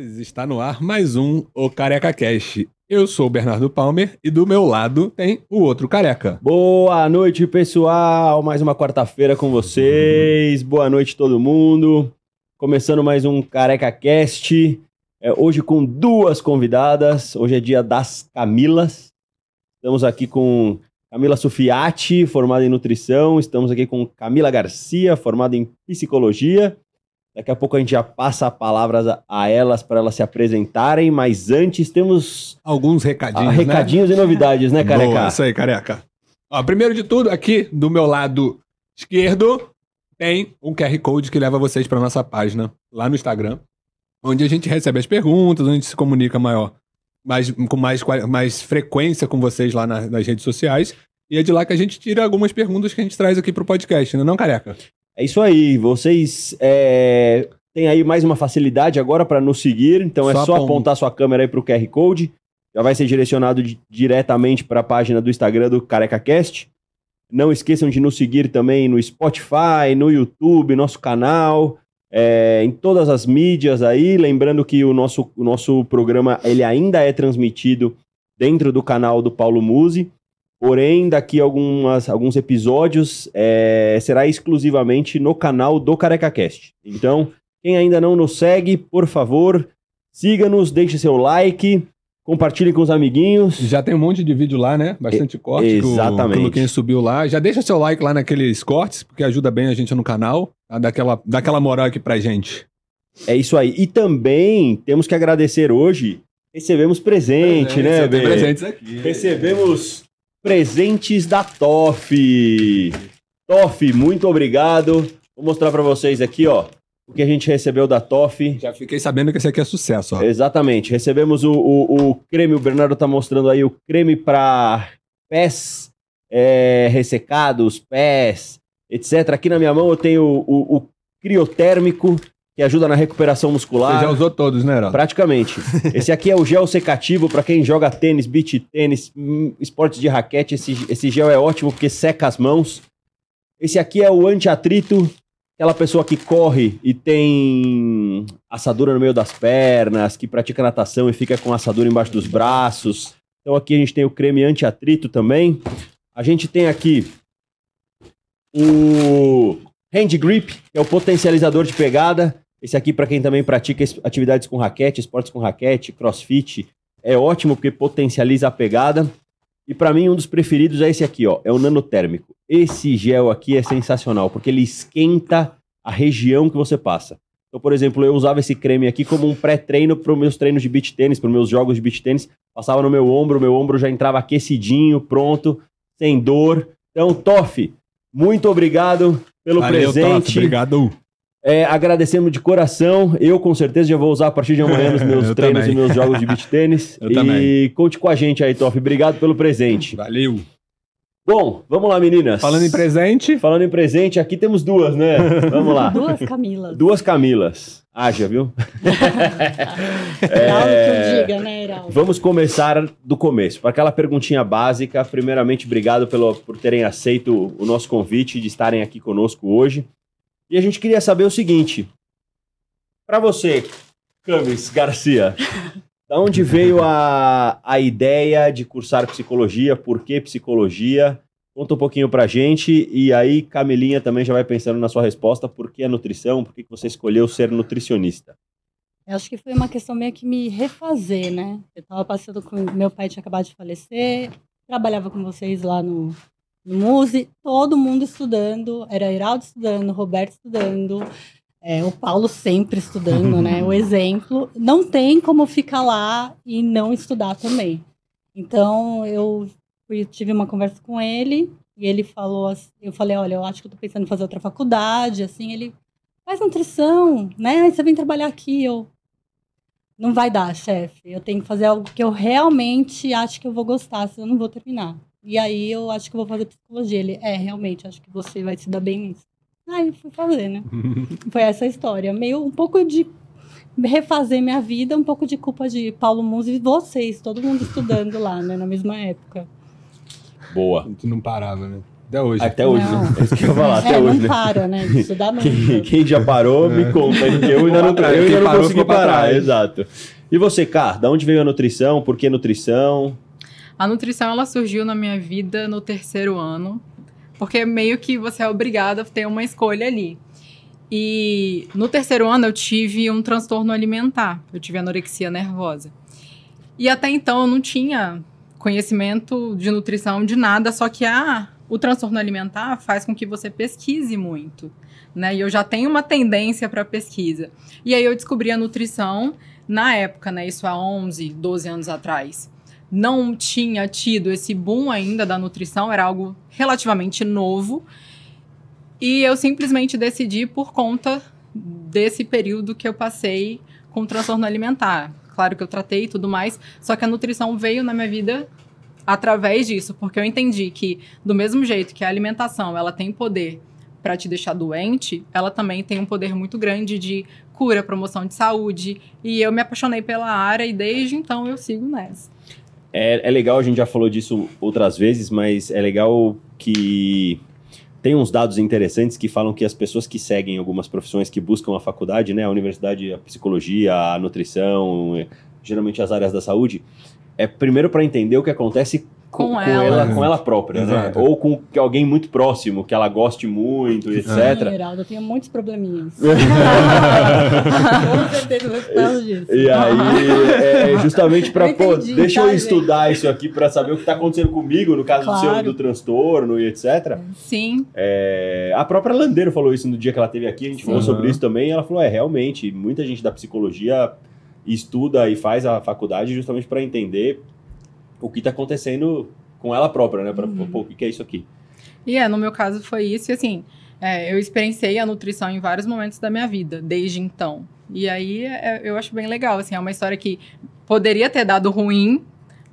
está no ar mais um O Careca Cast. Eu sou o Bernardo Palmer e do meu lado tem o outro careca. Boa noite, pessoal. Mais uma quarta-feira com vocês. Boa noite, todo mundo. Começando mais um Careca Cast. É, hoje com duas convidadas. Hoje é dia das Camilas. Estamos aqui com Camila Sufiati, formada em nutrição. Estamos aqui com Camila Garcia, formada em psicologia. Daqui a pouco a gente já passa a palavra a elas para elas se apresentarem, mas antes temos Alguns recadinhos, ah, recadinhos e novidades, né, né? careca? Boa, isso aí, careca. Ó, primeiro de tudo, aqui do meu lado esquerdo tem um QR Code que leva vocês para nossa página lá no Instagram, onde a gente recebe as perguntas, onde a gente se comunica maior, mais, com mais, mais frequência com vocês lá na- nas redes sociais. E é de lá que a gente tira algumas perguntas que a gente traz aqui pro podcast, né, não, careca? É isso aí. Vocês é, têm aí mais uma facilidade agora para nos seguir. Então é Só só apon- apontar sua câmera aí para o QR Code. Já vai ser direcionado di- diretamente para a página do Instagram do CarecaCast. Não esqueçam de nos seguir também no Spotify, no YouTube, nosso canal, é, em todas as mídias aí. Lembrando que o nosso, o nosso programa ele ainda é transmitido dentro do canal do Paulo Musi. Porém, daqui algumas, alguns episódios é, será exclusivamente no canal do CarecaCast. Então, quem ainda não nos segue, por favor, siga-nos, deixe seu like, compartilhe com os amiguinhos. Já tem um monte de vídeo lá, né? Bastante corte que o- exatamente. que o Luquinhas subiu lá. Já deixa seu like lá naqueles cortes, porque ajuda bem a gente no canal. Tá? Dá aquela, dá aquela moral aqui pra gente. É isso aí. E também temos que agradecer hoje. Recebemos presente, né, Bê? presentes aqui. Recebemos presentes da TOF. TOF, muito obrigado. Vou mostrar para vocês aqui, ó, o que a gente recebeu da TOF. Já fiquei sabendo que esse aqui é sucesso, ó. Exatamente. Recebemos o, o, o creme, o Bernardo tá mostrando aí o creme para pés é, ressecados, pés, etc. Aqui na minha mão eu tenho o, o, o criotérmico, que ajuda na recuperação muscular. Você já usou todos, né, Heraldo? Praticamente. Esse aqui é o gel secativo para quem joga tênis, beach tênis, hum, esportes de raquete. Esse, esse gel é ótimo porque seca as mãos. Esse aqui é o anti-atrito. Aquela pessoa que corre e tem assadura no meio das pernas, que pratica natação e fica com assadura embaixo dos braços. Então aqui a gente tem o creme anti-atrito também. A gente tem aqui o Hand Grip, que é o potencializador de pegada. Esse aqui, para quem também pratica es- atividades com raquete, esportes com raquete, crossfit, é ótimo porque potencializa a pegada. E para mim, um dos preferidos é esse aqui, ó, é o nanotérmico. Esse gel aqui é sensacional, porque ele esquenta a região que você passa. Então, por exemplo, eu usava esse creme aqui como um pré-treino para os meus treinos de beach tênis, para os meus jogos de beach tênis. Passava no meu ombro, meu ombro já entrava aquecidinho, pronto, sem dor. Então, Toff, muito obrigado pelo Valeu, presente. Toff, obrigado. É, agradecemos de coração. Eu, com certeza, já vou usar a partir de amanhã nos meus Eu treinos também. e meus jogos de beach tênis. Eu e também. conte com a gente aí, Toff. Obrigado pelo presente. Valeu. Bom, vamos lá, meninas. Falando em presente, Falando em presente, aqui temos duas, né? Vamos lá. Duas Camilas. Duas Camilas. Haja, viu? É algo que eu diga, né, Heraldo? Vamos começar do começo. Para aquela perguntinha básica, primeiramente, obrigado pelo, por terem aceito o nosso convite de estarem aqui conosco hoje. E a gente queria saber o seguinte: para você, Camis Garcia, da onde veio a, a ideia de cursar psicologia? Por que psicologia? Conta um pouquinho pra gente e aí Camilinha também já vai pensando na sua resposta. Por que a nutrição? Por que que você escolheu ser nutricionista? Eu acho que foi uma questão meio que me refazer, né? Eu tava passando com. Meu pai tinha acabado de falecer, trabalhava com vocês lá no, no Muse, todo mundo estudando, era Heraldo estudando, Roberto estudando, é, o Paulo sempre estudando, né? O exemplo. Não tem como ficar lá e não estudar também. Então, eu fui- tive uma conversa com ele e ele falou assim, eu falei, olha, eu acho que eu tô pensando em fazer outra faculdade, assim, ele faz nutrição, né? Aí você vem trabalhar aqui, eu não vai dar, chefe. Eu tenho que fazer algo que eu realmente acho que eu vou gostar, senão eu não vou terminar. E aí eu acho que vou fazer psicologia. Ele, é, realmente, acho que você vai se dar bem nisso. Aí fui fazer, né? Foi essa a história. Meio um pouco de refazer minha vida, um pouco de culpa de Paulo Musi e vocês, todo mundo estudando lá, né? Na mesma época. Boa. a gente não parava, né? Até hoje. Até hoje, Não. né? É isso que eu ia falar, até é, hoje, não né? para, né? De estudar nunca. Quem, quem já parou, me conta. Eu ainda não, eu ainda Quem não parou, consegui parar, exato. E você, Car, da onde veio a nutrição? Por que nutrição? A nutrição ela surgiu na minha vida no terceiro ano, porque meio que você é obrigado a ter uma escolha ali. E no terceiro ano eu tive um transtorno alimentar, eu tive anorexia nervosa. E até então eu não tinha conhecimento de nutrição de nada, só que a, o transtorno alimentar faz com que você pesquise muito, né? E eu já tenho uma tendência para pesquisa. E aí eu descobri a nutrição na época, né? Isso há 11, 12 anos atrás não tinha tido esse boom ainda da nutrição, era algo relativamente novo. E eu simplesmente decidi por conta desse período que eu passei com transtorno alimentar. Claro que eu tratei e tudo mais, só que a nutrição veio na minha vida através disso, porque eu entendi que do mesmo jeito que a alimentação, ela tem poder para te deixar doente, ela também tem um poder muito grande de cura, promoção de saúde, e eu me apaixonei pela área e desde então eu sigo nessa. É, é legal, a gente já falou disso outras vezes, mas é legal que tem uns dados interessantes que falam que as pessoas que seguem algumas profissões que buscam a faculdade, né, a universidade, a psicologia, a nutrição, eh, geralmente as áreas da saúde, é primeiro para entender o que acontece Com com, ela. ela, com ela própria, né? Exato. Ou com alguém muito próximo, que ela goste muito, Sim, etc. Geraldo, eu tenho muitos probleminhas. Com certeza resultado disso. E aí, é justamente para pô, entendi, deixa tá, eu gente? estudar isso aqui para saber o que tá acontecendo comigo, no caso do seu Claro. do transtorno e etc. Sim, É, a própria Landeiro falou isso no dia que ela teve aqui, a gente falou Sim. sobre isso também. E ela falou: é, realmente, muita gente da psicologia estuda e faz a faculdade justamente para entender o que tá acontecendo com ela própria, né? Pra, Uhum. o que é isso aqui? E é, no meu caso foi isso, e assim, é, eu experienciei a nutrição em vários momentos da minha vida, desde então. E aí é, eu acho bem legal, assim, é uma história que poderia ter dado ruim,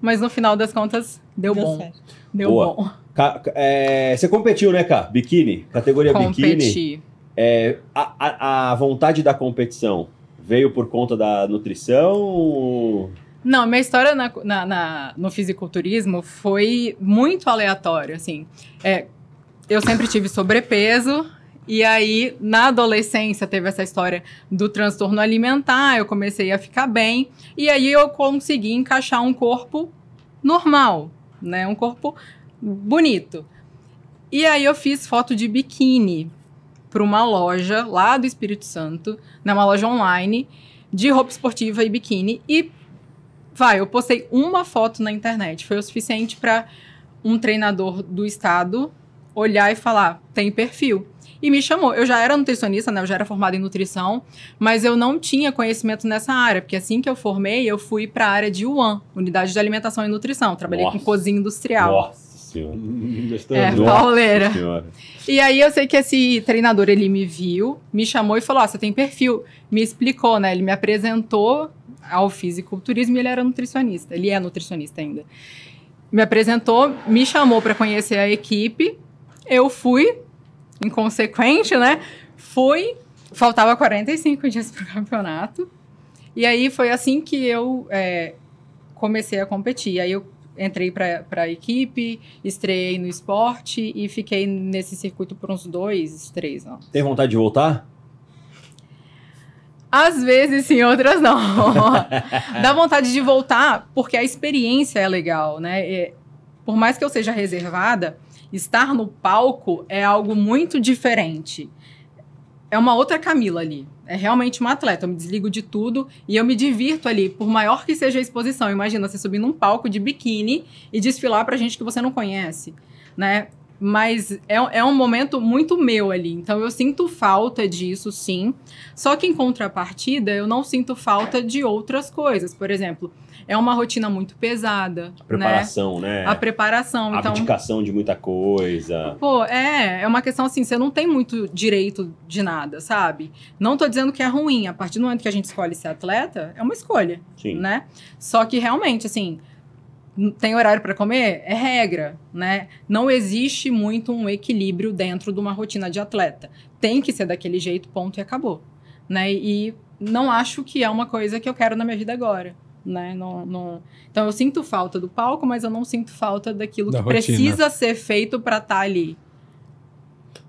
mas no final das contas deu, Deu bom. certo. Deu Boa. bom. Ca- é, você competiu, né, cara? Biquíni? Categoria biquíni. Competir. É, a, a, a vontade da competição veio por conta da nutrição? Não, minha história na, na- na- no fisiculturismo foi muito aleatória, assim. É, eu sempre tive sobrepeso, e aí, na adolescência, teve essa história do transtorno alimentar, eu comecei a ficar bem, e aí eu consegui encaixar um corpo normal, né? Um corpo bonito. E aí eu fiz foto de biquíni para uma loja lá do Espírito Santo, né, uma loja online de roupa esportiva e biquíni e vai, eu postei uma foto na internet, foi o suficiente para um treinador do estado olhar e falar, tem perfil. E me chamou. Eu já era nutricionista, né? Eu já era formada em nutrição, mas eu não tinha conhecimento nessa área, porque assim que eu formei, eu fui para a área de UAN, Unidade de Alimentação e Nutrição. Trabalhei Nossa. com cozinha industrial. Nossa senhora. É, Nossa pauleira. senhora. E aí eu sei que esse treinador, ele me viu, me chamou e falou, ó, você tem perfil. Me explicou, né? Ele me apresentou ao fisiculturismo e ele era nutricionista. Ele é nutricionista ainda. Me apresentou, me chamou para conhecer a equipe. Eu fui, inconsequente, né? Fui, faltava 45 dias pro campeonato. E aí foi assim que eu é, comecei a competir. Aí eu entrei para a equipe, estreiei no esporte e fiquei nesse circuito por uns dois, três anos. Tem vontade de voltar? Às vezes sim, outras não. Dá vontade de voltar porque a experiência é legal, né? É, por mais que eu seja reservada, estar no palco é algo muito diferente. É uma outra Camila ali. É realmente uma atleta. Eu me desligo de tudo e eu me divirto ali, por maior que seja a exposição. Imagina você subir num palco de biquíni e desfilar pra gente que você não conhece, né? Mas é, é um momento muito meu ali. Então eu sinto falta disso, sim. Só que em contrapartida, eu não sinto falta de outras coisas. Por exemplo, é uma rotina muito pesada. A preparação, né? Né? A preparação. A então, abdicação de muita coisa. Pô, é, é uma questão assim, você não tem muito direito de nada, sabe? Não tô dizendo que é ruim, a partir do momento que a gente escolhe ser atleta, é uma escolha, Sim. né? Só que realmente, assim, tem horário para comer? É regra, né? Não existe muito um equilíbrio dentro de uma rotina de atleta. Tem que ser daquele jeito, ponto e acabou, né? E não acho que é uma coisa que eu quero na minha vida agora. Né? Não, não... Então eu sinto falta do palco, mas eu não sinto falta daquilo Da que rotina. precisa ser feito para estar ali.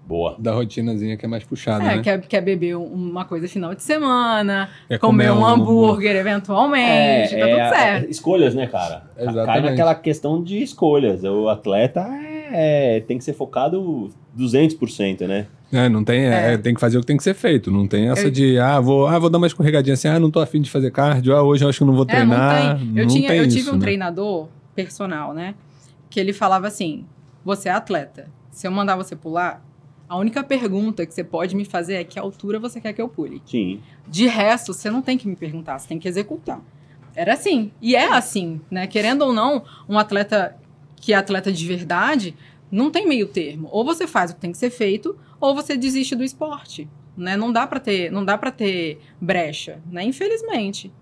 Boa. da rotinazinha que é mais puxada, É, né? quer, quer beber um- uma coisa final de semana, Quer comer um hambúrguer eventualmente, tá tudo a- certo. a- escolhas, né, cara? Cai Exatamente. naquela questão de escolhas. O atleta é, tem que ser focado 200%, né? É, não tem, é, É. tem que fazer o que tem que ser feito. Não tem essa Eu- de, ah, vou, ah, vou dar uma escorregadinha assim, ah, não tô afim de fazer cardio, ah, hoje eu acho que não vou É, não treinar. tem. Eu, Não tinha, tem eu isso, tive um né? treinador personal, né? Que ele falava assim: você é atleta. Se eu mandar você pular, a única pergunta que você pode me fazer é que altura você quer que eu pule. Sim. De resto, você não tem que me perguntar, você tem que executar. Era assim. E é assim, né? Querendo ou não, um atleta que é atleta de verdade, não tem meio termo. Ou você faz o que tem que ser feito, ou você desiste do esporte. Né? Não dá para ter, não dá para ter brecha, né? Infelizmente.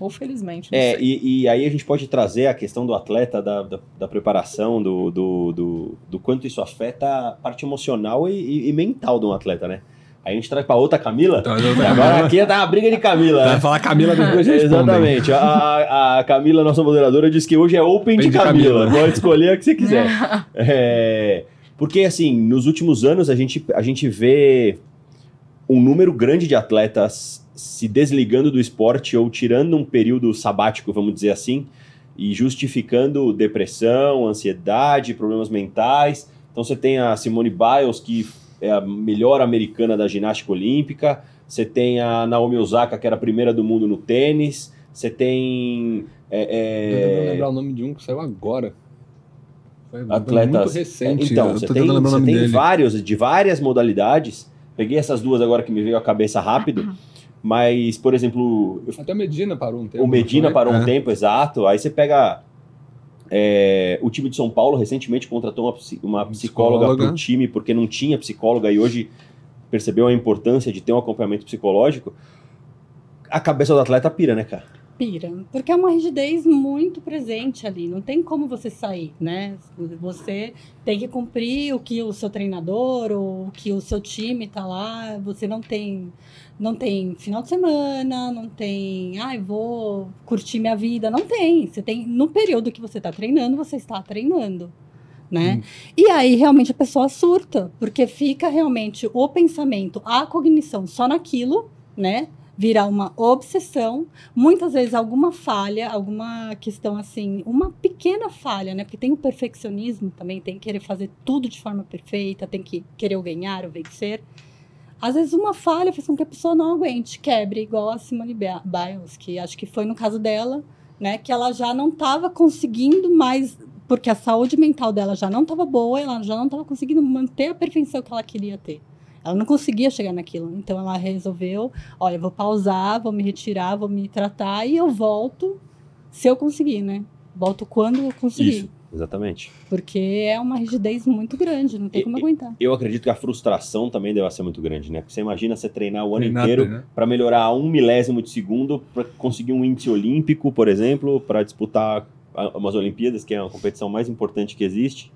Ou felizmente, não É, sei. e, e aí a gente pode trazer a questão do atleta, da, da, da preparação, do, do, do, do quanto isso afeta a parte emocional e, e- e mental de um atleta, né? Aí a gente traz pra outra Camila. Então, eu- E agora aqui tá uma briga de Camila, Vai né? falar Camila depois respondem. Exatamente. A, a- a Camila, nossa moderadora, disse que hoje é Open de de Camila. Camila. Pode escolher a que você quiser. É, porque, assim, nos últimos anos a gente, a gente vê um número grande de atletas se desligando do esporte ou tirando um período sabático, vamos dizer assim, e justificando depressão, ansiedade, problemas mentais. Então você tem a Simone Biles, que é a melhor americana da ginástica olímpica. Você tem a Naomi Osaka, que era a primeira do mundo no tênis. Você tem. é, Eu é, lembrar o nome de um que saiu agora. Foi atletas. muito recente. Então, eu você tem, você tem vários, de várias modalidades. Peguei essas duas agora que me veio à cabeça rápido. Mas, por exemplo, Até o Medina parou um tempo. o Medina parou um É. tempo, exato. Aí você pega. é, o time de São Paulo recentemente contratou uma, uma psicóloga Psicóloga. para o time, porque não tinha psicóloga e hoje percebeu a importância de ter um acompanhamento psicológico. A cabeça do atleta pira, né, cara? Pira. Porque é uma rigidez muito presente ali. Não tem como você sair, né? Você tem que cumprir o que o seu treinador ou o que o seu time tá lá. Você não tem. Não tem final de semana, não tem. Ai, vou curtir minha vida. Não tem. Você tem. No período que você está treinando, você está treinando. Né? Hum. E aí realmente a pessoa surta, porque fica realmente o pensamento, a cognição só naquilo, né? Virar uma obsessão muitas vezes alguma falha, alguma questão assim, uma pequena falha, né? Porque tem o perfeccionismo também, tem que querer fazer tudo de forma perfeita, tem que querer o ganhar, o vencer. Às vezes uma falha faz com que a pessoa não aguente, quebre, igual a Simone Bi- Biles, que acho que foi no caso dela, né? Que ela já não estava conseguindo mais, porque a saúde mental dela já não estava boa, ela já não estava conseguindo manter a perfeição que ela queria ter. Ela não conseguia chegar naquilo. Então ela resolveu, olha, vou pausar, vou me retirar, vou me tratar e eu volto se eu conseguir, né? Volto quando eu conseguir. Isso, exatamente. Porque é uma rigidez muito grande, não tem E- como e- aguentar. Eu acredito que a frustração também deve ser muito grande, né? Porque você imagina você treinar o ano Treinar, inteiro treinar. para melhorar um milésimo de segundo, para conseguir um índice olímpico, por exemplo, para disputar umas Olimpíadas, que é a competição mais importante que existe.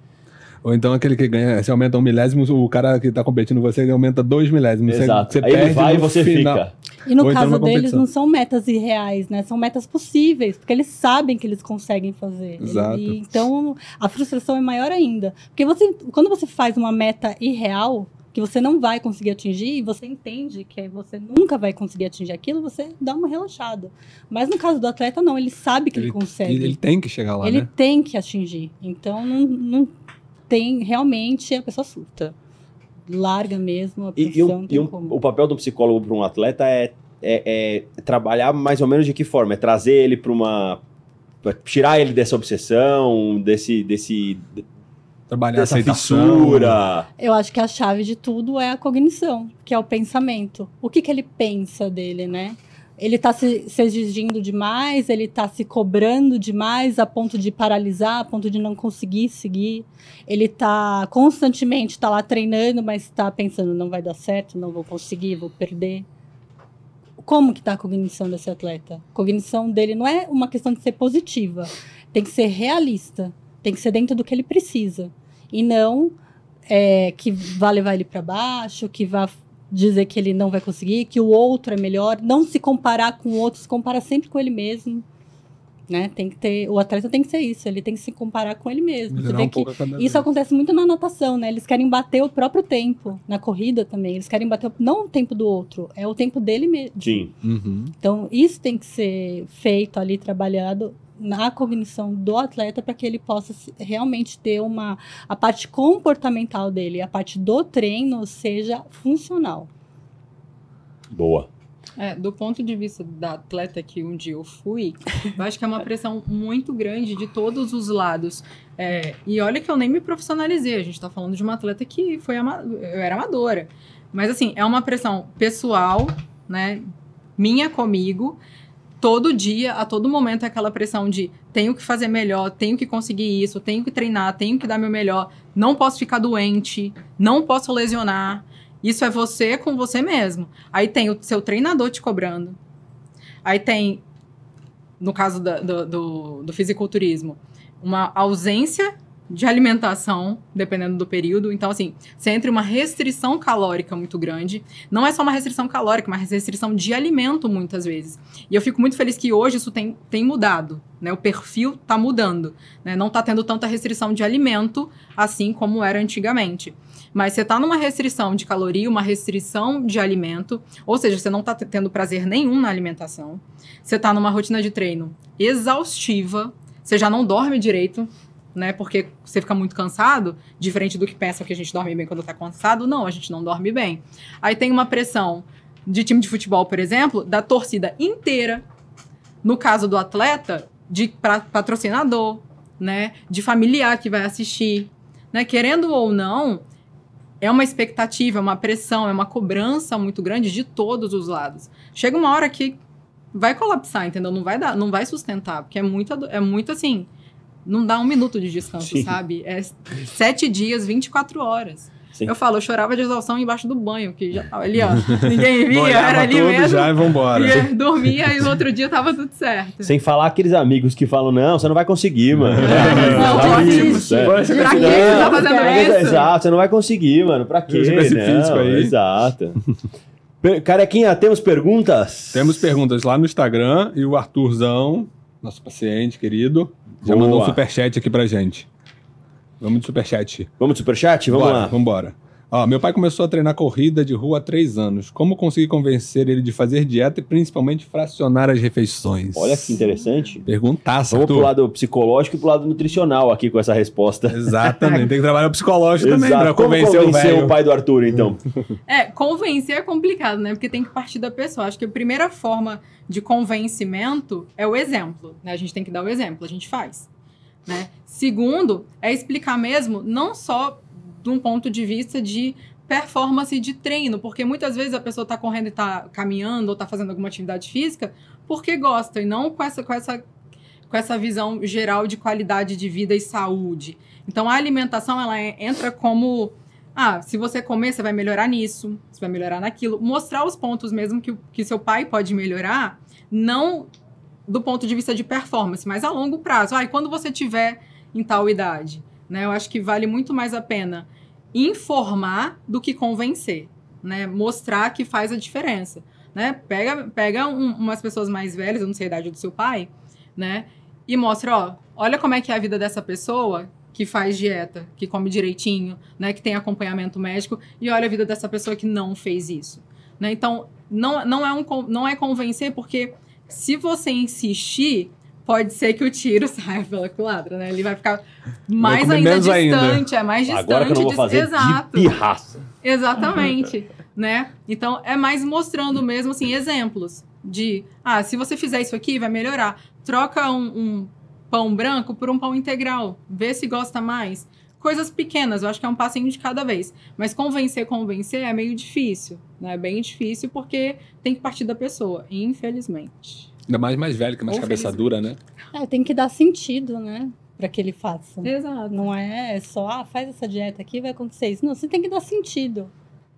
Ou então aquele que ganha, você aumenta um milésimo, o cara que tá competindo você ele aumenta dois milésimos. Você- Exato. Você, Aí ele perde vai e você final. fica. E no então caso deles, competição. não são metas irreais, né? São metas possíveis, porque eles sabem que eles conseguem fazer. Exato. E, então, a frustração é maior ainda. Porque você, quando você faz uma meta irreal, que você não vai conseguir atingir, e você entende que você nunca vai conseguir atingir aquilo, você dá uma relaxada. Mas no caso do atleta, não, ele sabe que ele, consegue. Ele, ele tem que chegar lá, ele né? tem que atingir. Então, não, não tem, realmente, a pessoa surta. Larga mesmo a E, e um- e um- como. o papel do psicólogo para um atleta é, é- é trabalhar mais ou menos de que forma? É trazer ele para uma. tirar ele dessa obsessão, desse, desse, Trabalhar a dessa aceitação. fissura. Eu acho que a chave de tudo é a cognição, que é o pensamento. O que, que ele pensa dele, né? Ele está se, se exigindo demais, ele está se cobrando demais a ponto de paralisar, a ponto de não conseguir seguir. Ele está constantemente tá lá treinando, mas está pensando não vai dar certo, não vou conseguir, vou perder. Como que está a cognição desse atleta? A cognição dele não é uma questão de ser positiva, tem que ser realista, tem que ser dentro do que ele precisa e não é, que vá levar ele para baixo, que vá dizer que ele não vai conseguir, que o outro é melhor, não se comparar com o outro, se compara sempre com ele mesmo. né? Tem que ter, o atleta tem que ser isso, ele tem que se comparar com ele mesmo. Você vê um que isso vez. acontece muito na natação, né? Eles querem bater o próprio tempo na corrida também. Eles querem bater o- não o tempo do outro, é o tempo dele mesmo. Sim. Uhum. Então, isso tem que ser feito ali, trabalhado na cognição do atleta para que ele possa realmente ter uma a parte comportamental dele, a parte do treino seja funcional. Boa. É, do ponto de vista da atleta que um dia eu fui, eu acho que é uma pressão muito grande de todos os lados. É, e olha que eu nem me profissionalizei, a gente tá falando de uma atleta que foi ama- eu era amadora. Mas assim, é uma pressão pessoal, né? Minha comigo. Todo dia, a todo momento, é aquela pressão de tenho que fazer melhor, tenho que conseguir isso, tenho que treinar, tenho que dar meu melhor, não posso ficar doente, não posso lesionar. Isso é você com você mesmo. Aí tem o seu treinador te cobrando. Aí tem, no caso do, do, do fisiculturismo, uma ausência de alimentação, dependendo do período. Então, assim, você entra em uma restrição calórica muito grande. Não é só uma restrição calórica, mas restrição de alimento, muitas vezes. E eu fico muito feliz que hoje isso tem, tem mudado. Né? O perfil está mudando. Né? Não está tendo tanta restrição de alimento, assim como era antigamente. Mas você está numa restrição de caloria, uma restrição de alimento, ou seja, você não está tendo prazer nenhum na alimentação. Você está numa rotina de treino exaustiva, você já não dorme direito, né? Porque você fica muito cansado, diferente do que pensa que a gente dorme bem quando tá cansado. Não, a gente não dorme bem. Aí tem uma pressão de time de futebol, por exemplo, da torcida inteira. No caso do atleta, de patrocinador, né? De familiar que vai assistir, né? Querendo ou não, é uma expectativa, é uma pressão, é uma cobrança muito grande de todos os lados. Chega uma hora que vai colapsar, entendeu? Não vai dar, não vai sustentar, porque é muito, é muito assim, não dá um minuto de descanso, Sim. sabe? É sete dias, 24 horas. Sim. Eu falo, eu chorava de exaustão embaixo do banho, que já tava ali, ó. Ninguém via, era ali mesmo. já e vambora. E dormia e no outro dia tava tudo certo. Sem falar aqueles amigos que falam, não, você não vai conseguir, mano. Não, Tá pode isso, isso. é. Pra que você tá fazendo É, isso? Exato, você não vai conseguir, mano. Pra quê? Com esse Não, físico aí. Exato. Carequinha, temos perguntas? Temos perguntas lá no Instagram e o Arthurzão, nosso paciente querido, já Boa. mandou um superchat aqui pra gente. Vamos de superchat. Vamos de superchat? Vamos Bora, lá. Vambora. Ó, meu pai começou a treinar corrida de rua há três anos. Como consegui convencer ele de fazer dieta e principalmente fracionar as refeições? Olha que interessante. Perguntaça, Vamos pro Arthur. lado psicológico e pro lado nutricional aqui com essa resposta. Exatamente. Tem que trabalhar o psicológico também Exato. pra Como convencer, o convencer velho. o pai do Arthur, então? É, convencer é complicado, né? Porque tem que partir da pessoa. Acho que a primeira forma de convencimento é o exemplo, né? A gente tem que dar o exemplo, a gente faz, né? Segundo, é explicar mesmo, não só de um ponto de vista de performance de treino, porque muitas vezes a pessoa tá correndo e tá caminhando ou tá fazendo alguma atividade física porque gosta e não com essa, com essa, com essa visão geral de qualidade de vida e saúde. Então a alimentação ela é- entra como ah, se você comer, você vai melhorar nisso, você vai melhorar naquilo. Mostrar os pontos mesmo que, que seu pai pode melhorar, não do ponto de vista de performance, mas a longo prazo. Ah, e quando você tiver em tal idade? Né? Eu acho que vale muito mais a pena informar do que convencer. Né? Mostrar que faz a diferença. Né? Pega, pega um- umas pessoas mais velhas, eu não sei a idade do seu pai, né? E mostra, ó, olha como é que é a vida dessa pessoa que faz dieta, que come direitinho, né, que tem acompanhamento médico, e olha a vida dessa pessoa que não fez isso. Né? Então, não, não, é um, não é convencer, porque se você insistir, pode ser que o tiro saia pela culatra, né? Ele vai ficar mais comer ainda menos ainda. distante, é mais distante. Agora que eu não vou de- fazer Exato. de pirraça. Exatamente, né? Então é mais mostrando mesmo assim exemplos de, ah, se você fizer isso aqui vai melhorar. Troca um, um pão branco por um pão integral, vê se gosta mais. Coisas pequenas, eu acho que é um passinho de cada vez. Mas convencer, convencer é meio difícil, né? É bem difícil porque tem que partir da pessoa, infelizmente. Ainda mais mais velho, que é mais Ou cabeça dura, né? É, tem que dar sentido, né? Pra que ele faça. Exato. Não é só, ah, faz essa dieta aqui vai acontecer isso. Não, você tem que dar sentido.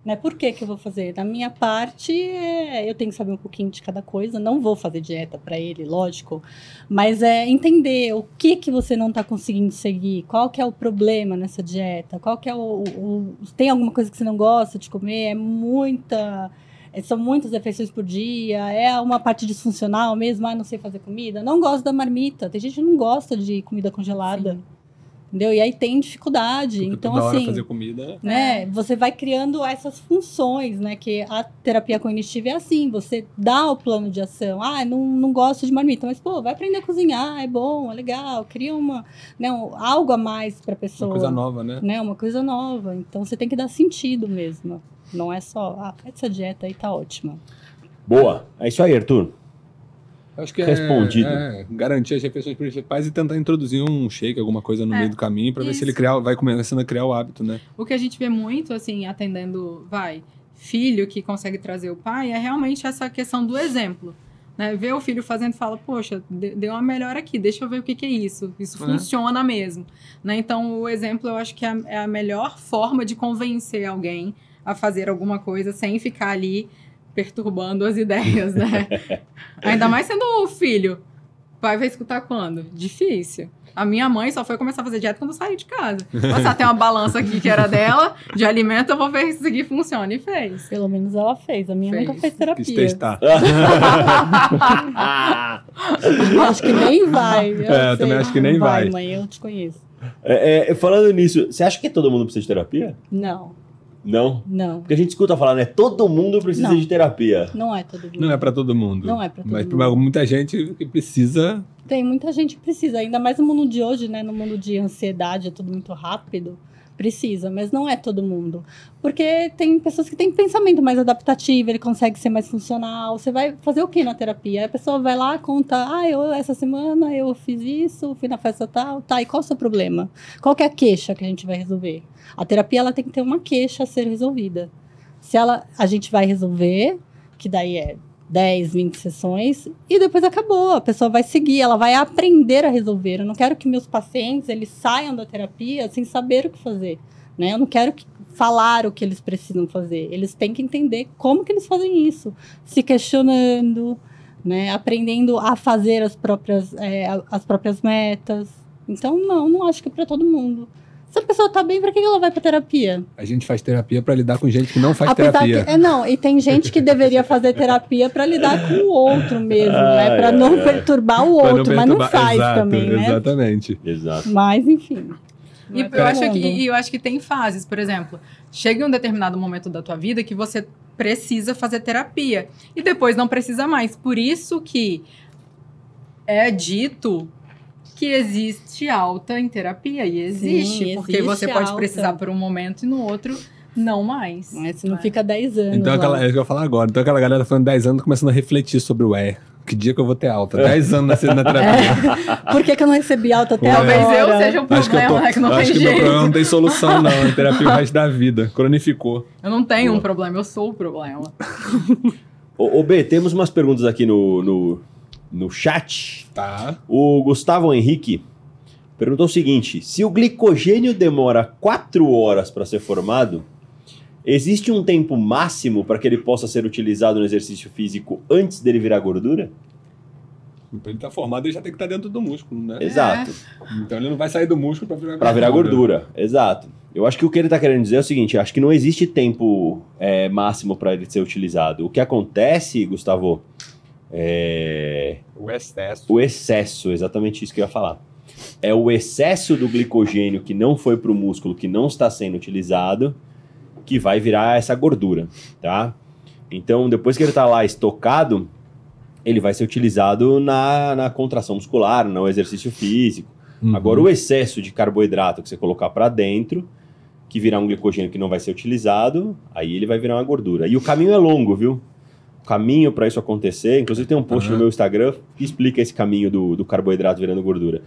Né? Por que, que eu vou fazer? Da minha parte, é, eu tenho que saber um pouquinho de cada coisa. Não vou fazer dieta para ele, lógico. Mas é entender o que que você não está conseguindo seguir. Qual que é o problema nessa dieta? Qual que é o, o- Tem alguma coisa que você não gosta de comer? É muita... é, são muitas refeições por dia, é uma parte disfuncional mesmo, ah, não sei fazer comida, não gosto da marmita. Tem gente que não gosta de comida congelada. Sim. Entendeu? E aí tem dificuldade. Porque então, toda hora assim, fazer comida. né, você vai criando essas funções, né? Que a terapia cognitiva é assim, você dá o plano de ação. Ah, não, não gosto de marmita, mas pô, vai aprender a cozinhar, é bom, é legal, cria uma, né, um- algo a mais para Uma pessoa coisa nova, né? né? Uma coisa nova. Então você tem que dar sentido mesmo. Não é só, ah, faz essa dieta aí, tá ótima. Boa. É isso aí, Arthur. Acho que é, Respondido. é garantir as refeições principais e tentar introduzir um shake, alguma coisa no É, meio do caminho, pra ver se ele criar, vai começando a criar o hábito, né? O que a gente vê muito, assim, atendendo, vai, filho que consegue trazer o pai, é realmente essa questão do exemplo. Né? Ver o filho fazendo e fala, poxa, de- deu uma melhor aqui, deixa eu ver o que, que é isso. Isso É. funciona mesmo. Né? Então, o exemplo eu acho que é é a melhor forma de convencer alguém a fazer alguma coisa sem ficar ali perturbando as ideias, né? Ainda mais sendo o filho. O pai vai escutar quando? Difícil. A minha mãe só foi começar a fazer dieta quando eu saí de casa. Nossa, tem uma balança aqui que era dela, de alimento, eu vou ver se isso aqui funciona. E fez. Pelo menos ela fez. A minha Fez. nunca fez Quis terapia. testar. acho que nem vai. É, eu também acho que nem Não vai. mãe, eu te conheço. É, é, falando nisso, você acha que todo mundo precisa de terapia? Não, Não. não. Porque a gente escuta falar, né? Todo mundo precisa Não. de terapia. Não é todo mundo. Não é pra todo mundo. Não é pra todo Mas mundo. pra muita gente que precisa. Tem muita gente que precisa, ainda mais no mundo de hoje, né? No mundo de ansiedade, é tudo muito rápido. Precisa, mas não é todo mundo. Porque tem pessoas que têm pensamento mais adaptativo, ele consegue ser mais funcional. Você vai fazer o que na terapia? A pessoa vai lá, conta, ah, eu essa semana eu fiz isso, fui na festa tal, tá, e qual o seu problema? Qual é a queixa que a gente vai resolver? A terapia ela tem que ter uma queixa a ser resolvida. Se ela a gente vai resolver, que daí é 10, 20 sessões e depois acabou. A pessoa vai seguir, ela vai aprender a resolver. Eu não quero que meus pacientes eles saiam da terapia sem saber o que fazer, né? Eu não quero que, falar o que eles precisam fazer. Eles têm que entender como que eles fazem isso, se questionando, né? Aprendendo a fazer as próprias é, as próprias metas. Então não, não acho que é para todo mundo. Se a pessoa tá bem, para que ela vai para terapia? A gente faz terapia pra lidar com gente que não faz Apesar terapia. que, é, não, e tem gente que deveria fazer terapia para lidar com o outro mesmo, né? Ai, Para ai, não ai. perturbar o Pra outro, mas não faz Exato, também, né? Exatamente. Exato. Mas, enfim. não E é eu, pra acho todo que, e eu acho que tem fases, por exemplo, chega em um determinado momento da tua vida que você precisa fazer terapia e depois não precisa mais. Por isso que é dito que existe alta em terapia e existe, Sim, porque existe você pode alta. precisar por um momento e no outro não mais. Mas se não É. fica 10 anos. Então, aquela, é isso que eu ia falar agora. Então, aquela galera falando 10 anos começando a refletir sobre o é. Que dia que eu vou ter alta? 10 anos na, na terapia. Por que, que eu não recebi alta até É. agora? Talvez eu seja o Acho que, eu problema, tô? Que não acho tem que meu jeito. problema não tem solução, não. Em terapia o resto da vida. Cronificou. Eu não tenho Boa. um problema, eu sou o problema. Ô, ô, B, temos umas perguntas aqui no, no, no chat. Tá. O Gustavo Henrique perguntou o seguinte: se o glicogênio demora 4 horas para ser formado, existe um tempo máximo para que ele possa ser utilizado no exercício físico antes dele virar gordura? Pra ele estar formado, ele já tem que estar dentro do músculo, né? Exato. Então ele não vai sair do músculo pra virar Para virar gordura. Exato. Eu acho que o que ele está querendo dizer é o seguinte: acho que não existe tempo é, máximo para ele ser utilizado. O que acontece, Gustavo, é O excesso. o excesso, exatamente isso que eu ia falar. É o excesso do glicogênio que não foi para o músculo, que não está sendo utilizado, que vai virar essa gordura, tá? Então, depois que ele está lá estocado, ele vai ser utilizado na, na contração muscular, no exercício físico. Uhum. Agora, o excesso de carboidrato que você colocar para dentro, que virar um glicogênio que não vai ser utilizado, aí ele vai virar uma gordura. E o caminho é longo, viu? Caminho para isso acontecer, inclusive tem um post Aham. no meu Instagram que explica esse caminho do, do carboidrato virando gordura.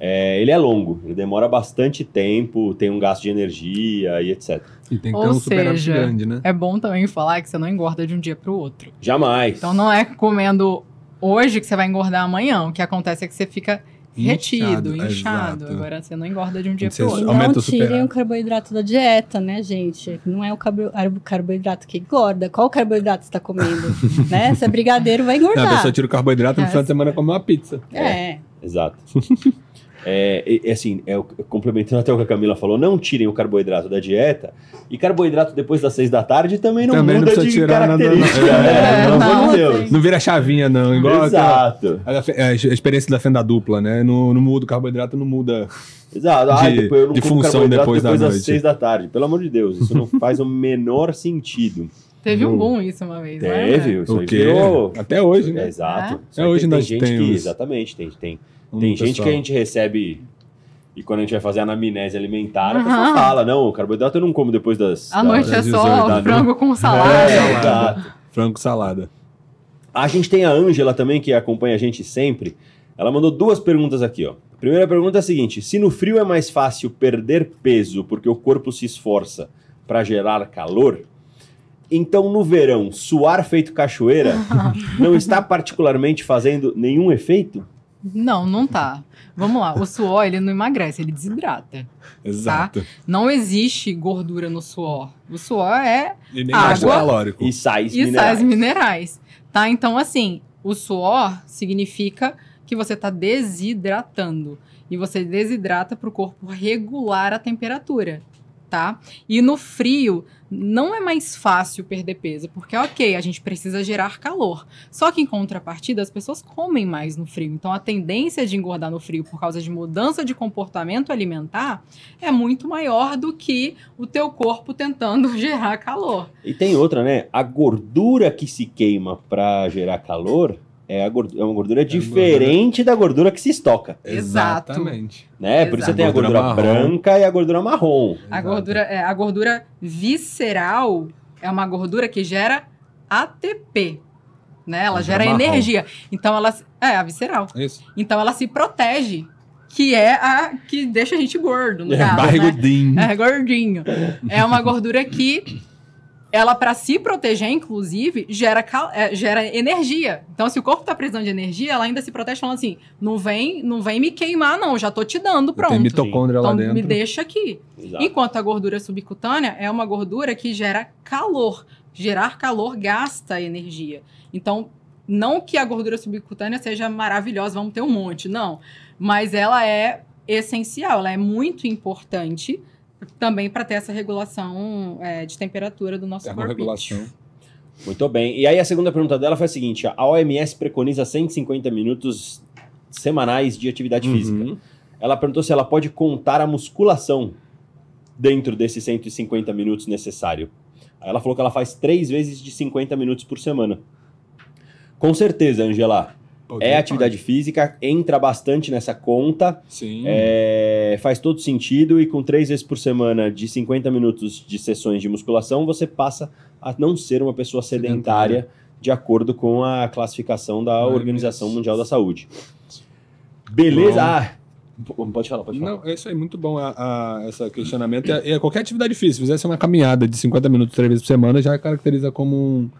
É, ele é longo, ele demora bastante tempo, tem um gasto de energia e etc. E tem que Ou ter um super seja, grande, né? É bom também falar que você não engorda de um dia para o outro. Jamais. Então não é comendo hoje que você vai engordar amanhã. O que acontece é que você fica retido, Inchado, inchado. exato. Agora você não engorda de um dia para o outro. não tirem o carboidrato da dieta, né, gente? Não é o carbo- o carboidrato que engorda. Qual carboidrato você está comendo? né? Se é brigadeiro, vai Não, a engordar. pessoa tira o carboidrato no É. final de semana e come uma pizza. É. Exato. É, e assim, é, o- complementando até o que a Camila falou, não tirem o carboidrato da dieta. E carboidrato depois das seis da tarde também não Também não muda precisa de tirar nada, não. característica. É, né? Pelo não, amor de não Deus. Não vira chavinha, não. Igual Exato. a, a experiência da fenda dupla, né? No, no muda, o carboidrato não muda. Exato. Ah, De- depois eu não de função depois depois, da das noite. seis da tarde. Pelo amor de Deus, isso não faz o menor sentido. Teve um Não. boom isso uma vez, né? Teve, isso o aí quê? virou... Até hoje, É, né? exato. É? Só que hoje tem, nós tem gente que, temos- exatamente, tem, tem, tem gente que a gente recebe e quando a gente vai fazer a anamnese alimentar, a Aham. pessoa fala, não, o carboidrato eu não como depois das... À das- noite é das só 18 da frango com salada. É, exato. Frango salada. A gente tem a Ângela também, que acompanha a gente sempre. Ela mandou duas perguntas aqui, ó. A primeira pergunta é a seguinte: se no frio é mais fácil perder peso porque o corpo se esforça para gerar calor, então no verão, suar feito cachoeira não está particularmente fazendo nenhum efeito? Não, não tá. Vamos lá, o suor ele não emagrece, ele desidrata. Exato. Não existe gordura no suor. O suor é E nem Água. calórico. E sais e minerais. sais minerais, tá? Então assim, o suor significa que você está desidratando e você desidrata para o corpo regular a temperatura, tá? E no frio não é mais fácil perder peso, porque ok, a gente precisa gerar calor. Só que em contrapartida as pessoas comem mais no frio, então a tendência de engordar no frio por causa de mudança de comportamento alimentar é muito maior do que o teu corpo tentando gerar calor. E tem outra, né? A gordura que se queima para gerar calor é, a gordu- é uma gordura diferente da gordura que se estoca. Exato. Exatamente. Né? Por isso você Exato. tem a Gordura gordura branca e a gordura marrom. A Exato. gordura, é, a gordura visceral é uma gordura que gera ATP, né? Ela Gordura gera marrom. energia. Então ela se- é a visceral. É Isso. Então ela se protege, que é a que deixa a gente gordo, no caso, né? Barrigudinho. É gordinho. É uma gordura que ela para se proteger, inclusive, gera, cal- é, gera energia. Então, se o corpo tá precisando de energia, ela ainda se protege falando assim: não vem, não vem me queimar, não. Já tô te dando, Tem pronto. mitocôndria lá Então dentro. me deixa aqui. Exato. Enquanto a gordura subcutânea é uma gordura que gera calor. Gerar calor gasta energia. Então, não que a gordura subcutânea seja maravilhosa, vamos ter um monte, não. Mas ela é essencial, ela é muito importante também para ter essa regulação é, de temperatura do nosso corpo. Termorregulação. Muito bem. E aí a segunda pergunta dela foi a seguinte: a OMS preconiza 150 minutos semanais de atividade física. Uhum. Ela perguntou se ela pode contar a musculação dentro desses 150 minutos necessário. Aí ela falou que ela faz três vezes de 50 minutos por semana. Com certeza, Angela. É atividade física, entra bastante nessa conta. Sim. É, faz todo sentido e com três vezes por semana de 50 minutos de sessões de musculação, você passa a não ser uma pessoa sedentária, de acordo com a classificação da Ai, Organização mas- Mundial da Saúde. Beleza? Ah, pode falar, pode falar. Não, é isso aí, muito bom a, a- esse questionamento. É, é qualquer atividade física, se fizesse uma caminhada de 50 minutos três vezes por semana, já caracteriza como, um,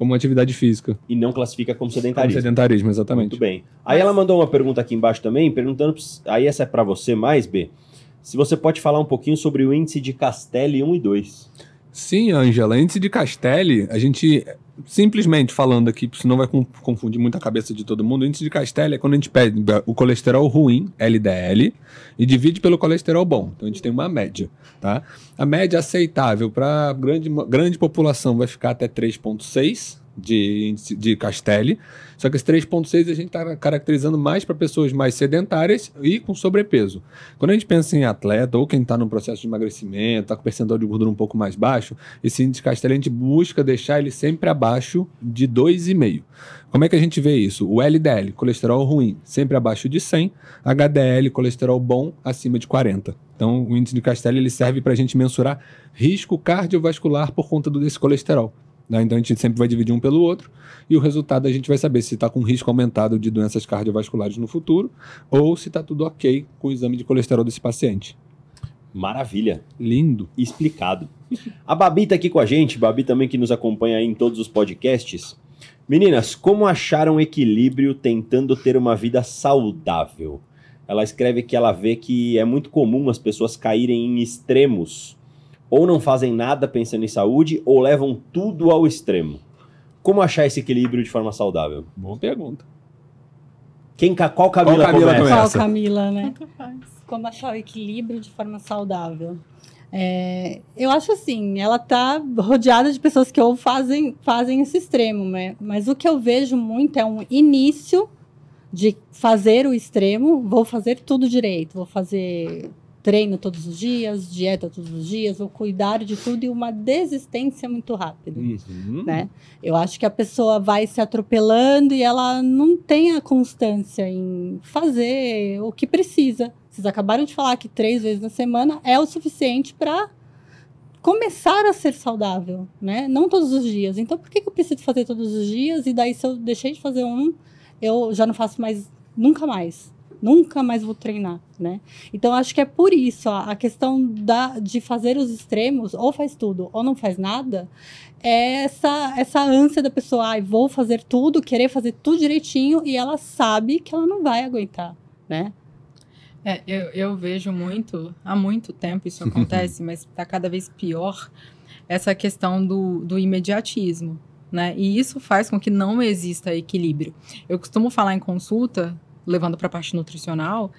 como atividade física. E não classifica como Como sedentarismo. sedentarismo, exatamente. Muito bem. Aí ela mandou uma pergunta aqui embaixo também, perguntando, aí essa é para você mais, B, se você pode falar um pouquinho sobre o índice de Castelli 1 e 2. Sim, Ângela, índice de Castelli, a gente, simplesmente falando aqui, senão vai confundir muito a cabeça de todo mundo, o índice de Castelli é quando a gente pega o colesterol ruim, LDL, e divide pelo colesterol bom. Então a gente tem uma média, tá? A média aceitável para grande, grande população vai ficar até 3,6 de de Castelli, só que esse 3,6 a gente está caracterizando mais para pessoas mais sedentárias e com sobrepeso. Quando a gente pensa em atleta ou quem está no processo de emagrecimento, está com percentual de gordura um pouco mais baixo, esse índice Castelli a gente busca deixar ele sempre abaixo de 2,5. Como é que a gente vê isso? O LDL, colesterol ruim, sempre abaixo de 100, HDL, colesterol bom, acima de 40. Então, o índice de Castelli ele serve para a gente mensurar risco cardiovascular por conta desse colesterol. Né? Então, a gente sempre vai dividir um pelo outro e o resultado a gente vai saber se está com risco aumentado de doenças cardiovasculares no futuro ou se está tudo ok com o exame de colesterol desse paciente. Maravilha. Lindo. explicado. A Babi tá aqui com a gente, Babi também que nos acompanha aí em todos os podcasts. Meninas, como acharam equilíbrio tentando ter uma vida saudável? Ela escreve que ela vê que é muito comum as pessoas caírem em extremos. Ou não fazem nada pensando em saúde, ou levam tudo ao extremo. Como achar esse equilíbrio de forma saudável? Boa pergunta. Quem, qual Camila, Qual Camila começa? começa? Qual Camila, né? Como achar o equilíbrio de forma saudável? É, eu acho assim, ela tá rodeada de pessoas que ou fazem, fazem esse extremo, né? Mas o que eu vejo muito é um início de fazer o extremo, vou fazer tudo direito, vou fazer treino todos os dias, dieta todos os dias, vou cuidar de tudo e uma desistência muito rápida Uhum. né? Eu acho que a pessoa vai se atropelando e ela não tem a constância em fazer o que precisa. Vocês acabaram de falar que três vezes na semana é o suficiente para começar a ser saudável, né? Não todos os dias. Então, por que, que eu preciso fazer todos os dias? E daí, se eu deixei de fazer um, eu já não faço mais, nunca mais. Nunca mais vou treinar, né? Então, acho que é por isso a, a questão da, de fazer os extremos, ou faz tudo ou não faz nada, é essa, essa ânsia da pessoa, ai, vou fazer tudo, querer fazer tudo direitinho, e ela sabe que ela não vai aguentar, né? É, eu, eu vejo muito, há muito tempo isso acontece, mas está cada vez pior, essa questão do, do imediatismo. Né? E isso faz com que não exista equilíbrio. Eu costumo falar em consulta, levando para a parte nutricional,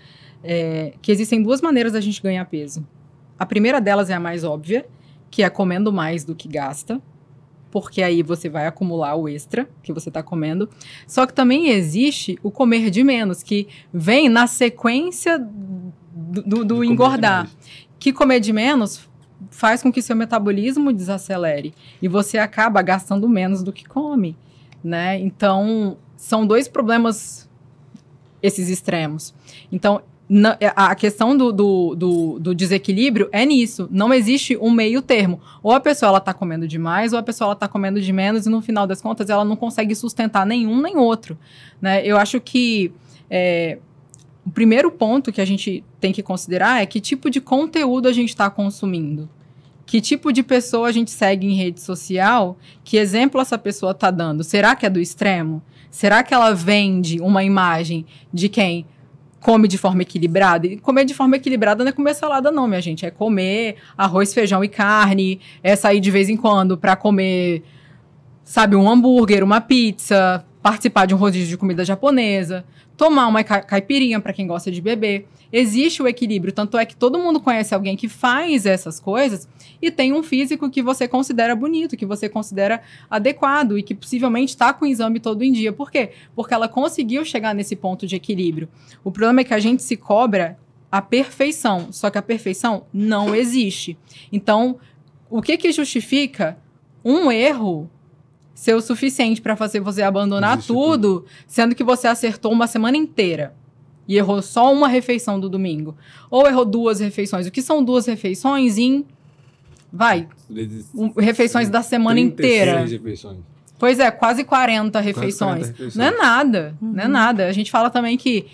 é, que existem duas maneiras da gente ganhar peso. A primeira delas é a mais óbvia, que é comendo mais do que gasta, porque aí você vai acumular o extra que você está comendo. Só que também existe o comer de menos, que vem na sequência do, do- do engordar. Que comer de menos faz com que seu metabolismo desacelere e você acaba gastando menos do que come, né? Então, são dois problemas esses extremos. Então, na- a questão do, do, do- do desequilíbrio é nisso. Não existe um meio termo. Ou a pessoa ela tá comendo demais, ou a pessoa ela tá comendo de menos, e no final das contas ela não consegue sustentar nenhum nem outro. Né? Eu acho que é, o primeiro ponto que a gente tem que considerar é que tipo de conteúdo a gente está consumindo. Que tipo de pessoa a gente segue em rede social? Que exemplo essa pessoa está dando? Será que é do extremo? Será que ela vende uma imagem de quem come de forma equilibrada? E comer de forma equilibrada não é comer salada, não, minha gente. É comer arroz, feijão e carne. É sair de vez em quando para comer, sabe, um hambúrguer, uma pizza, participar de um rodízio de comida japonesa, tomar uma ca- caipirinha para quem gosta de beber. Existe o equilíbrio, tanto é que todo mundo conhece alguém que faz essas coisas e tem um físico que você considera bonito, que você considera adequado e que possivelmente está com exame todo em dia. Por quê? Porque ela conseguiu chegar nesse ponto de equilíbrio. O problema é que a gente se cobra a perfeição, só que a perfeição não existe. Então, o que que justifica um erro ser o suficiente para fazer você abandonar Existe tudo, sendo que você acertou uma semana inteira e errou só uma refeição do domingo, ou errou duas refeições. O que são duas refeições em vai, um- refeições da semana 36 inteira. refeições. Pois é, quase 40 Quase refeições. 40 refeições. Não é nada, não é Uhum. nada. A gente fala também que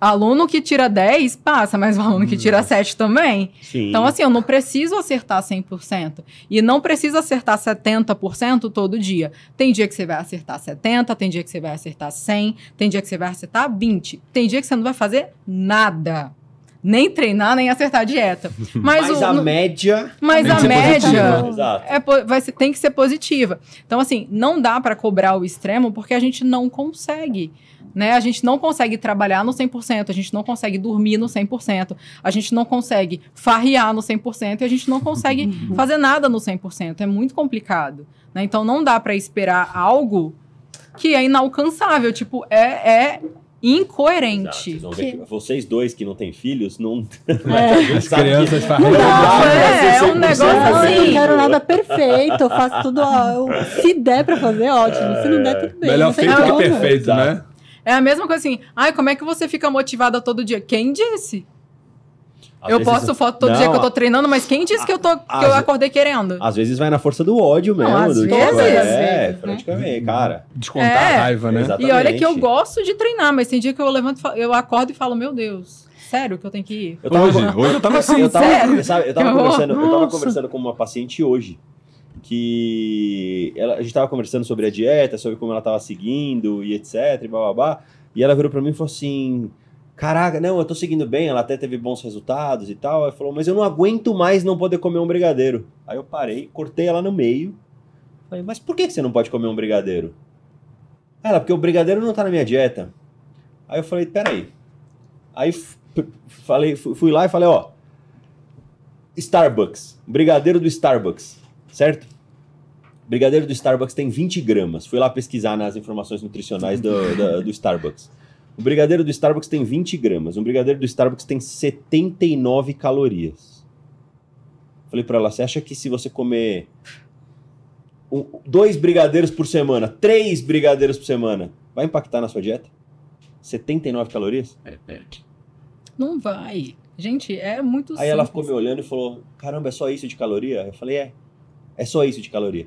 aluno que tira 10 passa, mas o aluno que tira 7 também. Sim. Então, assim, eu não preciso acertar 100%. E não precisa acertar 70% todo dia. Tem dia que você vai acertar 70%, tem dia que você vai acertar 100%, tem dia que você vai acertar 20%. Tem dia que você não vai fazer nada. Nem treinar, nem acertar a dieta. Mas, Mas o, a no- média. mas a média positiva. É, vai ser- tem que ser positiva. Então, assim, não dá para cobrar o extremo porque a gente não consegue. Né? A gente não consegue trabalhar no 100%, a gente não consegue dormir no 100%, a gente não consegue farrear no 100% e a gente não consegue fazer nada no 100%. É muito complicado. Né? Então, não dá para esperar algo que é inalcançável. Tipo, é, é Exato, incoerente. Que vocês dois que não têm filhos, não. É. As crianças Não, farreiam. é, é um 100%. negócio Não, eu não assim. quero nada perfeito, eu faço tudo. ó, se der pra fazer, ótimo. Se não der, tudo bem. Melhor não tem feito que perfeito, né? É a mesma coisa assim. Ai, como é que você fica motivada todo dia? Quem disse? Às eu vezes- posto foto todo Não, dia que eu tô treinando, mas quem disse que eu, tô, que eu acordei querendo? Às vezes vai na força do ódio mesmo. Não, às do tipo, vezes. é, Às vezes, né? praticamente, cara. Descontar É. a raiva, né? Exato. E olha que eu Exatamente. gosto de treinar, mas tem dia que eu levanto, e eu acordo e falo, meu Deus, sério que eu tenho que ir? Eu tava, Hoje, hoje eu tava assim. eu tava, sério? sabe, eu tava conversando, eu tava conversando com uma paciente hoje que ela, a gente tava conversando sobre a dieta, sobre como ela tava seguindo e etc, e e ela virou pra mim e falou assim: "Caraca, não, eu tô seguindo bem, ela até teve bons resultados e tal". Ela falou: "Mas eu não aguento mais não poder comer um brigadeiro". Aí eu parei, cortei ela no meio. Falei: "Mas por que você não pode comer um brigadeiro?" Ela: "Porque o brigadeiro não tá na minha dieta". Aí eu falei, peraí. Aí falei, fu- fui lá e falei, ó, Starbucks, brigadeiro do Starbucks, certo? Brigadeiro do Starbucks tem 20 gramas. Fui lá pesquisar nas informações nutricionais do, da- do Starbucks. O brigadeiro do Starbucks tem 20 gramas. Um brigadeiro do Starbucks tem 79 calorias. Falei pra ela, você acha que se você comer um- dois brigadeiros por semana, três brigadeiros por semana, vai impactar na sua dieta? 79 calorias? Não vai. Gente, é muito Aí ela ficou simples. me olhando e falou: Caramba, é só isso de caloria? Eu falei: É, é só isso de caloria.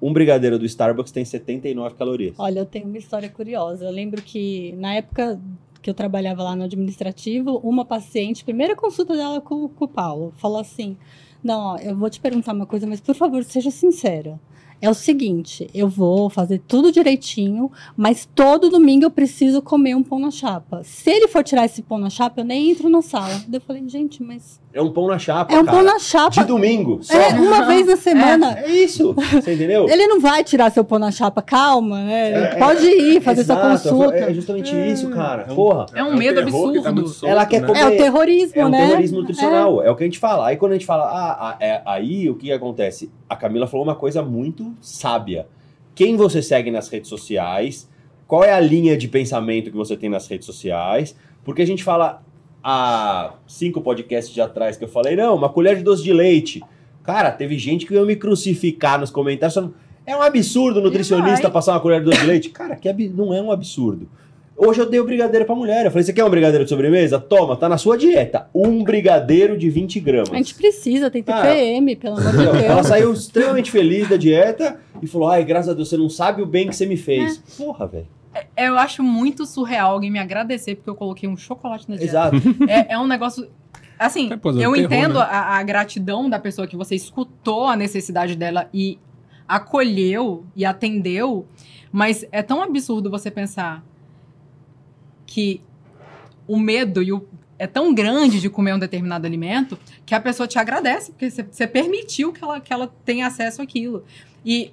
Um brigadeiro do Starbucks tem 79 calorias. Olha, eu tenho uma história curiosa. Eu lembro que na época que eu trabalhava lá no administrativo, uma paciente, primeira consulta dela com, com o Paulo, falou assim: Não, ó, eu vou te perguntar uma coisa, mas por favor, seja sincera. É o seguinte, eu vou fazer tudo direitinho, mas todo domingo eu preciso comer um pão na chapa. Se ele for tirar esse pão na chapa, eu nem entro na sala. Eu falei, gente, mas É um pão na chapa. é um cara. pão na chapa. De domingo. Só. É, uma vez na semana. É isso. Você entendeu? Ele não vai tirar seu pão na chapa, calma, né? Ele É, Pode ir fazer sua consulta. É justamente isso, cara. É um- Porra. É um medo tá absurdo. muito solto, Ela quer né? comer- É o terrorismo, É um né? terrorismo nutricional, é. o que a gente fala. Aí quando a gente fala, ah, ah, é, aí o que acontece? A Camila falou uma coisa muito sábia. Quem você segue nas redes sociais? Qual é a linha de pensamento que você tem nas redes sociais? Porque a gente fala há cinco podcasts de atrás que eu falei, não, uma colher de doce de leite. Cara, teve gente que veio me crucificar nos comentários falando, é um absurdo o nutricionista passar uma colher de doce de leite. Cara, que ab- não é um absurdo. Hoje eu dei o brigadeiro pra mulher. Eu falei, você quer um brigadeiro de sobremesa? Toma, tá na sua dieta. Um brigadeiro de 20 gramas. A gente precisa, tem Ah. TPM, pelo amor de Entendeu? Ela Deus. saiu extremamente feliz da dieta e falou, ai, graças a Deus, você não sabe o bem que você me fez. Porra, velho. Eu acho muito surreal alguém me agradecer porque eu coloquei um chocolate na dieta. Exato. É, é um negócio. Assim, É, é eu terror, entendo né? a, a gratidão da pessoa que você escutou a necessidade dela e acolheu e atendeu, mas é tão absurdo você pensar que o medo e o, é tão grande de comer um determinado alimento que a pessoa te agradece, porque você, você permitiu que ela, que ela tenha acesso àquilo. E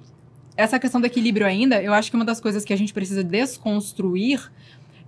essa questão do equilíbrio ainda, eu acho que uma das coisas que a gente precisa desconstruir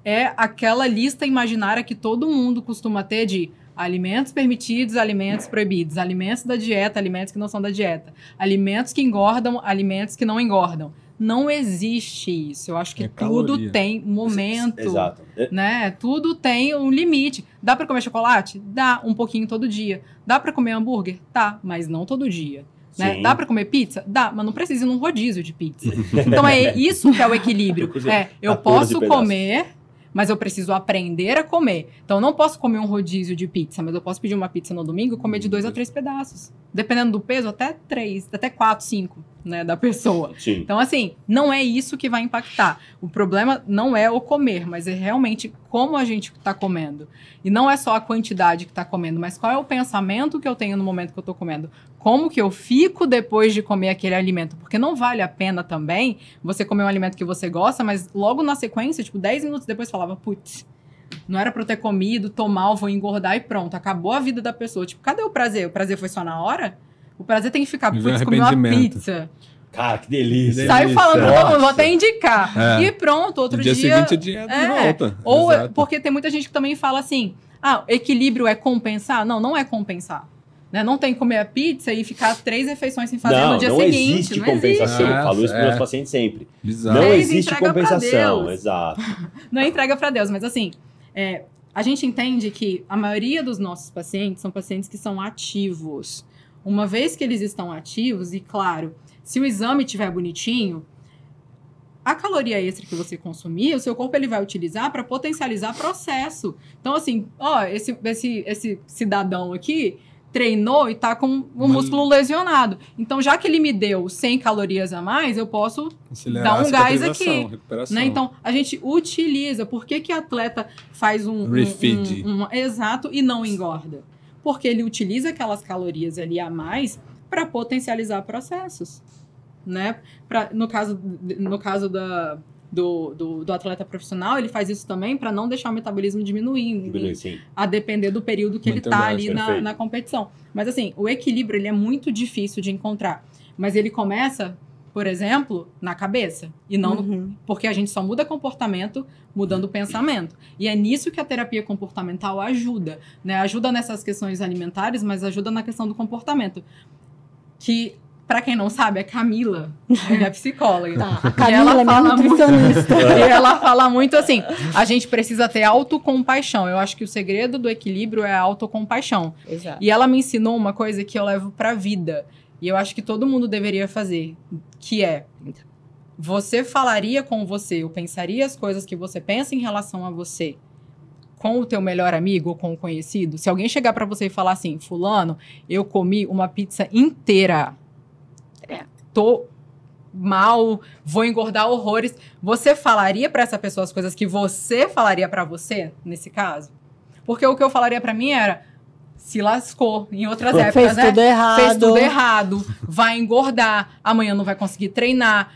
é aquela lista imaginária que todo mundo costuma ter de alimentos permitidos, alimentos proibidos, alimentos da dieta, alimentos que não são da dieta, alimentos que engordam, alimentos que não engordam. Não existe isso. Eu acho que É tudo caloria. tem momento Exato. É, né? Tudo tem um limite. Dá pra comer chocolate? Dá, um pouquinho todo dia. Dá pra comer hambúrguer? Tá, mas não todo dia. Né? Dá pra comer pizza? Dá, mas não precisa ir num rodízio de pizza. Então é isso que é o equilíbrio. É, eu 14 posso comer, mas eu preciso aprender a comer. Então eu não posso comer um rodízio de pizza, mas eu posso pedir uma pizza no domingo e comer de dois a três pedaços. Dependendo do peso, até três, até quatro, cinco, né, da pessoa. Sim. Então, assim, não é isso que vai impactar. O problema não é o comer, mas é realmente como a gente está comendo. E não é só a quantidade que está comendo, mas qual é o pensamento que eu tenho no momento que eu estou comendo. Como que eu fico depois de comer aquele alimento? Porque não vale a pena também você comer um alimento que você gosta, mas logo na sequência, tipo, 10 minutos depois falava, putz, não era pra eu ter comido, tô mal, vou engordar e pronto, acabou a vida da pessoa. Tipo, cadê o prazer? O prazer foi só na hora? O prazer tem que ficar, putz, comi uma pizza. Cara, que delícia. Sai- Saiu falando mundo, vou Nossa. até indicar. É. E pronto, outro no dia, dia. seguinte a dieta é. de volta. Ou é- Exato. porque tem muita gente que também fala assim: ah, equilíbrio é compensar? Não, não é compensar. Né? Não tem que comer a pizza e ficar três refeições sem fazer não, no dia não seguinte. existe não compensação. existe. Eu falo isso para É. meus pacientes sempre. Bizarro. Não existe compensação. Exato. Não é entrega pra Deus, mas assim, é, a gente entende que a maioria dos nossos pacientes são pacientes que são ativos. Uma vez que eles estão ativos, e claro, se o exame estiver bonitinho, a caloria extra que você consumir, o seu corpo ele vai utilizar para potencializar processo. Então, assim, ó, esse, esse, esse cidadão aqui treinou e tá com o músculo lesionado. Então, já que ele me deu 100 calorias a mais, eu posso Acelerar dá um gás aqui, né? Então, a gente utiliza. Por que, que atleta faz um, um- um- um- Exato, e não engorda? Porque ele utiliza aquelas calorias ali a mais para potencializar processos. Né? Pra, no caso, no caso da, do, do, do atleta profissional, ele faz isso também para não deixar o metabolismo diminuir, a depender do período que ele Mantendo tá a- ali na, na competição. Mas assim, o equilíbrio ele é muito difícil de encontrar. Mas ele começa por exemplo, na cabeça. E não no Uhum. porque a gente só muda comportamento mudando o pensamento. E é nisso que a terapia comportamental ajuda, né? Ajuda nessas questões alimentares, mas ajuda na questão do comportamento. Que, pra quem não sabe, é Camila, é minha psicóloga. Tá, a Camila ela é fala muito- nutricionista. E ela fala muito assim: a gente precisa ter autocompaixão. Eu acho que o segredo do equilíbrio é a autocompaixão. Exato. E ela me ensinou uma coisa que eu levo pra vida. E eu acho que todo mundo deveria fazer, que é você falaria com você, ou pensaria as coisas que você pensa em relação a você com o teu melhor amigo ou com o conhecido? Se alguém chegar pra você e falar assim, fulano, eu comi uma pizza inteira. É, tô mal, vou engordar horrores. Você falaria pra essa pessoa as coisas que você falaria pra você nesse caso? Porque o que eu falaria pra mim era se lascou em outras épocas, Fez né? tudo errado. Fez tudo errado, vai engordar, amanhã não vai conseguir treinar.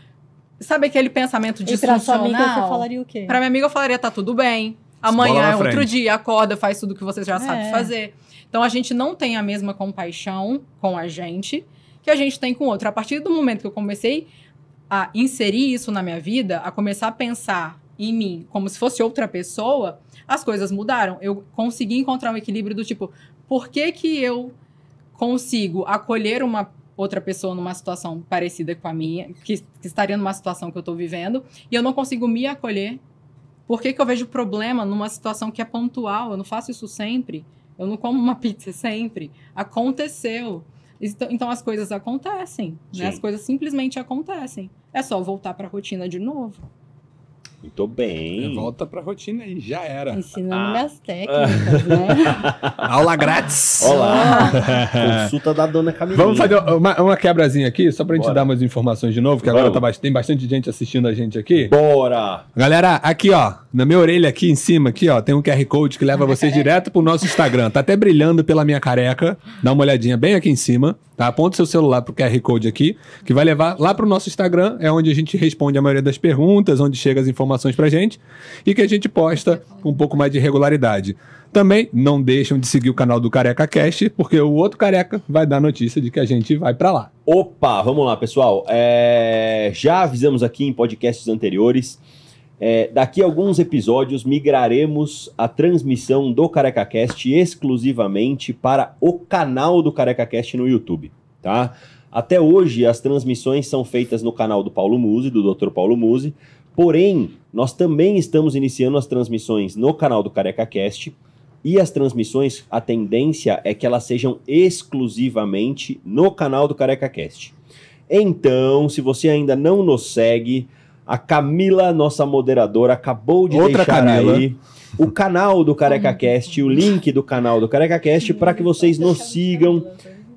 Sabe aquele pensamento E pra sua amiga, você falaria o quê? Pra minha amiga eu falaria, tá tudo bem. Amanhã é outro frente. dia, acorda, faz tudo que você já sabe É. fazer. Então a gente não tem a mesma compaixão com a gente que a gente tem com o outro. A partir do momento que eu comecei a inserir isso na minha vida, a começar a pensar em mim como se fosse outra pessoa, as coisas mudaram. Eu consegui encontrar um equilíbrio do tipo, por que que eu consigo acolher uma outra pessoa numa situação parecida com a minha, que, que estaria numa situação que eu tô vivendo, e eu não consigo me acolher? Por que, que eu vejo problema numa situação que é pontual? Eu não faço isso sempre. Eu não como uma pizza sempre. Aconteceu. Então, então as coisas acontecem. Né? As coisas simplesmente acontecem. É só voltar pra rotina de novo. Muito bem. Volta pra rotina aí, já era. Ensinando Ah. minhas técnicas, né? Aula grátis. Olá. Consulta da dona Camila. Vamos fazer uma, uma quebrazinha aqui, só pra gente Bora. dar umas informações de novo, que agora Vamos. tá, bast- tem bastante gente assistindo a gente aqui. Bora! Galera, aqui ó, na minha orelha aqui em cima, aqui ó, tem um QR Code que leva vocês direto pro nosso Instagram. Tá até brilhando pela minha careca. Dá uma olhadinha bem aqui em cima, tá? Aponta seu celular pro QR Code aqui, que vai levar lá pro nosso Instagram, é onde a gente responde a maioria das perguntas, onde chega as informações pra gente e que a gente posta com um pouco mais de regularidade. Também não deixam de seguir o canal do Careca Cast, porque o outro careca vai dar notícia de que a gente vai pra lá. Opa, vamos lá, pessoal. É, já avisamos aqui em podcasts anteriores. É, daqui a alguns episódios migraremos a transmissão do CarecaCast exclusivamente para o canal do CarecaCast no YouTube, tá? Até hoje as transmissões são feitas no canal do Paulo Musi, do Dr. Paulo Musi. Porém, nós também estamos iniciando as transmissões no canal do CarecaCast. E as transmissões, a tendência é que elas sejam exclusivamente no canal do CarecaCast. Então, se você ainda não nos segue, a Camila, nossa moderadora, acabou de Outra deixar Camila. aí o canal do CarecaCast, o link do canal do CarecaCast, para que vocês nos sigam,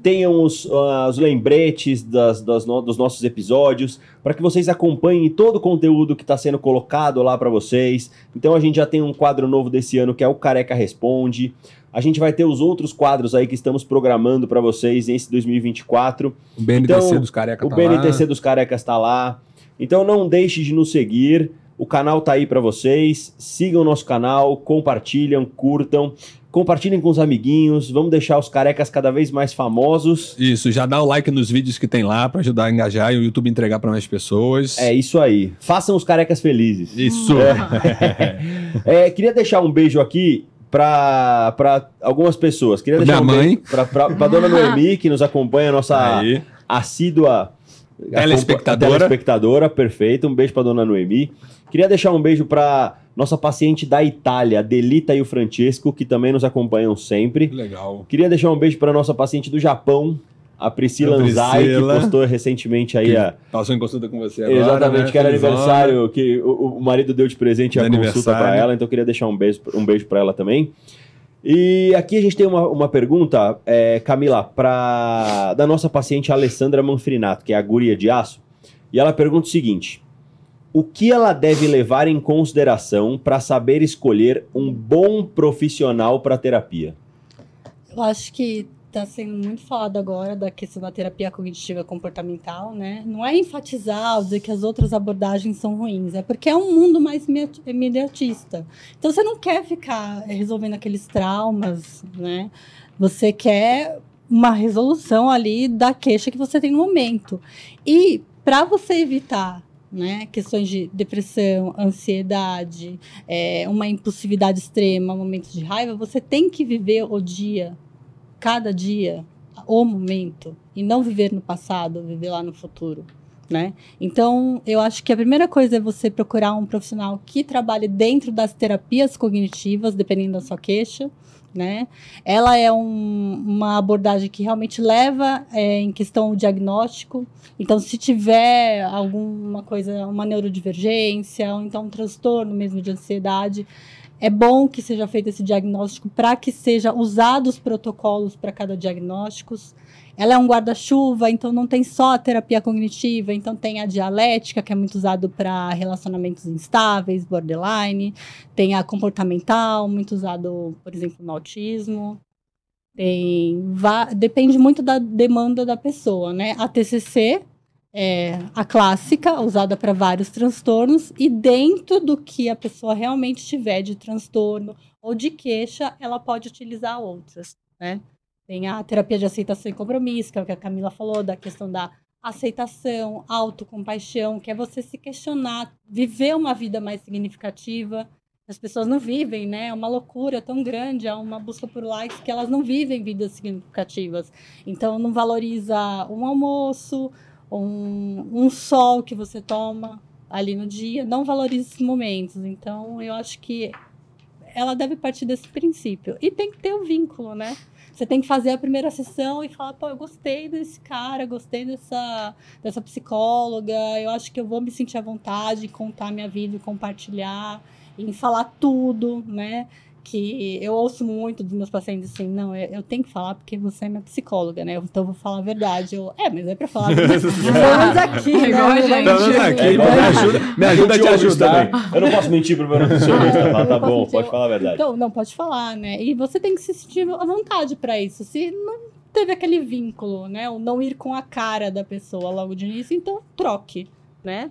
tenham os, ah, os lembretes das- das no- dos nossos episódios, para que vocês acompanhem todo o conteúdo que está sendo colocado lá para vocês. Então a gente já tem um quadro novo desse ano que é o Careca Responde. A gente vai ter os outros quadros aí que estamos programando para vocês nesse 2024. O BNTC Então, dos careca O tá BNTC lá. dos Carecas está lá. Então não deixe de nos seguir. O canal tá aí para vocês. Sigam o nosso canal, compartilham, curtam, compartilhem com os amiguinhos. Vamos deixar os carecas cada vez mais famosos. Isso, já dá o like nos vídeos que tem lá pra ajudar a engajar e o YouTube entregar pra mais pessoas. É isso aí. Façam os carecas felizes. Isso. É, queria deixar um beijo aqui para algumas pessoas. Queria Minha deixar um mãe. beijo pra, pra, pra dona Noemi, que nos acompanha, nossa Aí. assídua Telespectadora. telespectadora, perfeito. Um beijo para dona Noemi. Queria deixar um beijo para nossa paciente da Itália, a Delita e o Francesco, que também nos acompanham sempre. Legal. Queria deixar um beijo para nossa paciente do Japão, a Priscila A Anzai, que Priscila. postou recentemente aí a, Passou em consulta com você agora. Exatamente, né? que era Felizona. aniversário, que o, o marido deu de presente a consulta para ela, então queria deixar um beijo, um beijo para ela também. E aqui a gente tem uma, uma pergunta, é, Camila, pra, da nossa paciente Alessandra Manfrinato, que é a guria de aço, e ela pergunta o seguinte: o que ela deve levar em consideração para saber escolher um bom profissional para terapia? Eu acho que está sendo muito falado agora da questão da terapia cognitiva comportamental, né? Não é enfatizar ou dizer que as outras abordagens são ruins, é porque é um mundo mais imedi- imediatista. Então você não quer ficar resolvendo aqueles traumas, né? Você quer uma resolução ali da queixa que você tem no momento. E para você evitar né, questões de depressão, ansiedade, é, uma impulsividade extrema, momentos de raiva, você tem que viver o dia, cada dia, o momento, e não viver no passado, viver lá no futuro. Né? Então, eu acho que a primeira coisa é você procurar um profissional que trabalhe dentro das terapias cognitivas, dependendo da sua queixa, né? Ela é um, uma abordagem que realmente leva é, em questão o diagnóstico. Então, se tiver alguma coisa, uma neurodivergência, ou então um transtorno mesmo de ansiedade, é bom que seja feito esse diagnóstico para que seja usados protocolos para cada diagnóstico. Ela é um guarda-chuva, então não tem só a terapia cognitiva, então tem a dialética, que é muito usado para relacionamentos instáveis, borderline, tem a comportamental, muito usado, por exemplo, no autismo. Tem depende muito da demanda da pessoa, né? A TCC é a clássica, usada para vários transtornos, e dentro do que a pessoa realmente tiver de transtorno ou de queixa, ela pode utilizar outras, né? Tem a terapia de aceitação e compromisso, que é o que a Camila falou, da questão da aceitação, autocompaixão, que é você se questionar, viver uma vida mais significativa. As pessoas não vivem, né? É uma loucura tão grande, é uma busca por likes que elas não vivem vidas significativas. Então, não valoriza um almoço, um, um sol que você toma ali no dia, não valoriza esses momentos. Então, eu acho que ela deve partir desse princípio. E tem que ter o um vínculo, né? Você tem que fazer a primeira sessão e falar, pô, eu gostei desse cara, gostei dessa, dessa psicóloga, eu acho que eu vou me sentir à vontade em contar minha vida e compartilhar, em falar tudo, né? Que eu ouço muito dos meus pacientes assim, não, eu, eu, tenho que falar porque você é minha psicóloga, né? Então eu vou falar a verdade. Eu, é, mas é pra falar. Estamos aqui, é igual né? a gente. Estamos aqui, me ajuda, me ajuda a te ajudar. Eu não posso mentir pro meu nutricionista, fala, tá bom, pode falar a verdade. Então, não, pode falar, né? E você tem que se sentir à vontade para isso. Se não teve aquele vínculo, né? O não ir com a cara da pessoa logo de início, então troque, né?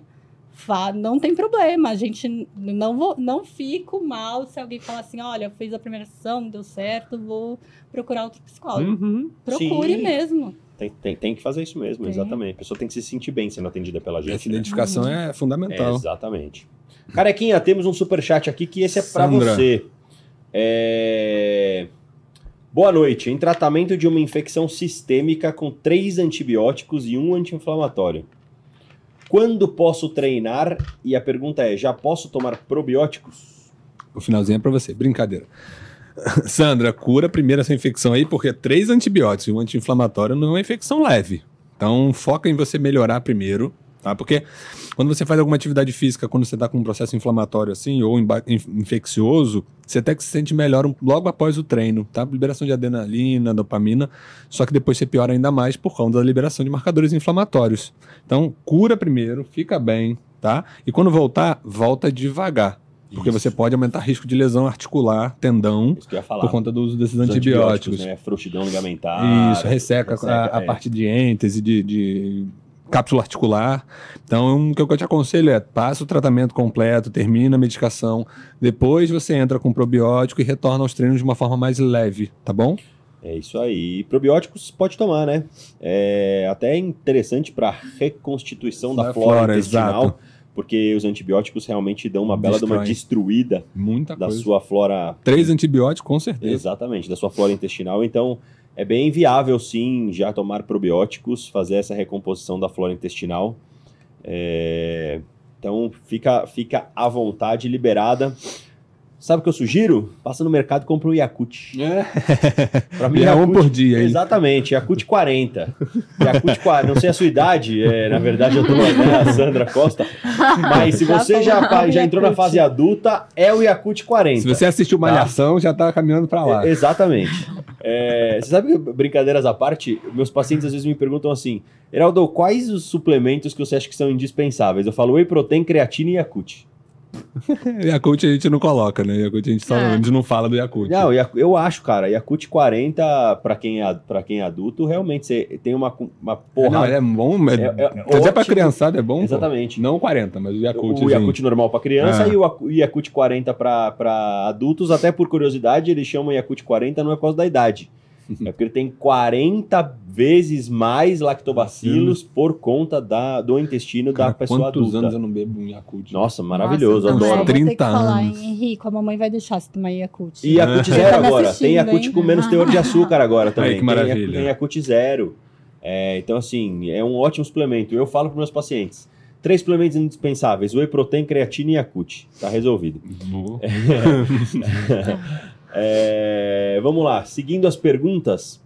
Não tem problema, a gente não, vou, não fico mal se alguém falar assim, olha, fiz a primeira sessão, não deu certo, vou procurar outro psicólogo. Uhum. Procure Sim. mesmo. Tem, tem, tem, que fazer isso mesmo, tem. exatamente. A pessoa tem que se sentir bem sendo atendida pela gente. Essa né? identificação uhum. é fundamental. É, exatamente. Carequinha, temos um super chat aqui que esse é para você. É... Boa noite. Em tratamento de uma infecção sistêmica com três antibióticos e um anti-inflamatório. Quando posso treinar? E a pergunta é: já posso tomar probióticos? O finalzinho é para você. Brincadeira. Sandra, cura primeiro essa infecção aí, porque três antibióticos e um anti-inflamatório não é uma infecção leve. Então, foca em você melhorar primeiro, tá? Porque quando você faz alguma atividade física, quando você está com um processo inflamatório assim, ou infeccioso, você até que se sente melhor logo após o treino, tá? Liberação de adrenalina, dopamina, só que depois você piora ainda mais por conta da liberação de marcadores inflamatórios. Então, cura primeiro, fica bem, tá? E quando voltar, volta devagar. Porque Isso. você pode aumentar risco de lesão articular, tendão, por conta do uso desses antibióticos. antibióticos né? Frouxidão ligamentar. Isso, resseca, resseca a, a é. parte de êntese, de, de cápsula articular. Então, o que eu te aconselho é passa o tratamento completo, termina a medicação, depois você entra com probiótico e retorna aos treinos de uma forma mais leve, tá bom? É isso aí. Probióticos pode tomar, né? É até interessante para reconstituição da, da flora, flora, intestinal. Exato. Porque os antibióticos realmente dão uma bela de uma destruída Muita da coisa. sua flora. Três antibióticos, com certeza. Exatamente, da sua flora intestinal. Então, é bem viável, sim, já tomar probióticos, fazer essa recomposição da flora intestinal. É... Então, fica, fica à vontade, liberada. Sabe o que eu sugiro? Passa no mercado e compra um Yakut. É. Pra mim, é um por dia. Hein? Exatamente, Yakut 40. Yakut 40. Não sei a sua idade, é, na verdade eu tô né, a Sandra Costa. Mas se você já, já entrou na fase adulta, é o Yakut 40. Se você assistiu tá? Malhação, tá? já tá caminhando para lá. É, exatamente. É, você sabe, brincadeiras à parte, meus pacientes às vezes me perguntam assim, Heraldo, quais os suplementos que você acha que são indispensáveis? Eu falo Whey Protein, Creatina e Yakut. Yakult a gente não coloca, né? Yakult a gente, só, é. a gente não fala do Yakult. Não, eu acho, cara, Yakult 40, pra quem é, pra quem é adulto, realmente você tem uma, uma porra. Não, é bom, é, é, até pra criançada é bom. Exatamente. Pô. Não 40, mas o Yakult. O Yakult normal pra criança é. e o Yakult 40 pra, pra adultos, até por curiosidade, eles chamam Yakult 40 não é por causa da idade. É porque ele tem 40 vezes mais lactobacilos por conta da, do intestino Cara, da pessoa quantos adulta. anos eu não bebo um Yakult? Nossa, maravilhoso, Nossa, Ai, adoro. que 30 falar, anos. hein, Henrique, a mamãe vai deixar você tomar Yakult. E Yakult É. Zero Tá agora. Tem Yakult hein? com menos teor de açúcar agora também. Ai, que maravilha. Tem, tem Yakult Zero. É, então, assim, é um ótimo suplemento. Eu falo para meus pacientes. Três suplementos indispensáveis: Whey Protein, creatina e Yakult. Tá resolvido. Boa. É, vamos lá, seguindo as perguntas.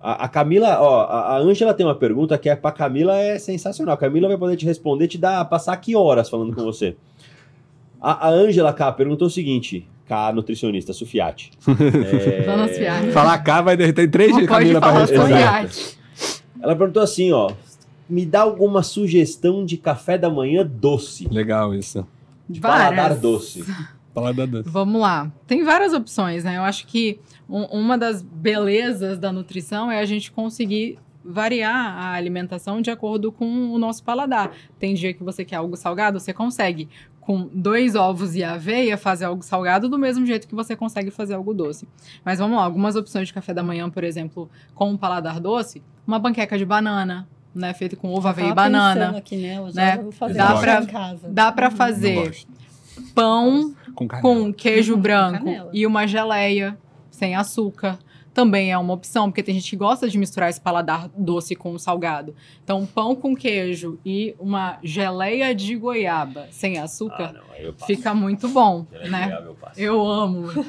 A, a Camila, ó, a Ângela tem uma pergunta que é pra Camila é sensacional. A Camila vai poder te responder, te dar, passar aqui horas falando com você. A Ângela K perguntou o seguinte: K, nutricionista, Sufiati. É, Dona Sufiati. Falar cá vai derreter três de Camila pra falar responder. Ela perguntou assim, ó. Me dá alguma sugestão de café da manhã doce. Legal isso. De paladar doce. Falar da doce. Vamos lá. Tem várias opções, né? Eu acho que um- uma das belezas da nutrição é a gente conseguir variar a alimentação de acordo com o nosso paladar. Tem dia que você quer algo salgado, você consegue com dois ovos e aveia fazer algo salgado do mesmo jeito que você consegue fazer algo doce. Mas vamos lá, algumas opções de café da manhã, por exemplo, com um paladar doce, uma panqueca de banana, né, feita com ovo, aveia e banana. Aqui, né? Eu já né? vou fazer Dá em casa. Dá pra Não fazer gosto. Pão Com com queijo Uhum, branco canela. e uma geleia sem açúcar. Também é uma opção, porque tem gente que gosta de misturar esse paladar doce com o salgado. Então, pão com queijo e uma geleia de goiaba sem açúcar Ah, não, eu fica muito bom, É né? legal, eu passo. Eu amo.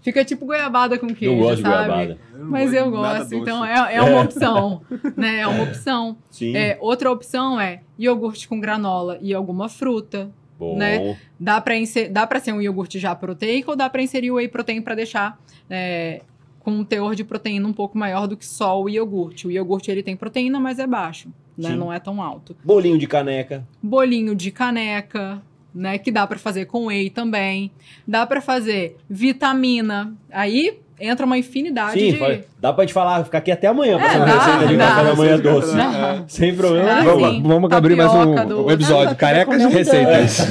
Fica tipo goiabada com queijo, Não gosto de sabe? goiabada. Mas eu gosto, então é, é uma opção, né? É uma opção. Sim, É, outra opção é iogurte com granola e alguma fruta. Bom. né? Dá para dá para ser um iogurte já proteico ou dá para inserir o whey protein para deixar é, com um teor de proteína um pouco maior do que só o iogurte. O iogurte ele tem proteína, mas é baixo, né? Não é tão alto. Bolinho de caneca. Bolinho de caneca, né? Que dá para fazer com whey também. Dá para fazer vitamina. Aí entra uma infinidade Sim, de fa- dá pra gente falar, ficar aqui até amanhã É, passando dá, receita de dá. café da manhã doce. Dá. Sem problema Dá, nenhum. sim. Vamos, vamos abrir mais um, do- um episódio. Carecas e receitas.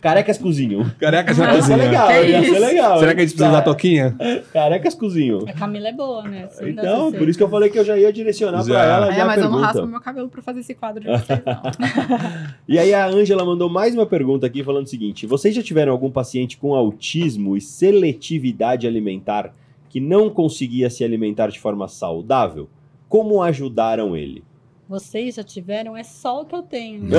Carecas cozinham. Carecas na é cozinha. legal, Que ia ser legal. Será que a gente precisa Tá. da toquinha? Carecas cozinham. A Camila é boa, né? Sim, Então, por isso que eu falei que eu já ia direcionar Já. pra ela É, já a mas eu não pergunta. raspo meu cabelo para fazer esse quadro de vocês, não. E aí a Ângela mandou mais uma pergunta aqui falando o seguinte: vocês já tiveram algum paciente com autismo e seletividade alimentar que não conseguia se alimentar de forma saudável? Como ajudaram ele? Vocês já tiveram, é só o que eu tenho.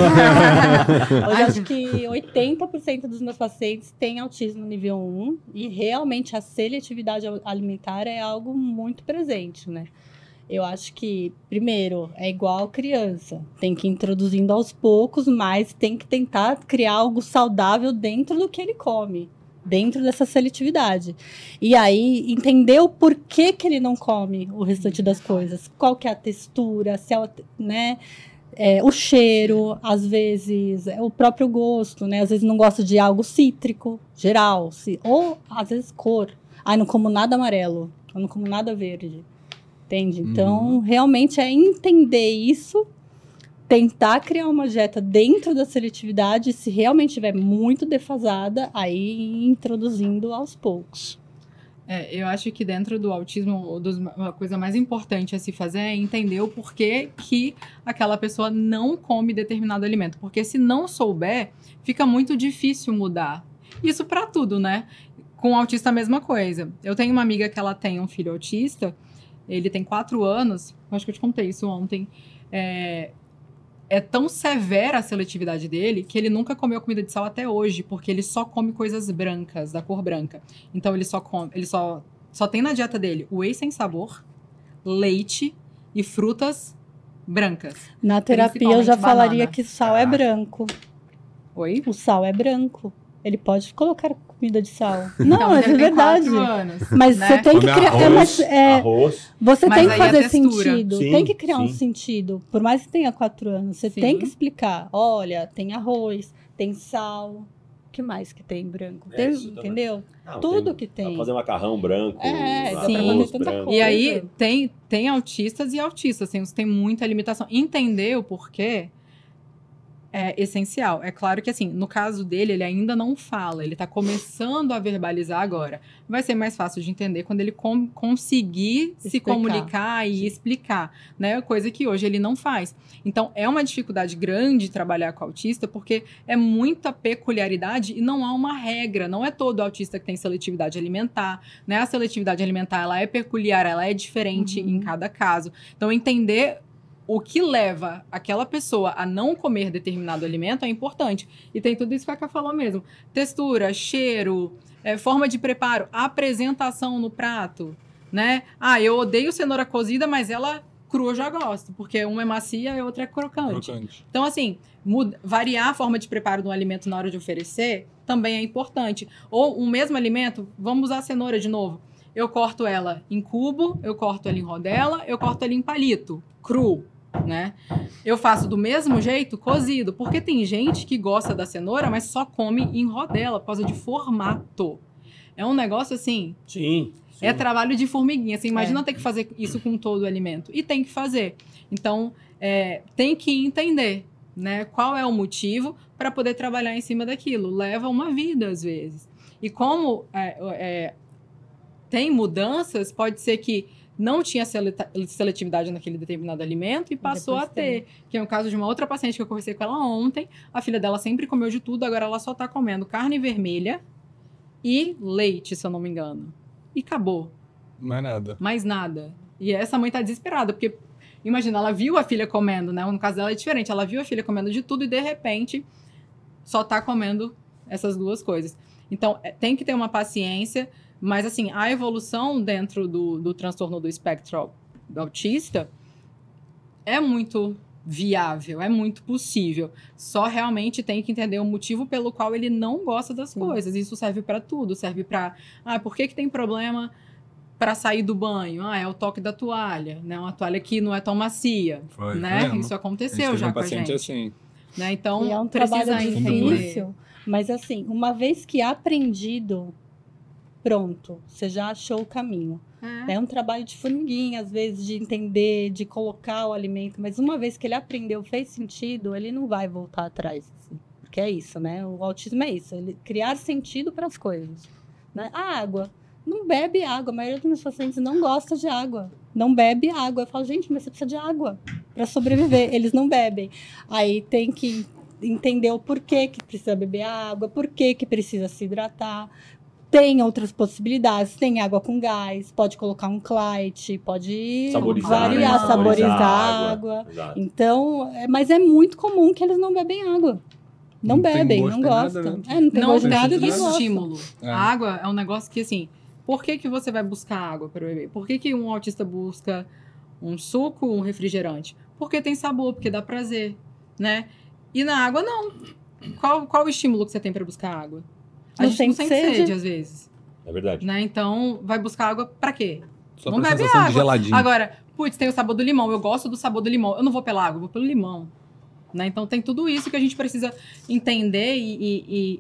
Hoje acho que 80% dos meus pacientes têm autismo nível 1 e realmente a seletividade alimentar é algo muito presente, né? Eu acho que, primeiro, é igual criança. Tem que ir introduzindo aos poucos, mas tem que tentar criar algo saudável dentro do que ele come. Dentro dessa seletividade. E aí, entender o porquê que ele não come o restante das coisas. Qual que é a textura, se é, o- né? É, o cheiro, às vezes, é o próprio gosto, né? Às vezes não gosta de algo cítrico, geral. ci- Ou, às vezes, cor. Ai, não como nada amarelo. Eu não como nada verde. Entende? Então, realmente é entender isso, tentar criar uma dieta dentro da seletividade, se realmente estiver muito defasada, aí introduzindo aos poucos. É, eu acho que dentro do autismo, a coisa mais importante a se fazer é entender o porquê que aquela pessoa não come determinado alimento. Porque se não souber, fica muito difícil mudar. Isso pra tudo, né? Com o autista a mesma coisa. Eu tenho uma amiga que ela tem um filho autista, ele tem quatro anos, acho que eu te contei isso ontem. É, é tão severa a seletividade dele que ele nunca comeu comida de sal até hoje, porque ele só come coisas brancas, da cor branca. Então ele só come, ele só só tem na dieta dele whey sem sabor, leite e frutas brancas. Na terapia eu já falaria banana. que sal é Caraca. branco. Oi? O sal é branco. Ele pode colocar comida de sal. Não, mas é verdade. quatro anos, Mas né? você tem que criar. é, arroz, mas, é, Arroz. você Mas tem que a fazer sentido. Sim, tem que criar um sim. sentido. Por mais que tenha quatro anos, você Sim. tem que explicar. Olha, tem arroz, tem sal. O que mais que tem branco? É, Tem- entendeu? Não, Tudo tem- que tem. fazer macarrão branco. É, arroz branco. coisa. E aí tem, tem autistas e autistas, que tem muita limitação. Entender o porquê é essencial. É claro que, assim, no caso dele, ele ainda não fala, ele está começando a verbalizar agora. Vai ser mais fácil de entender quando ele com- conseguir se Explicar. comunicar e explicar, né? Coisa que hoje ele não faz. Então, é uma dificuldade grande trabalhar com autista, porque é muita peculiaridade e não há uma regra. Não é todo autista que tem seletividade alimentar, né? A seletividade alimentar, ela é peculiar, ela é diferente Uhum. em cada caso. Então, entender o que leva aquela pessoa a não comer determinado alimento é importante. E tem tudo isso que a Ká falou mesmo. Textura, cheiro, é, forma de preparo, apresentação no prato, né? Ah, eu odeio cenoura cozida, mas ela crua eu já gosto, porque uma é macia e a outra é crocante. Crocante. Então, assim, muda- variar a forma de preparo do alimento na hora de oferecer também é importante. Ou um mesmo alimento, vamos usar a cenoura de novo. Eu corto ela em cubo, eu corto ela em rodela, eu corto ela em palito, cru, né? Eu faço do mesmo jeito, cozido, porque tem gente que gosta da cenoura, mas só come em rodela por causa de formato. É um negócio assim, Sim. sim. é trabalho de formiguinha. Você imagina É. ter que fazer isso com todo o alimento. E tem que fazer. Então, é, tem que entender né, qual é o motivo para poder trabalhar em cima daquilo. Leva uma vida, às vezes. E como é, é, tem mudanças, pode ser que não tinha seletividade naquele determinado alimento e passou a Depois tem. ter. Que é o caso de uma outra paciente que eu conversei com ela ontem. A filha dela sempre comeu de tudo, agora ela só tá comendo carne vermelha e leite, se eu não me engano. E acabou. Mais nada. Mais nada. E essa mãe tá desesperada, porque imagina, ela viu a filha comendo, né? No caso dela é diferente. Ela viu a filha comendo de tudo e de repente só tá comendo essas duas coisas. Então, é, tem que ter uma paciência, mas assim, a evolução dentro do, do transtorno do espectro do autista é muito viável, é muito possível. Só realmente tem que entender o motivo pelo qual ele não gosta das Sim. coisas. Isso serve para tudo, serve para, ah, por que que tem problema para sair do banho? Ah, é o toque da toalha, né? Uma toalha que não é tão macia, Foi, né? foi mesmo. Isso aconteceu já um com a paciente gente, assim. né? Então, e é um precisa trabalho difícil, mas assim, uma vez que aprendido, pronto, você já achou o caminho. É. É um trabalho de formiguinha, às vezes, de entender, de colocar o alimento, mas uma vez que ele aprendeu, fez sentido, ele não vai voltar atrás. assim. Porque é isso, né? O autismo é isso, ele criar sentido para as coisas. Né? A água. Não bebe água. A maioria dos meus pacientes não gosta de água. Não bebe água. Eu falo, gente, mas você precisa de água para sobreviver. Eles não bebem. Aí tem que entender o porquê que precisa beber água, por que que precisa se hidratar. Tem outras possibilidades, tem água com gás, pode colocar um Clyde, pode Saborizar, variar, né? saborizar, Saborizar a água. Exato. Então, é- mas é muito comum que eles não bebem água. Não, Não bebem, gosto, não tem nada, gostam. né? É, não tem não gosto de tem nada e gostam. estímulo. É. A água é um negócio que, assim, por que, que você vai buscar água para beber? Por que, que um autista busca um suco, um refrigerante? Porque tem sabor, porque dá prazer, né? E na água, não. Qual, qual o estímulo que você tem para buscar água? A Não gente não sente sente sede. sede. às vezes, É verdade. né? Então, vai buscar água para quê? Só Não pra bebe de água. geladinho. Agora, putz, tem o sabor do limão. Eu gosto do sabor do limão. Eu não vou pela água, eu vou pelo limão. Né? Então tem tudo isso que a gente precisa entender e, e- e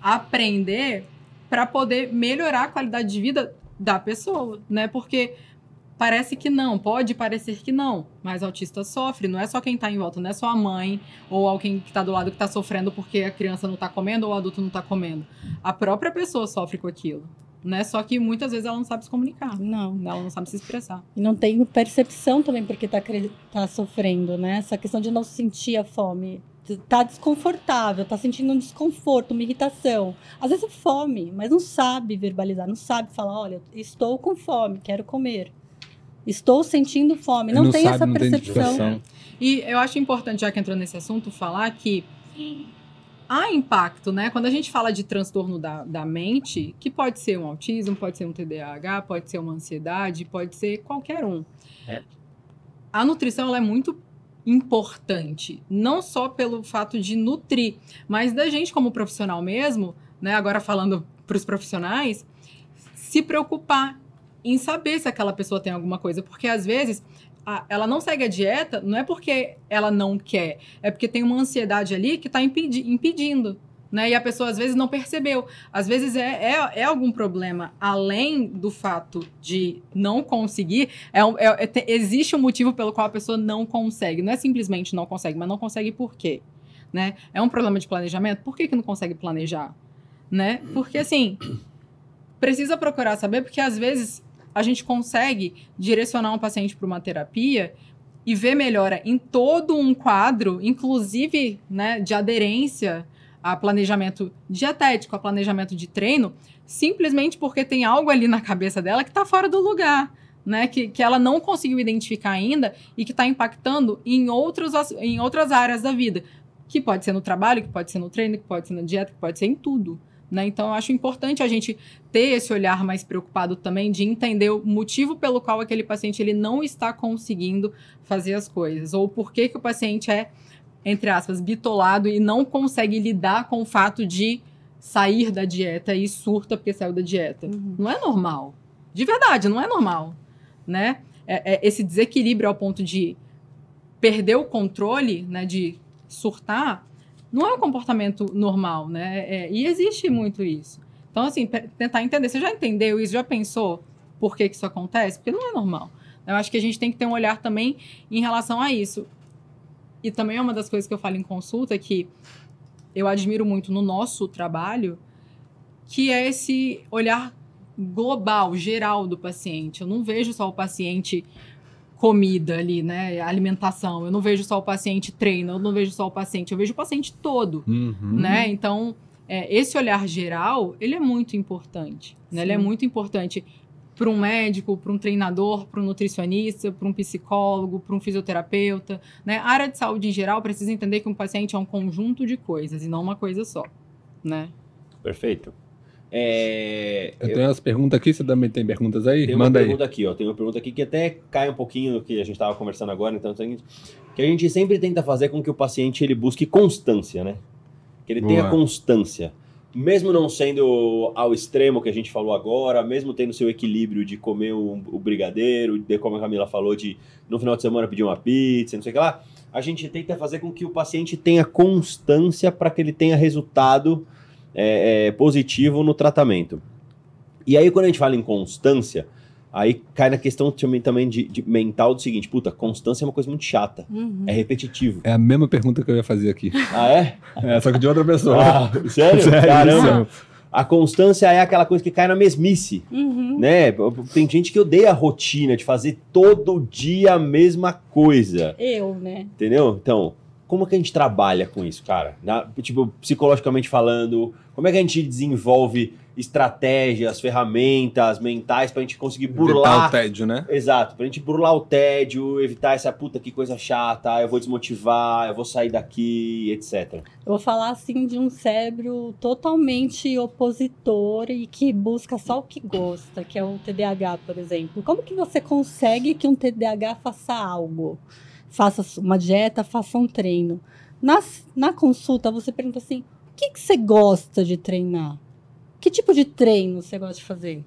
aprender para poder melhorar a qualidade de vida da pessoa, né? Porque parece que não, pode parecer que não, mas autista sofre, não é só quem tá em volta, não é só a mãe ou alguém que tá do lado que tá sofrendo porque a criança não tá comendo ou o adulto não tá comendo. A própria pessoa sofre com aquilo, né? Só que muitas vezes ela não sabe se comunicar. Não. Ela não sabe se expressar. E não tem percepção também porque tá, cre- tá sofrendo, né? Essa questão de não sentir a fome. Tá desconfortável, tá sentindo um desconforto, uma irritação. Às vezes é fome, mas não sabe verbalizar, não sabe falar, olha, estou com fome, quero comer. Estou sentindo fome. Não, tem sabe, essa não tem percepção. identificação. E eu acho importante, já que entrou nesse assunto, falar que há impacto, né? Quando a gente fala de transtorno da, da mente, que pode ser um autismo, pode ser um TDAH, pode ser uma ansiedade, pode ser qualquer um. É. A nutrição ela é muito importante, não só pelo fato de nutrir, mas da gente como profissional mesmo, né? Agora falando para os profissionais, se preocupar em saber se aquela pessoa tem alguma coisa, porque às vezes ela não segue a dieta, não é porque ela não quer, é porque tem uma ansiedade ali que está impedindo. Né? E a pessoa às vezes não percebeu. Às vezes é, é, é algum problema, além do fato de não conseguir, é, é- é- te- existe um motivo pelo qual a pessoa não consegue. Não é simplesmente não consegue, mas não consegue por quê? né? É um problema de planejamento? Por que, que não consegue planejar? Né? Porque assim, precisa procurar saber, porque às vezes a gente consegue direcionar um paciente para uma terapia e ver melhora em todo um quadro, inclusive né, de aderência a planejamento dietético, a planejamento de treino, simplesmente porque tem algo ali na cabeça dela que está fora do lugar. Né, que, que ela não conseguiu identificar ainda e que está impactando em, outros, em outras áreas da vida. Que pode ser no trabalho, que pode ser no treino, que pode ser na dieta, que pode ser em tudo. Né? Então, eu acho importante a gente ter esse olhar mais preocupado também de entender o motivo pelo qual aquele paciente ele não está conseguindo fazer as coisas, ou por que, que o paciente é, entre aspas, bitolado e não consegue lidar com o fato de sair da dieta e surta porque saiu da dieta. Uhum. Não é normal. De verdade, não é normal. Né? É, é esse desequilíbrio ao ponto de perder o controle, né, de surtar, não é um comportamento normal, né? É, e existe muito isso. Então, assim, tentar entender. Você já entendeu isso? Já pensou por que, que isso acontece? Porque não é normal. Eu acho que a gente tem que ter um olhar também em relação a isso. E também é uma das coisas que eu falo em consulta que eu admiro muito no nosso trabalho, que é esse olhar global, geral do paciente. Eu não vejo só o paciente comida ali, né? Alimentação. Eu não vejo só o paciente treino, eu não vejo só o paciente, eu vejo o paciente todo, uhum. né? Então, é, esse olhar geral, ele é muito importante, né? Ele é muito importante para um médico, para um treinador, para um nutricionista, para um psicólogo, para um fisioterapeuta, né? A área de saúde em geral precisa entender que um paciente é um conjunto de coisas e não uma coisa só, né? Perfeito. É, eu, eu tenho as perguntas aqui, você também tem perguntas aí? Tem uma Manda pergunta aí. aqui, ó. Tem uma pergunta aqui que até cai um pouquinho do que a gente estava conversando agora, então que a gente sempre tenta fazer com que o paciente ele busque constância, né? Que ele Boa. tenha constância. Mesmo não sendo ao extremo que a gente falou agora, mesmo tendo seu equilíbrio de comer o, o brigadeiro, de como a Camila falou, de no final de semana pedir uma pizza, não sei o que lá, a gente tenta fazer com que o paciente tenha constância para que ele tenha resultado é, é, positivo no tratamento. E aí, quando a gente fala em constância, aí cai na questão também de, de mental do seguinte: puta, constância é uma coisa muito chata. Uhum. É repetitivo. É a mesma pergunta que eu ia fazer aqui. Ah, é? É, só que de outra pessoa. Ah, sério? sério? Caramba. A constância é aquela coisa que cai na mesmice, uhum. né? Tem gente que odeia a rotina de fazer todo dia a mesma coisa. Eu, né? Entendeu? Então, como que a gente trabalha com isso, cara? Na, tipo, psicologicamente falando, como é que a gente desenvolve estratégias, ferramentas mentais pra gente conseguir burlar. Evitar o tédio, né? Exato, pra gente burlar o tédio, evitar essa puta que coisa chata, eu vou desmotivar, eu vou sair daqui, etc. Eu vou falar assim de um cérebro totalmente opositor e que busca só o que gosta, que é o TDAH, por exemplo. Como que você consegue que um TDAH faça algo? Faça uma dieta, faça um treino. Na, na consulta, você pergunta assim: que, que você gosta de treinar? Que tipo de treino você gosta de fazer?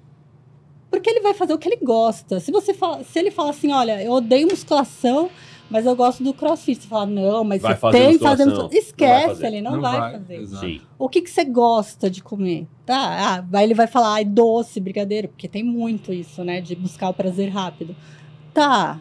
Porque ele vai fazer o que ele gosta. Se você fala, se ele fala assim, olha, eu odeio musculação, mas eu gosto do crossfit. Você fala, não, mas vai você tem que fazer musculação. Esquece, não ele não, não vai, vai, fazer. O que, que você gosta de comer? Tá, ah, aí ele vai falar, ai, doce, brigadeiro, porque tem muito isso, né, de buscar o prazer rápido. Tá,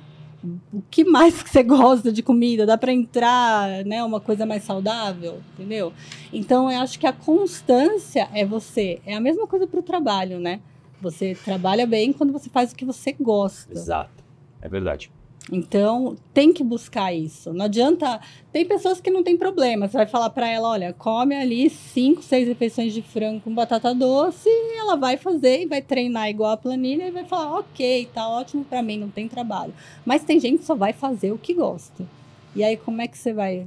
o que mais que você gosta de comida? Dá para entrar, né, uma coisa mais saudável, entendeu? Então eu acho que a constância é você, é a mesma coisa para o trabalho, né? Você trabalha bem quando você faz o que você gosta. Exato. É verdade. Então, tem que buscar isso. Não adianta. Tem pessoas que não tem problema. Você vai falar para ela: olha, come ali cinco, seis refeições de frango com batata doce, e ela vai fazer e vai treinar igual a planilha e vai falar: ok, tá ótimo para mim, não tem trabalho. Mas tem gente que só vai fazer o que gosta. E aí, como é que você vai.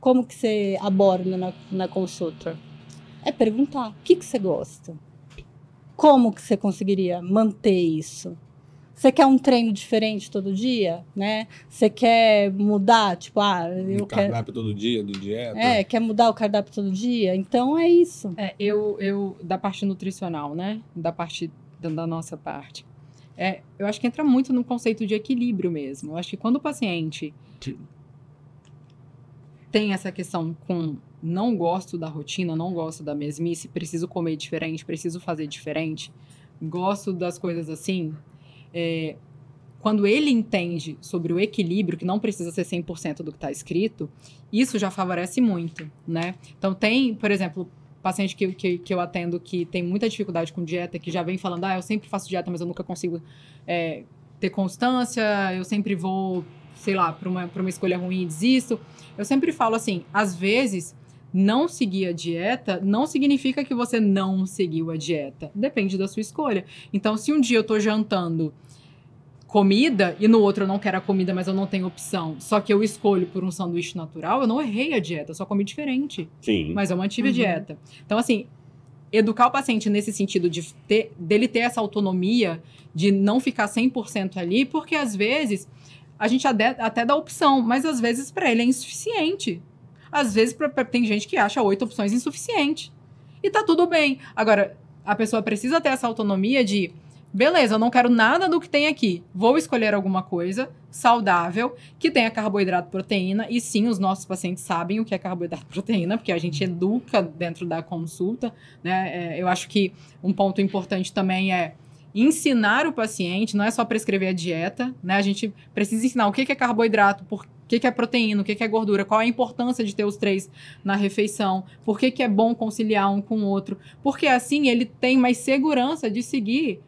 Como que você aborda na, na consulta? É perguntar: o que, que você gosta? Como que você conseguiria manter isso? Você quer um treino diferente todo dia, né? Você quer mudar, tipo, ah, eu um quero... cardápio todo dia, do dieta. É, quer mudar o cardápio todo dia? Então é isso. É, eu, eu da parte nutricional, né? Da parte da, da nossa parte. É, eu acho que entra muito no conceito de equilíbrio mesmo. Eu acho que quando o paciente tem essa questão com não gosto da rotina, não gosto da mesmice, preciso comer diferente, preciso fazer diferente, gosto das coisas assim, é, quando ele entende sobre o equilíbrio, que não precisa ser 100% do que está escrito, isso já favorece muito, né? Então tem, por exemplo, paciente que, que, que, eu atendo que tem muita dificuldade com dieta, que já vem falando, ah, eu sempre faço dieta, mas eu nunca consigo é, ter constância, eu sempre vou, sei lá, para uma, uma escolha ruim e desisto. Eu sempre falo assim, às vezes não seguir a dieta não significa que você não seguiu a dieta. Depende da sua escolha. Então, se um dia eu tô jantando comida e no outro eu não quero a comida, mas eu não tenho opção, só que eu escolho por um sanduíche natural, eu não errei a dieta, eu só comi diferente. Sim. Mas eu mantive Uhum. a dieta. Então, assim, educar o paciente nesse sentido de ter, dele ter essa autonomia, de não ficar 100% ali, porque às vezes a gente até, até dá opção, mas às vezes para ele é insuficiente. Às vezes pra, pra- tem gente que acha oito opções insuficiente. E tá tudo bem. Agora, a pessoa precisa ter essa autonomia de, beleza, eu não quero nada do que tem aqui. Vou escolher alguma coisa saudável, que tenha carboidrato, proteína. E sim, os nossos pacientes sabem o que é carboidrato, proteína, porque a gente educa dentro da consulta. Né? É, eu acho que um ponto importante também é ensinar o paciente, não é só prescrever a dieta, né? A gente precisa ensinar o que é carboidrato, por que, que é proteína, o que, que é gordura, qual a importância de ter os três na refeição, por que, que é bom conciliar um com o outro, porque assim ele tem mais segurança de seguir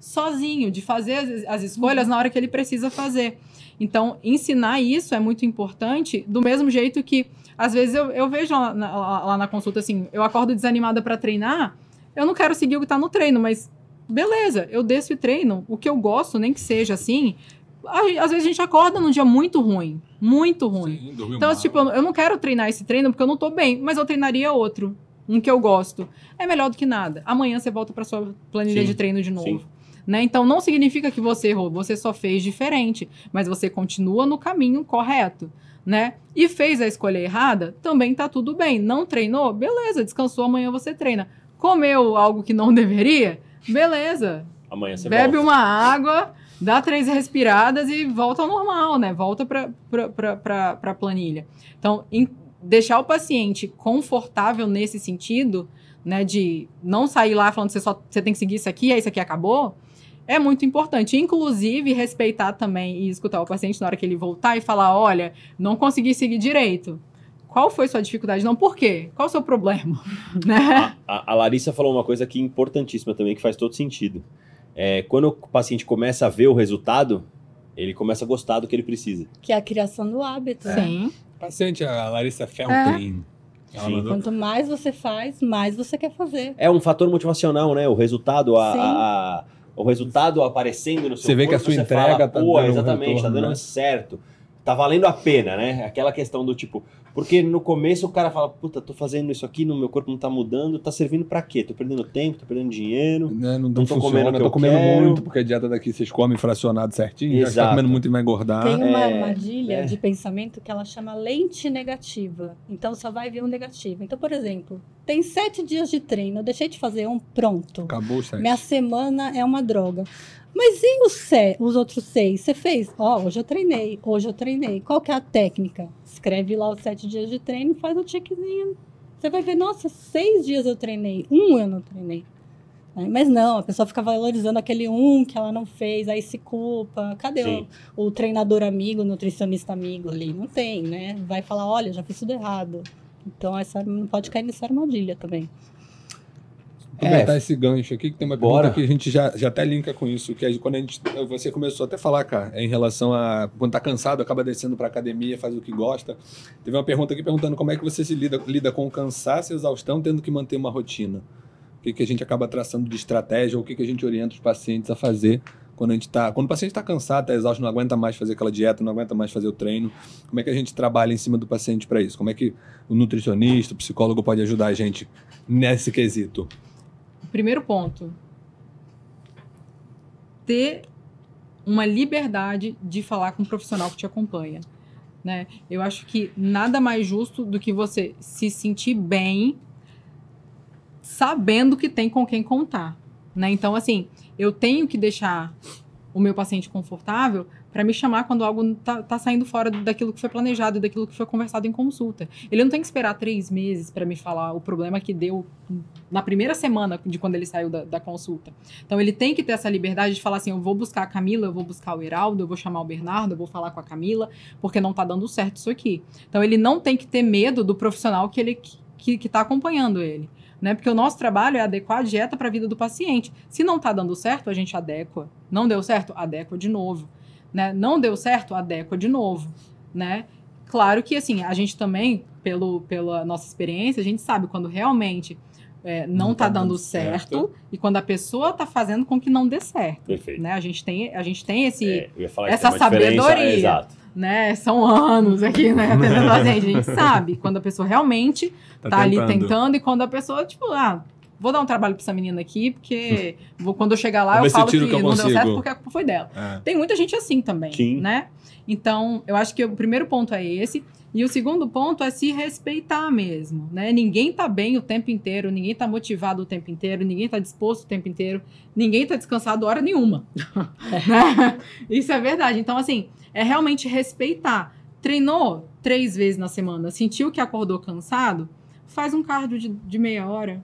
sozinho, de fazer as, as escolhas na hora que ele precisa fazer. Então, ensinar isso é muito importante, do mesmo jeito que, às vezes, eu, eu vejo lá na, lá- na consulta assim, eu acordo desanimada para treinar, eu não quero seguir o que tá no treino, mas beleza, eu desço e treino, o que eu gosto, nem que seja assim. Às vezes a gente acorda num dia muito ruim, muito ruim. Sim, Então, mal. tipo, eu não quero treinar esse treino porque eu não tô bem, mas eu treinaria outro, um que eu gosto. É melhor do que nada. Amanhã você volta pra sua planilha Sim, de treino de novo. sim. Né? Então, não significa que você errou, você só fez diferente, mas você continua no caminho correto. Né? E fez a escolha errada, também tá tudo bem. Não treinou? Beleza, descansou, amanhã você treina. Comeu algo que não deveria? Beleza, Amanhã você bebe volta. uma água, dá três respiradas e volta ao normal, né? Volta para a planilha. Então, em- deixar o paciente confortável nesse sentido, né? De não sair lá falando que você só você tem que seguir isso aqui, aí isso aqui acabou, é muito importante. Inclusive, respeitar também e escutar o paciente na hora que ele voltar e falar: olha, não consegui seguir direito. Qual foi sua dificuldade? Não, por quê? Qual o seu problema? né? A, a Larissa falou uma coisa aqui importantíssima também, que faz todo sentido. É, quando o paciente começa a ver o resultado, ele começa a gostar do que ele precisa. Que é a criação do hábito. né? Sim. Paciente, a Larissa Feltrin. Ela Sim. mandou. Quanto mais você faz, mais você quer fazer. É um fator motivacional, né? O resultado, a, Sim. a- a- o resultado aparecendo no seu Você vê que a sua entrega fala, tá Pô, dando um exatamente, retorno, tá dando né? certo. Tá valendo a pena, né? Aquela questão do tipo... Porque no começo o cara fala, puta, tô fazendo isso aqui, no meu corpo não tá mudando, tá servindo pra quê? Tô perdendo tempo, tô perdendo dinheiro. Né, não, Não tô funciona, comendo tô comendo quero. muito, porque a dieta daqui vocês comem fracionado certinho, já que tá Exato. comendo muito e vai engordar. Tem uma é, armadilha é. de pensamento que ela chama lente negativa. Então só vai vir um negativo. Então, por exemplo, tem sete dias de treino, eu deixei de fazer um, pronto. Acabou o sete. Minha semana é uma droga. Mas e os, se- os outros seis? Você fez? Ó, hoje eu treinei, hoje eu treinei. Qual que é a técnica? Escreve lá os sete dias de treino faz o checkzinho. Você vai ver, nossa, seis dias eu treinei, um eu não treinei. Mas não, a pessoa fica valorizando aquele um que ela não fez, aí se culpa. Cadê o, o treinador amigo, o nutricionista amigo ali? Não tem, né? Vai falar, olha, já fiz tudo errado. Então, essa não pode cair nessa armadilha também. Aproveitar É. esse gancho aqui, que tem uma Bora. pergunta que a gente já, já até linka com isso, que é quando a gente, você começou até a falar, cara, em relação a quando tá cansado, acaba descendo pra academia, faz o que gosta. Teve uma pergunta aqui perguntando como é que você se lida, lida com o cansaço e exaustão, tendo que manter uma rotina. O que, que a gente acaba traçando de estratégia, ou o que, que a gente orienta os pacientes a fazer quando a gente tá, quando o paciente está cansado, está exausto, não aguenta mais fazer aquela dieta, não aguenta mais fazer o treino. Como é que a gente trabalha em cima do paciente para isso? Como é que o nutricionista, o psicólogo pode ajudar a gente nesse quesito? Primeiro ponto. Ter uma liberdade de falar com o profissional que te acompanha. Né? Eu acho que nada mais justo do que você se sentir bem sabendo que tem com quem contar. Né? Então, assim, eu tenho que deixar o meu paciente confortável para me chamar quando algo tá, tá saindo fora daquilo que foi planejado e daquilo que foi conversado em consulta. Ele não tem que esperar três meses para me falar o problema que deu na primeira semana de quando ele saiu da, da, consulta. Então ele tem que ter essa liberdade de falar assim: eu vou buscar a Camila, eu vou buscar o Heraldo, eu vou chamar o Bernardo, eu vou falar com a Camila, porque não tá dando certo isso aqui. Então ele não tem que ter medo do profissional que ele que, que tá acompanhando ele né? Porque o nosso trabalho é adequar a dieta para a vida do paciente. Se não está dando certo, a gente adequa. Não deu certo, adequa de novo, né? Não deu certo, adequa de novo, né? Claro que assim, a gente também, pelo, pela nossa experiência, a gente sabe quando realmente é, não, está tá dando, dando certo, certo, e quando a pessoa está fazendo com que não dê certo. Perfeito. Né? A gente tem, a gente tem esse, é, essa sabedoria. Exato né? São anos aqui, né? Atendendo a gente. A gente sabe quando a pessoa realmente tá, tá ali tentando e quando a pessoa, tipo, ah, vou dar um trabalho pra essa menina aqui, porque vou, quando eu chegar lá, eu falo que, que eu não deu certo porque a culpa foi dela. É. Tem muita gente assim também, Sim. né? Então, eu acho que o primeiro ponto é esse. E o segundo ponto é se respeitar mesmo, né? Ninguém tá bem o tempo inteiro, ninguém tá motivado o tempo inteiro, ninguém tá disposto o tempo inteiro, ninguém tá descansado hora nenhuma. né? Isso é verdade. Então, assim, é realmente respeitar. Treinou três vezes na semana, sentiu que acordou cansado, faz um cardio de, de meia hora.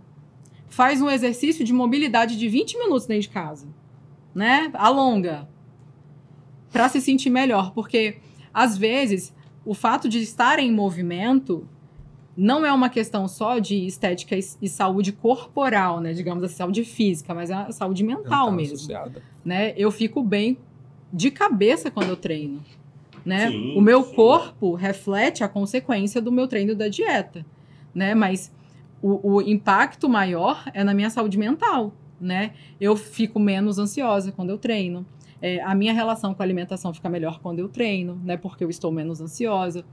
Faz um exercício de mobilidade de 20 minutos dentro de casa. Né? Alonga. Para se sentir melhor. Porque, às vezes, o fato de estar em movimento não é uma questão só de estética e, saúde corporal, né? Digamos assim, saúde física, mas é a saúde mental, mental mesmo. Associada. Né? Eu fico bem de cabeça quando eu treino. Né? Sim, o meu sim. corpo reflete a consequência do meu treino da dieta, né? Mas o, o, impacto maior é na minha saúde mental, né? Eu fico menos ansiosa quando eu treino. É, a minha relação com a alimentação fica melhor quando eu treino, né? Porque eu estou menos ansiosa.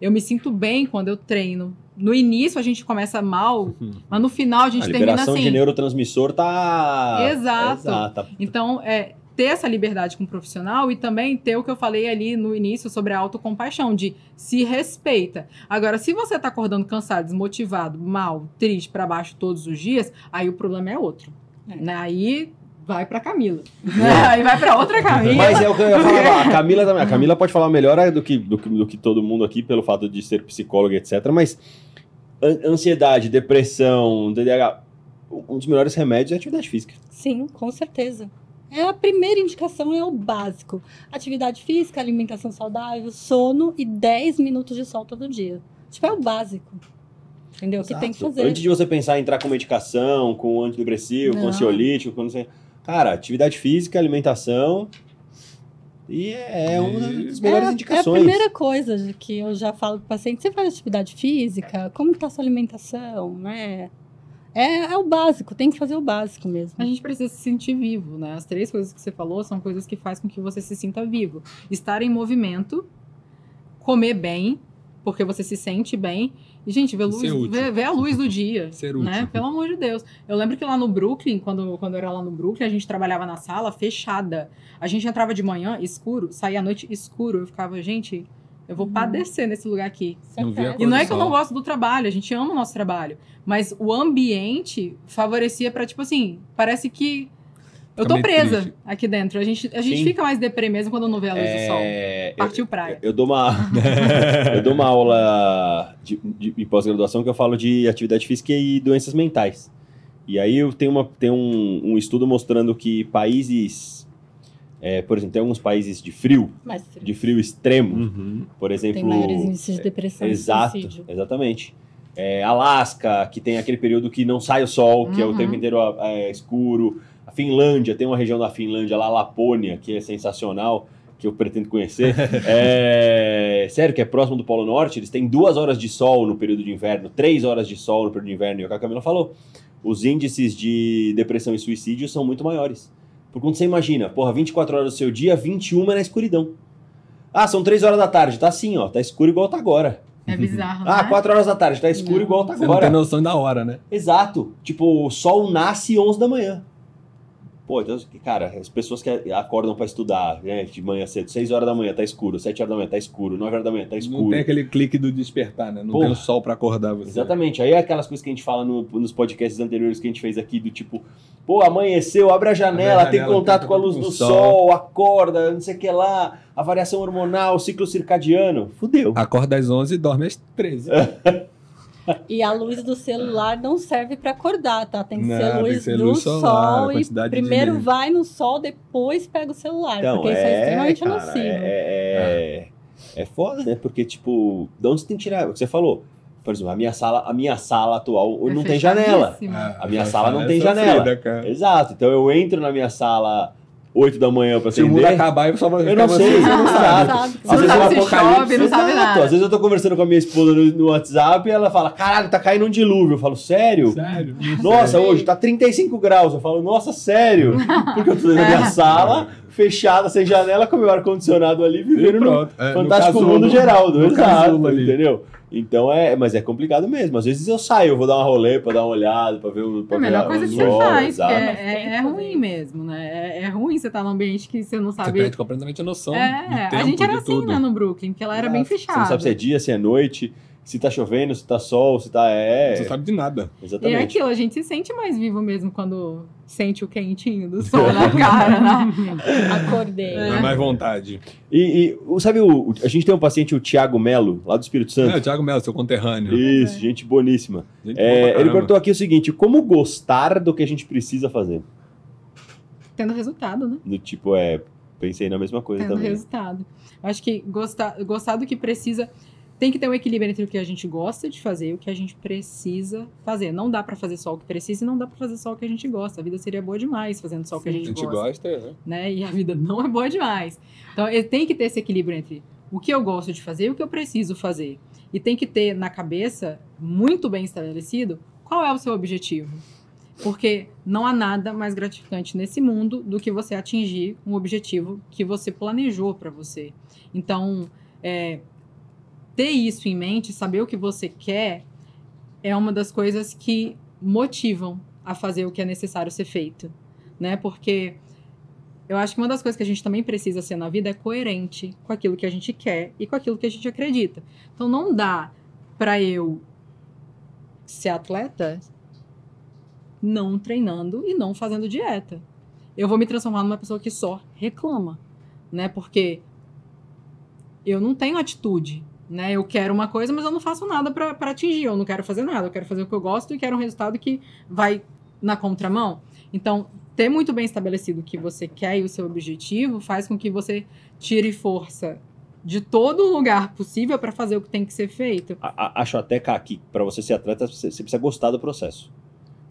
Eu me sinto bem quando eu treino. No início a gente começa mal, mas no final a gente a termina assim. A liberação de neurotransmissor tá Exato. Exato. Então, é, ter essa liberdade com o profissional e também ter o que eu falei ali no início sobre a autocompaixão, de se respeita. Agora, se você tá acordando cansado, desmotivado, mal, triste, para baixo todos os dias, aí o problema é outro. É. Né? Aí vai para Camila. É. Aí vai para outra Camila. Mas é o que eu ia falar. A Camila também. A Camila pode falar melhor do que, do que, do que todo mundo aqui, pelo fato de ser psicóloga, etc. Mas ansiedade, depressão, TDAH, um dos melhores remédios é a atividade física. Sim, com certeza. É a primeira indicação, é o básico. Atividade física, alimentação saudável, sono e 10 minutos de sol todo dia. Tipo, é o básico. Entendeu? O que tem que fazer. Antes de você pensar em entrar com medicação, com antidepressivo, não. com ansiolítico, com não sei... Cara, atividade física, alimentação... E é uma das melhores é, indicações. É a primeira coisa que eu já falo para o paciente. Você faz atividade física? Como está a sua alimentação? Né? É, é o básico, tem que fazer o básico mesmo. A gente precisa se sentir vivo, né? As três coisas que você falou são coisas que fazem com que você se sinta vivo. Estar em movimento, comer bem, porque você se sente bem. E, gente, ver, luz, ver, ver, a luz do dia. Ser útil. Né? Pelo amor de Deus. Eu lembro que lá no Brooklyn, quando, quando eu era lá no Brooklyn, a gente trabalhava na sala fechada. A gente entrava de manhã escuro, saía à noite escuro. Eu ficava, gente, eu vou uhum. padecer nesse lugar aqui. Não e não é que eu não gosto do trabalho, a gente ama o nosso trabalho. Mas o ambiente favorecia para tipo assim, parece que eu tô presa triste. aqui dentro. A gente, a gente fica mais deprê mesmo quando não vê a luz é... do sol. Partiu praia. Eu, eu, dou uma, eu dou uma aula de, de, de pós-graduação que eu falo de atividade física e doenças mentais. E aí eu tenho, uma, tenho um, um estudo mostrando que países é, por exemplo, tem alguns países de frio, frio. de frio extremo, uhum. por exemplo. Tem maiores índices de depressão exato, e suicídio. Exatamente. É, Alasca, que tem aquele período que não sai o sol, que uhum. é o tempo uhum. inteiro é, escuro. A Finlândia, tem uma região da Finlândia lá, Lapônia, que é sensacional, que eu pretendo conhecer. é, sério, que é próximo do Polo Norte, eles têm duas horas de sol no período de inverno, três horas de sol no período de inverno, e é o que a Camila falou. Os índices de depressão e suicídio são muito maiores. Por quando você imagina, porra, 24 horas do seu dia, 21 é na escuridão. Ah, são 3 horas da tarde. Tá assim, ó. Tá escuro igual tá agora. É bizarro, Ah, né? 4 horas da tarde. Tá escuro não. igual tá agora. Você não tem noção da hora, né? Exato. Tipo, o sol nasce 11 da manhã. Pô, então, cara, as pessoas que acordam pra estudar, né, de manhã cedo, 6 horas da manhã tá escuro, 7 horas da manhã tá escuro, 9 horas da manhã tá escuro. Não tem aquele clique do despertar, né? Não Porra. tem o sol pra acordar você. Exatamente. Aí é aquelas coisas que a gente fala no- nos podcasts anteriores que a gente fez aqui, do tipo, pô, amanheceu, abre a janela, Abre a tem janela, contato tem com a contato luz do sol. sol. acorda, não sei o que lá, a variação hormonal, ciclo circadiano. Fudeu. Acorda às 11 e dorme às 13. E a luz do celular não serve pra acordar, tá? Tem que Não, ser luz que ser do luz solar, sol. E primeiro vai no sol, depois pega o celular. Então, porque isso é extremamente cara, nocivo. É, é, é foda, né? Porque, tipo, de onde você tem que tirar? O que você falou. Por exemplo, a minha sala, a minha sala atual É não tem janela. fechadíssima. A minha sala não tem é janela. cara. Exato. Então eu entro na minha sala 8 da manhã pra Se o mundo acabar, eu só vou Eu não sei, você, você não sabe. Sabe? Às vezes Não é um sabe chove, não nada. Às vezes eu tô conversando com a minha esposa no, no WhatsApp e ela fala: caralho, tá caindo um dilúvio. Eu falo, sério? Sério? Nossa, Sei. hoje tá 35 graus. Eu falo, nossa, sério? Porque eu tô dentro da É. minha sala, fechada, sem janela, com o meu ar-condicionado ali, vivendo no. É, no Fantástico casulo, Mundo Geraldo. no Exato, entendeu? Então é, mas é complicado mesmo. Às vezes eu saio, eu vou dar uma rolê pra dar uma olhada, pra ver o. Pra É a melhor coisa os que você olhos, faz, é, é fazer ruim mesmo, né? É, é ruim você estar num ambiente que você não Você sabe. perde completamente a noção É, do a gente era assim, tudo. né, no Brooklyn, porque ela era bem fechada. Você não sabe se é dia, se é noite, se tá chovendo, se tá sol, se tá. É. Você sabe de nada. E é Exatamente. aquilo, a gente se sente mais vivo mesmo quando sente o quentinho do sol na cara, né? Acordei. É. Dá mais vontade. E, e, sabe, o, a gente tem um paciente, o Thiago Melo, lá do Espírito É, Santo. o Thiago Melo, seu conterrâneo. Isso, gente boníssima. Gente É, ele perguntou aqui o seguinte: como gostar do que a gente precisa fazer? Tendo resultado, né? Do tipo, é. Pensei na mesma coisa Tendo também. resultado. Acho que gostar, gostar do que precisa. Tem que ter um equilíbrio entre o que a gente gosta de fazer e o que a gente precisa fazer. Não dá pra fazer só o que precisa e não dá pra fazer só o que a gente gosta. A vida seria boa demais fazendo só o que a A gente, gente gosta. gosta, né? né? E a vida não é boa demais. Então, tem que ter esse equilíbrio entre o que eu gosto de fazer e o que eu preciso fazer. E tem que ter na cabeça, muito bem estabelecido, qual é o seu objetivo. Porque não há nada mais gratificante nesse mundo do que você atingir um objetivo que você planejou para você. Então, é, ter isso em mente, saber o que você quer, é uma das coisas que motivam a fazer o que é necessário ser feito, né? Porque eu acho que uma das coisas que a gente também precisa ser na vida é coerente com aquilo que a gente quer e com aquilo que a gente acredita. Então não dá para eu ser atleta não treinando e não fazendo dieta. Eu vou me transformar numa pessoa que só reclama, né? Porque eu não tenho atitude, né? Eu quero uma coisa, mas eu não faço nada para atingir. Eu não quero fazer nada. Eu quero fazer o que eu gosto e quero um resultado que vai na contramão. Então, ter muito bem estabelecido o que você quer e o seu objetivo faz com que você tire força de todo lugar possível para fazer o que tem que ser feito. A- a- acho até, que pra você ser atleta, você, você precisa gostar do processo.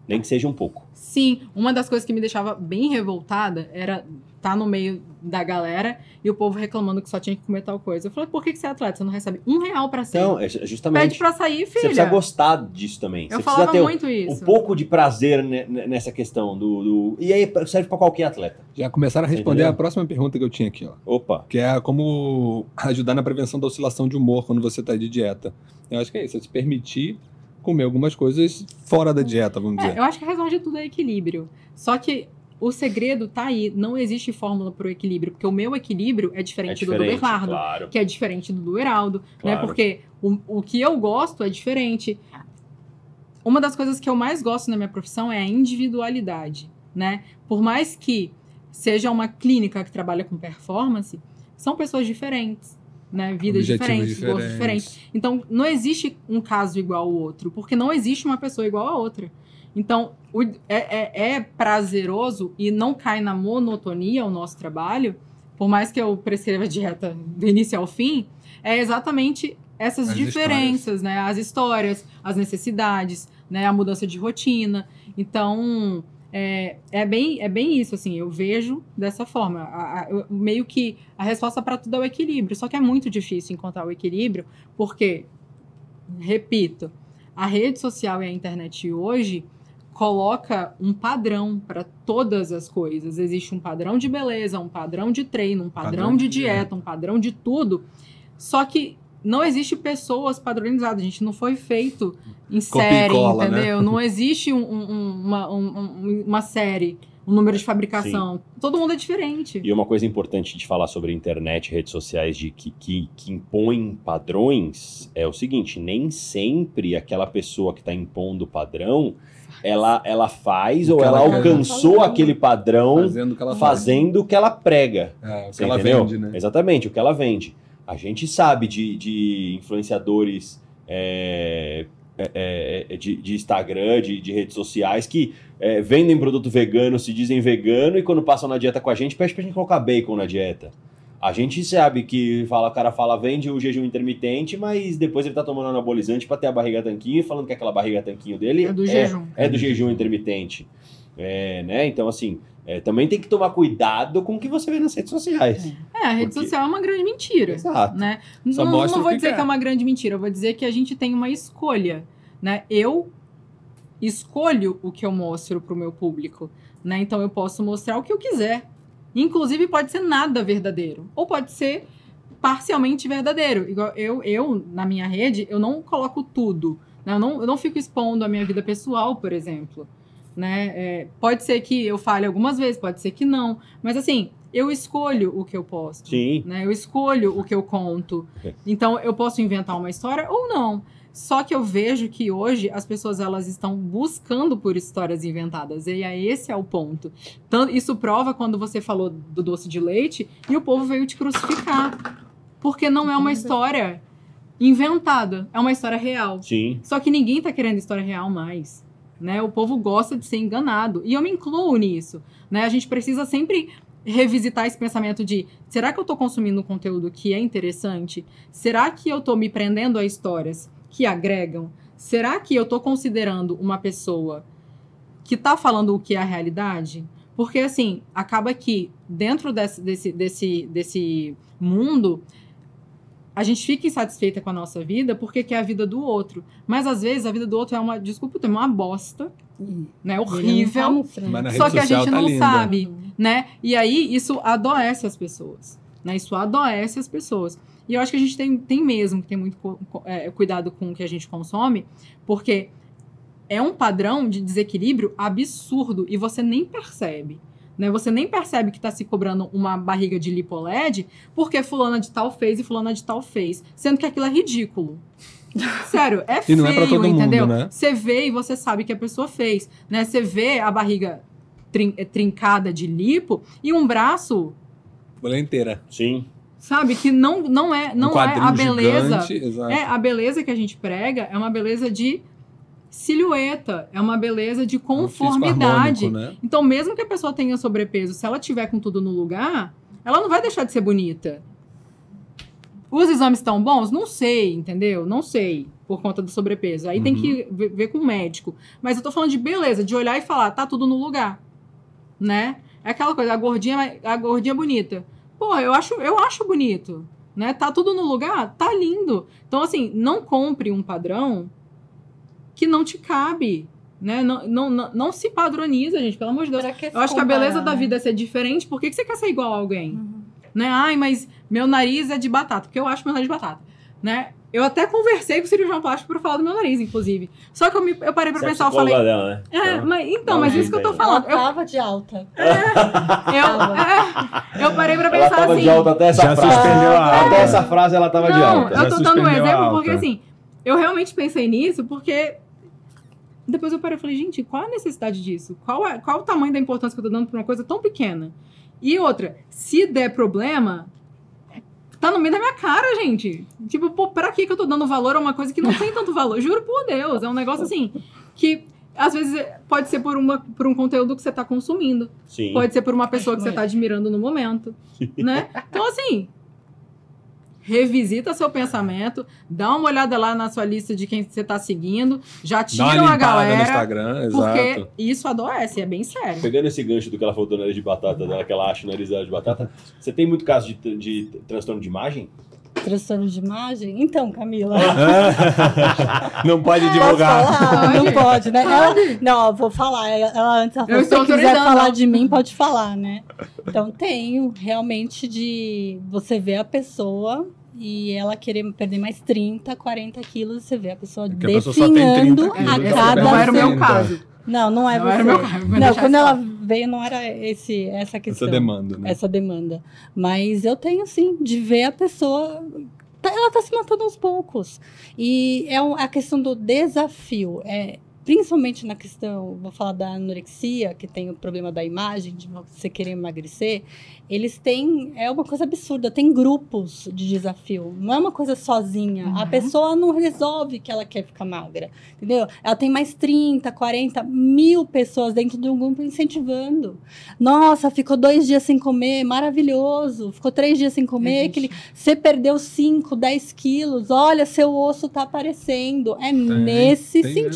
Nem que seja um pouco. Sim, uma das coisas que me deixava bem revoltada era estar no meio da galera e o povo reclamando que só tinha que comer tal coisa. Eu falei, por que, que você é atleta? Você não recebe um real pra ser. Então, é Pede justamente. pra sair, Você precisa filha. gostar disso também. Eu você falava precisa ter muito um isso. pouco de prazer ne- ne- nessa questão do, do- E aí serve pra qualquer atleta. Já começaram a responder entendeu? a próxima pergunta que eu tinha aqui, ó. Opa. Que é como ajudar na prevenção da oscilação de humor quando você tá de dieta. Eu acho que é isso, é se permitir comer algumas coisas fora da dieta, vamos É, dizer. eu acho que a razão de tudo é equilíbrio. Só que o segredo tá aí. Não existe fórmula pro equilíbrio, porque o meu equilíbrio é É diferente, diferente, do do Bernardo. claro. que é diferente do do Heraldo, né? Claro. Porque o, o que eu gosto é diferente. Uma das coisas que eu mais gosto na minha profissão é a individualidade, né? Por mais que seja uma clínica que trabalha com performance, são pessoas diferentes, né? Vidas Objetivos diferentes, gostos diferentes. Então, não existe um caso igual ao outro, porque não existe uma pessoa igual a outra. Então, o- é, é- é prazeroso e não cai na monotonia o nosso trabalho, por mais que eu prescreva dieta do início ao fim, é exatamente essas As diferenças, né? As histórias, as necessidades, né? A mudança de rotina. Então, é, é, bem, é bem isso, assim, eu vejo dessa forma. A- a- meio que a resposta para tudo é o equilíbrio. Só que é muito difícil encontrar o equilíbrio, porque, repito, a rede social e a internet hoje coloca um padrão para todas as coisas. Existe um padrão de beleza, um padrão de treino, um padrão, Padrão de dieta, um padrão de tudo. Só que não existe pessoas padronizadas. A gente não foi feito em Copia série, cola, né? entendeu? Não existe um- um- um- uma, um- um- uma série o número de fabricação. Todo mundo é diferente. E uma coisa importante de falar sobre internet e redes sociais de que, que, que impõem padrões é o seguinte: nem sempre aquela pessoa que está impondo o padrão ela, ela faz ou ela ela quer. alcançou aquele padrão Fazendo o que ela faz. fazendo que ela prega. É, o que Você ela entendeu? vende, né? Exatamente, o que ela vende. A gente sabe de, de influenciadores é, é, é, de, de Instagram, de, de redes sociais, que é, vendem produto vegano, se dizem vegano, e quando passam na dieta com a gente, pede pra gente colocar bacon na dieta. A gente sabe que fala, o cara fala, vende o jejum intermitente, mas depois ele tá tomando anabolizante pra ter a barriga tanquinho, e falando que aquela barriga tanquinho dele É do jejum. é do jejum intermitente. É, né? Então, assim, é, também tem que tomar cuidado com o que você vê nas redes sociais. É, a rede Porque- social é uma grande mentira. Exato. né? Só Não, não o vou que dizer quer. que é uma grande mentira, eu vou dizer que a gente tem uma escolha, né? Eu escolho o que eu mostro pro meu público, né? Então eu posso mostrar o que eu quiser. Inclusive pode ser nada verdadeiro, ou pode ser parcialmente verdadeiro. Igual eu, eu na minha rede, eu não coloco tudo, né? Eu não, eu não fico expondo a minha vida pessoal, por exemplo, né? É, pode ser que eu fale algumas vezes, pode ser que não, mas assim, eu escolho o que eu posto Sim. né? Eu escolho o que eu conto. É. Então eu posso inventar uma história ou não. Só que eu vejo que hoje as pessoas elas estão buscando por histórias inventadas. E aí esse é o ponto. Tanto, isso prova quando você falou do doce de leite e o povo veio te crucificar. Porque não é uma história inventada, é uma história real. Sim. Só que ninguém tá querendo história real mais. Né? O povo gosta de ser enganado. E eu me incluo nisso. Né? A gente precisa sempre revisitar esse pensamento de será que eu tô consumindo um conteúdo que é interessante? Será que eu tô me prendendo a histórias que agregam? Será que eu tô considerando uma pessoa que tá falando o que é a realidade? Porque, assim, acaba que dentro desse, desse, desse, desse mundo, a gente fica insatisfeita com a nossa vida porque quer a vida do outro. Mas às vezes a vida do outro é uma, desculpa o termo, uma bosta, né? Tá Horrível. Só que a gente tá não linda. sabe, né? E aí isso adoece as pessoas, né? Isso adoece as pessoas. E eu acho que a gente tem, tem mesmo que ter muito é, cuidado com o que a gente consome, porque é um padrão de desequilíbrio absurdo e você nem percebe. Né? Você nem percebe que está se cobrando uma barriga de lipoled porque fulana de tal fez e fulana de tal fez. Sendo que aquilo é ridículo. Sério, é E feio, não é pra todo mundo, entendeu? né? Você vê e você sabe que a pessoa fez. Né? Você vê a barriga trin- eh, trincada de lipo e um braço, Mulher inteira. Sim. Sabe, que não, não é, não um é a beleza. Gigante. É, a beleza que a gente prega é uma beleza de silhueta, é uma beleza de É um conformidade. né? Então, mesmo que a pessoa tenha sobrepeso, se ela tiver com tudo no lugar, ela não vai deixar de ser bonita. Os exames estão bons? Não sei, entendeu? Não sei, por conta do sobrepeso. Aí tem Uhum. que ver, ver com o médico. Mas eu tô falando de beleza, de olhar e falar, tá tudo no lugar. Né? É aquela coisa, a gordinha, a gordinha bonita. Pô, eu acho, eu acho bonito. Né? Tá tudo no lugar? Tá lindo. Então, assim, não compre um padrão que não te cabe. Né? Não, não, não, não se padroniza, gente, pelo amor de Deus. Eu acho que a beleza comparar, da né? vida é ser diferente. Por que, que você quer ser igual a alguém? Uhum. Né? Ai, mas meu nariz é de batata. Porque eu acho meu nariz de batata. Né? Eu até conversei com o cirurgião plástico pra falar do meu nariz, inclusive. Só que eu, me, eu parei é pensar, eu falei... dela, né? É, Então, mas, então, mas isso que eu tô. Ela falando. Eu, tava de alta. eu, é, eu parei pra Ela pensar tava assim... de alta até essa Já frase. suspendeu a Até alta. essa frase ela tava de Não, alta. Já eu tô dando um exemplo porque, alta. assim, eu realmente pensei nisso porque depois eu parei e falei, gente, qual a necessidade disso? Qual, é, qual o tamanho da importância que eu tô dando pra uma coisa tão pequena? E outra, se der problema, tá no meio da minha cara, gente. Tipo, pô, pra que que eu tô dando valor a uma coisa que não tem tanto valor? Juro por Deus, é um negócio assim, que às vezes pode ser por, uma, por um conteúdo que você tá consumindo. Sim. Pode ser por uma pessoa que você tá admirando no momento, né? Então, assim, revisita seu pensamento, dá uma olhada lá na sua lista de quem você tá seguindo, já Dá tira uma a limpada no galera, Instagram, porque exato. isso adoece, é bem sério. Pegando esse gancho do que ela falou do nariz de batata, dela, que ela acha o nariz dela de batata, você tem muito caso de, de transtorno de imagem? Transtorno de imagem? Então, Camila. Não pode divulgar. falar? Não pode, né? Ela, não, eu vou falar. Ela antes ela Eu falou, se você quiser falar de mim, pode falar, né? Então, tenho realmente de você ver a pessoa e ela querer perder mais 30, 40 quilos, você vê a pessoa Porque a pessoa só tem 30 definhando quilos, a ela cada... não era o meu caso. Não, não é Não você. era o meu Não, quando ela. Veio não era esse, essa questão. Essa demanda, né? essa demanda. Mas eu tenho sim, de ver a pessoa. tá- Ela está se matando aos poucos. E é a questão do desafio. É, principalmente na questão, vou falar da anorexia, que tem o problema da imagem, de você querer emagrecer. Eles têm. É uma coisa absurda, tem grupos de desafio. Não é uma coisa sozinha. A Uhum. pessoa não resolve que ela quer ficar magra. Entendeu? Ela tem mais 30, 40 mil pessoas dentro de um grupo incentivando. Nossa, ficou dois dias sem comer, maravilhoso. Ficou três dias sem comer, que ele- você perdeu 5, 10 quilos. Olha, seu osso tá aparecendo. É nesse tem mesmo.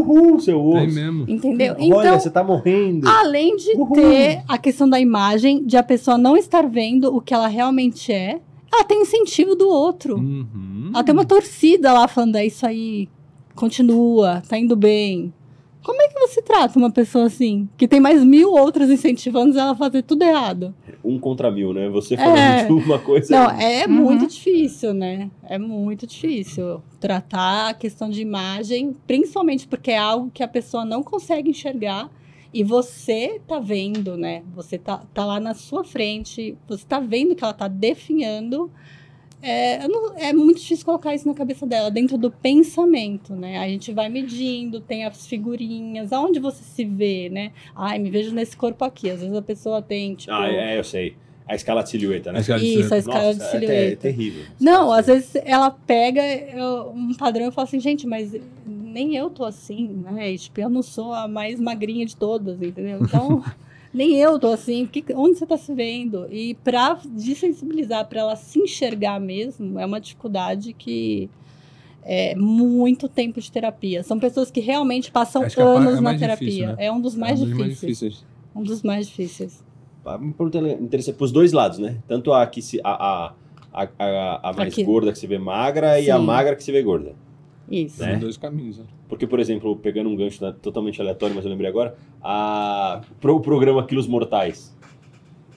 Uhul, seu Tem osso. mesmo. Entendeu? Olha, Então, você tá morrendo. além de Uhul. ter a questão da imagem, de a pessoa não estar vendo o que ela realmente é, ela tem incentivo do outro. Uhum. Ela tem uma torcida lá falando, é isso aí, continua, tá indo bem. Como é que você trata uma pessoa assim, que tem mais mil outras incentivando ela a fazer tudo errado? Um contra mil, né? Você É. falando de uma coisa. Não, é Uhum. muito difícil, né? É muito difícil tratar a questão de imagem, principalmente porque é algo que a pessoa não consegue enxergar e você tá vendo, né? Você tá, tá lá na sua frente, você tá vendo que ela tá definhando. É, não- é muito difícil colocar isso na cabeça dela, dentro do pensamento, né? A gente vai medindo, tem as figurinhas, aonde você se vê, né? Ai, me vejo nesse corpo aqui. Às vezes a pessoa tem, tipo. Ah, é, eu sei. A escala de silhueta, né? A escala de Isso, a silhueta. escala de Nossa, é, ter- silhueta. terrível. Não, às vezes ela pega eu- um padrão e fala assim, gente, mas nem eu tô assim, né? E, tipo, eu não sou a mais magrinha de todas, entendeu? Então, nem eu tô assim. Que, onde você tá se vendo? E pra desensibilizar, pra ela se enxergar mesmo, é uma dificuldade que é muito tempo de terapia. São pessoas que realmente passam que é anos é na mais terapia. difícil, né? É um dos mais É um dos difíceis. difíceis. Um dos mais difíceis. Pergunta interessante pros dois lados, né? Tanto a que se a, a, a, a, mais Aqui. gorda que se vê magra e a Sim. magra que se vê gorda. Isso. Né? São dois caminhos. né? Porque, por exemplo, pegando um gancho né, totalmente aleatório, mas eu lembrei agora, a, pro programa Quilos Mortais.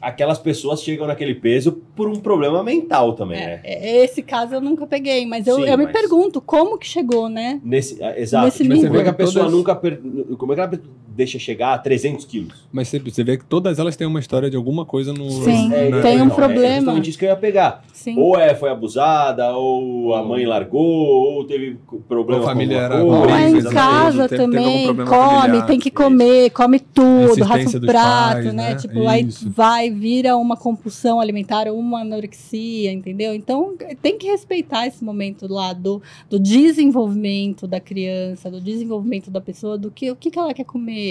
Aquelas pessoas chegam naquele peso por um problema mental também, né? É, esse caso eu nunca peguei, mas eu, Sim, eu me mas- pergunto como que chegou, né? Nesse, ah, exato. Nesse Tipo, nível. como é que a pessoa Todas- nunca. per- Como é que ela deixa chegar a 300 quilos? Mas você, vê que todas elas têm uma história de alguma coisa no. Sim, na- tem um então, problema. É justamente isso que eu ia pegar. Sim. Ou é, foi abusada, ou a mãe largou, ou teve problema Ou a família com era Ou é em exatamente. casa Teve- também, come, familiar. tem que comer, come tudo, raspa o prato, pais, né? né? Tipo, aí Isso. vai, vira uma compulsão alimentar, uma anorexia, entendeu? Então tem que respeitar esse momento lá do, do desenvolvimento da criança, do desenvolvimento da pessoa, do que o que, que ela quer comer,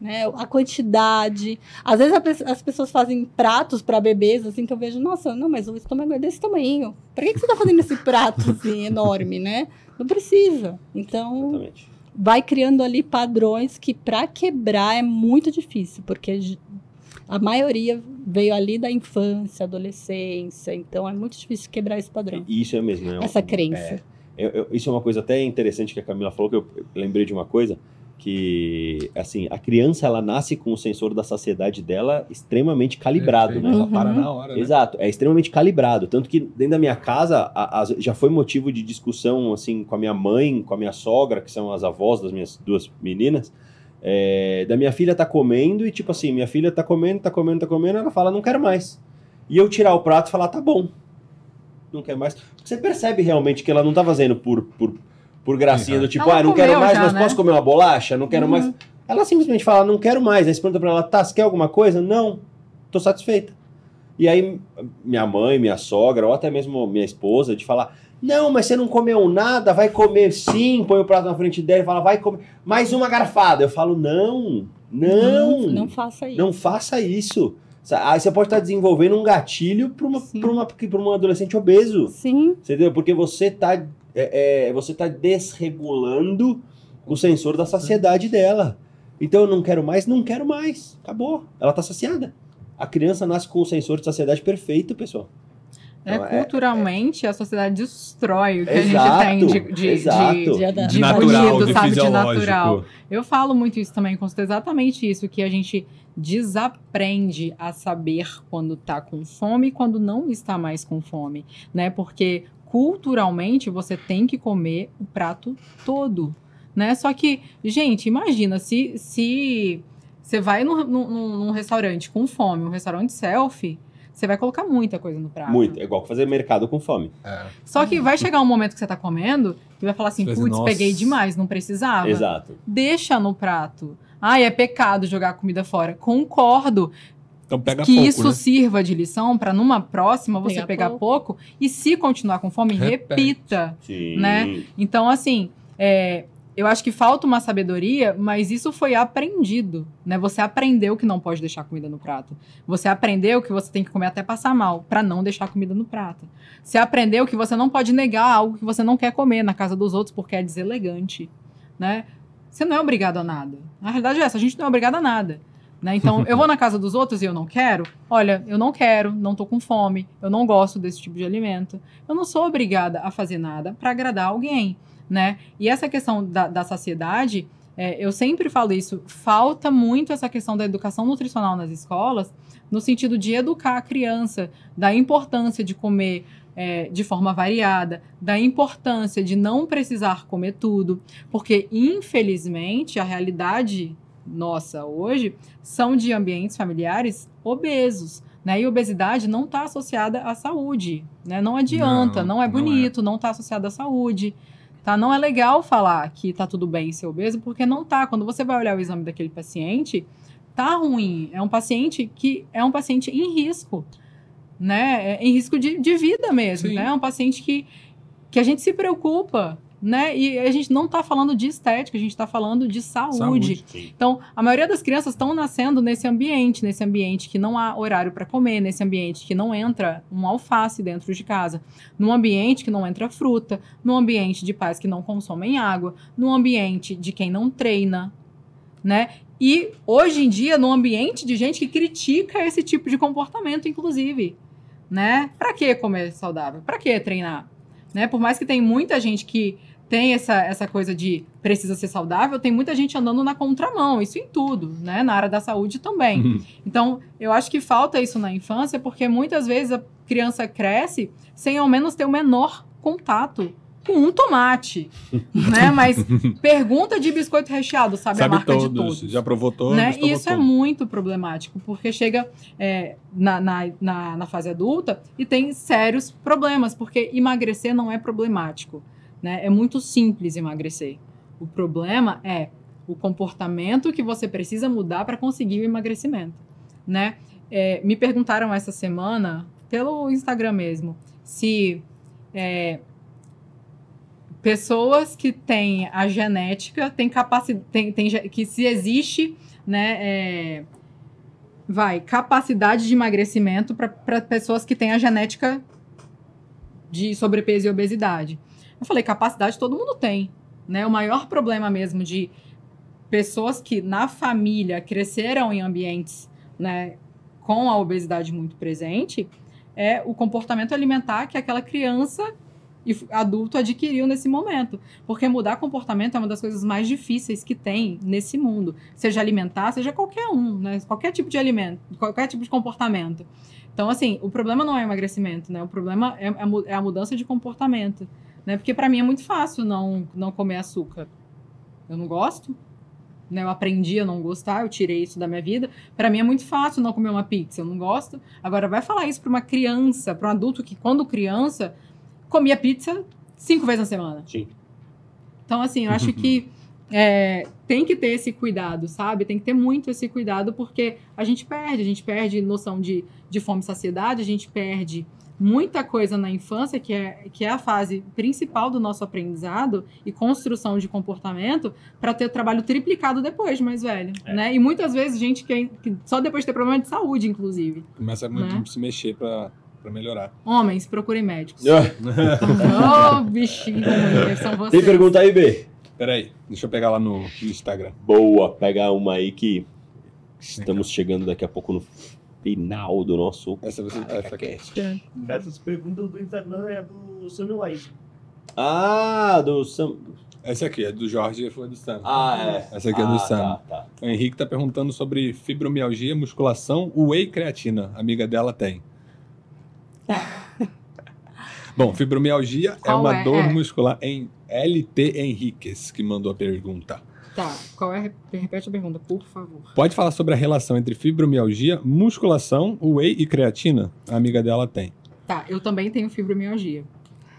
né? A quantidade. Às vezes a as pessoas fazem pratos para bebês, assim, que eu vejo, nossa, não, mas o estômago é desse tamanho. Pra que, que você tá fazendo esse prato assim, enorme, né? Não precisa. Então, Exatamente. vai criando ali padrões que para quebrar é muito difícil, porque a maioria veio ali da infância, adolescência, então é muito difícil quebrar esse padrão, Isso é mesmo, né? essa crença. Eu- eu- isso é uma coisa até interessante que a Camila falou, que eu eu lembrei de uma coisa, que, assim, a criança, ela nasce com o sensor da saciedade dela extremamente calibrado, Perfeito. né? Ela Uhum. para na hora, né? Exato, é extremamente calibrado. Tanto que dentro da minha casa a- a- já foi motivo de discussão assim com a minha mãe, com a minha sogra, que são as avós das minhas duas meninas. é, da minha filha tá comendo e, tipo assim, minha filha tá comendo, tá comendo, tá comendo, ela fala, não quero mais. E eu tirar o prato e falar, tá bom. Não quer mais. Você percebe realmente que ela não tá fazendo por, por, por gracinha Uhum. do tipo, Ela ah, não quero mais, já, mas né? posso comer uma bolacha? Não quero Uhum. mais. Ela simplesmente fala, não quero mais. Aí você pergunta pra ela, tá, você quer alguma coisa? Não, tô satisfeita. E aí, minha mãe, minha sogra, ou até mesmo minha esposa, de falar: Não, mas você não comeu nada, vai comer sim. Põe o prato na frente dela e fala: Vai comer mais uma garfada. Eu falo: Não, não, não, não faça isso. não faça isso. Aí você pode estar desenvolvendo um gatilho para uma, pra uma, pra um adolescente obeso. Sim, Você entendeu? Porque você tá, é, é, você tá desregulando o sensor da saciedade dela. Então eu não quero mais, não quero mais. Acabou. Ela tá saciada. A criança nasce com o sensor de saciedade perfeito, pessoal. É, Então, é- culturalmente, a sociedade destrói o que Exato, a gente tem de, de, exato. de, de De natural, bonito, de sabe? De natural. Eu falo muito isso também, consta exatamente isso, que a gente desaprende a saber quando tá com fome e quando não está mais com fome, né? Porque culturalmente você tem que comer o prato todo, né? Só que, gente, imagina se se Você vai num, num- num restaurante com fome, um restaurante selfie, você vai colocar muita coisa no prato. Muito. É igual fazer mercado com fome. É. Só que vai chegar um momento que você tá comendo e vai falar assim, putz, peguei demais, não precisava. Exato. Deixa no prato. Ai, é pecado jogar comida fora. Concordo Então pega que pouco, isso né? sirva de lição pra numa próxima você Pegar pegar pouco. e se continuar com fome, Repete. repita. Sim. Né? Então, assim, é, eu acho que falta uma sabedoria, mas isso foi aprendido, né? Você aprendeu que não pode deixar comida no prato. Você aprendeu que você tem que comer até passar mal, pra não deixar comida no prato. Você aprendeu que você não pode negar algo que você não quer comer na casa dos outros porque é deselegante, né? Você não é obrigado a nada. Na realidade é essa, a gente não é obrigado a nada. Né? Então, eu vou na casa dos outros e eu não quero? Olha, eu não quero, não tô com fome, eu não gosto desse tipo de alimento. Eu não sou obrigada a fazer nada para agradar alguém, né? E essa questão da, da saciedade, é, eu sempre falo isso, falta muito essa questão da educação nutricional nas escolas, no sentido de educar a criança da importância de comer é, de forma variada, da importância de não precisar comer tudo, porque infelizmente a realidade nossa hoje são de ambientes familiares obesos. Né? E obesidade não está associada à saúde. Né? Não adianta, Não, não, é não é. bonito, não está associada à saúde. Tá? Não é legal falar que tá tudo bem ser obeso, porque não tá. Quando você vai olhar o exame daquele paciente, tá ruim. É um paciente que é um paciente em risco. Né? É em risco de, de vida mesmo. Sim. Né? É um paciente que, que a gente se preocupa. Né? E a gente não está falando de estética, a gente está falando de saúde. Saúde. Então, a maioria das crianças estão nascendo nesse ambiente, nesse ambiente que não há horário para comer, nesse ambiente que não entra um alface dentro de casa, num ambiente que não entra fruta, num ambiente de pais que não consomem água, num ambiente de quem não treina, né? E hoje em dia, num ambiente de gente que critica esse tipo de comportamento, inclusive, né? Para que comer saudável? Para que treinar? Né? Por mais que tem muita gente que tem essa, essa coisa de precisa ser saudável, tem muita gente andando na contramão, isso em tudo, né? Na área da saúde também. Uhum. Então, eu acho que falta isso na infância, porque muitas vezes a criança cresce sem ao menos ter o menor contato com um tomate, né? Mas pergunta de biscoito recheado, sabe, a Sabe marca todos, de todos. já provou todos, né? E isso é todos. muito problemático, porque chega é, na, na, na, na fase adulta e tem sérios problemas, porque emagrecer não é problemático. Né? É muito simples emagrecer. O problema é o comportamento que você precisa mudar para conseguir o emagrecimento. Né? É, me perguntaram essa semana, pelo Instagram mesmo, se é, pessoas que têm a genética têm capacidade, que se existe, né, é, vai, capacidade de emagrecimento para pessoas que têm a genética de sobrepeso e obesidade. Eu falei, capacidade todo mundo tem, né? O maior problema mesmo de pessoas que na família cresceram em ambientes, né, com a obesidade muito presente, é o comportamento alimentar que aquela criança e adulto adquiriu nesse momento. Porque mudar comportamento é uma das coisas mais difíceis que tem nesse mundo. Seja alimentar, seja qualquer um, né? Qualquer tipo de alimento, qualquer tipo de comportamento. Então, assim, o problema não é emagrecimento, né? O problema é é a mudança de comportamento. Né? Porque para mim é muito fácil não, não comer açúcar. Eu não gosto. Né? Eu aprendi a não gostar, eu tirei isso da minha vida. Para mim é muito fácil não comer uma pizza, eu não gosto. Agora, vai falar isso para uma criança, para um adulto que, quando criança, comia pizza cinco vezes na semana. Sim. Então, assim, eu acho que é, tem que ter esse cuidado, sabe? Tem que ter muito esse cuidado, porque a gente perde, a gente perde noção de, de fome e saciedade, a gente perde muita coisa na infância, que é, que é a fase principal do nosso aprendizado e construção de comportamento, para ter trabalho triplicado depois, de mais velho, É. né? E muitas vezes gente que, que só depois de ter problema de saúde, inclusive. Começa muito Né? se mexer pra, pra melhorar. Homens, procurem médicos. Ô, bichinho, são vocês. Tem pergunta aí, B? Peraí, deixa eu pegar lá no, no Instagram. Boa, pega uma aí que estamos chegando daqui a pouco no final do nosso Essa você essa aqui. cast. Essas perguntas do Instagram é do Samuel Wise. Ah, do Sam. Essa aqui é do Jorge e foi do Sam. Ah, é. Essa aqui é ah, do Sam. Tá, tá. O Henrique tá perguntando sobre fibromialgia, musculação, whey creatina. A amiga dela tem. Bom, fibromialgia é Qual uma é? dor É. muscular em LT Henriques, que mandou a pergunta. Tá, qual é? Repete a pergunta, por favor. Pode falar sobre a relação entre fibromialgia, musculação, whey e creatina? A amiga dela tem. Tá, eu também tenho fibromialgia.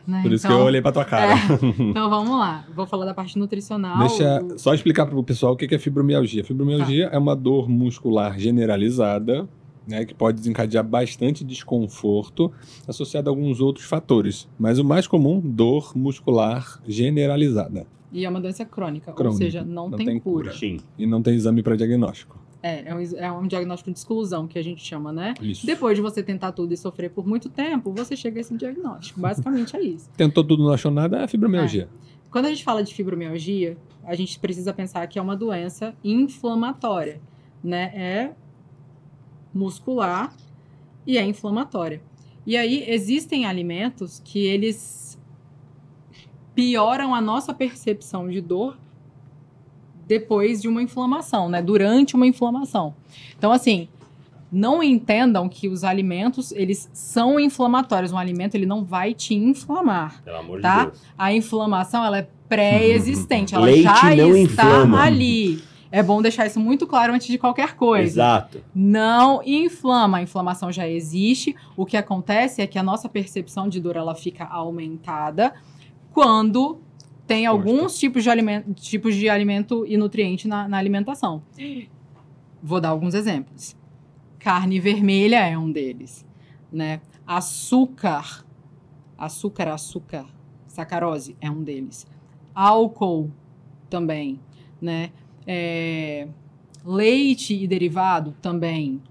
né? Por isso que Então- eu olhei pra tua cara. Então vamos lá. Vou falar da parte nutricional. Deixa O- só explicar para o pessoal o que que é fibromialgia. Fibromialgia Tá. é uma dor muscular generalizada, né, que pode desencadear bastante desconforto, associado a alguns outros fatores. Mas o mais comum, dor muscular generalizada. E é uma doença crônica, Crônica, ou seja, não, não tem, tem cura. Sim. E não tem exame para diagnóstico. É, é um, é um diagnóstico de exclusão que a gente chama, né? Isso. Depois de você tentar tudo e sofrer por muito tempo, você chega a esse diagnóstico. Basicamente é isso. Tentou tudo, não achou nada, é fibromialgia. Quando a gente fala de fibromialgia, a gente precisa pensar que é uma doença inflamatória, né? É muscular e é inflamatória. E aí existem alimentos que eles pioram a nossa percepção de dor depois de uma inflamação, né? Durante uma inflamação. Então, assim, não entendam que os alimentos, eles são inflamatórios. Um alimento, ele não vai te inflamar Pelo amor Tá? de Deus. a inflamação ela é pré-existente, ela Leite já não está inflama. ali. É bom deixar isso muito claro antes de qualquer coisa. Exato. Não inflama, a inflamação já existe. O que acontece é que a nossa percepção de dor ela fica aumentada quando tem alguns tipos de alimento, tipos de alimento e nutriente na, na alimentação. Vou dar alguns exemplos. Carne vermelha é um deles, né? Açúcar, açúcar, açúcar, sacarose é um deles. Álcool também, né? É, leite e derivado também.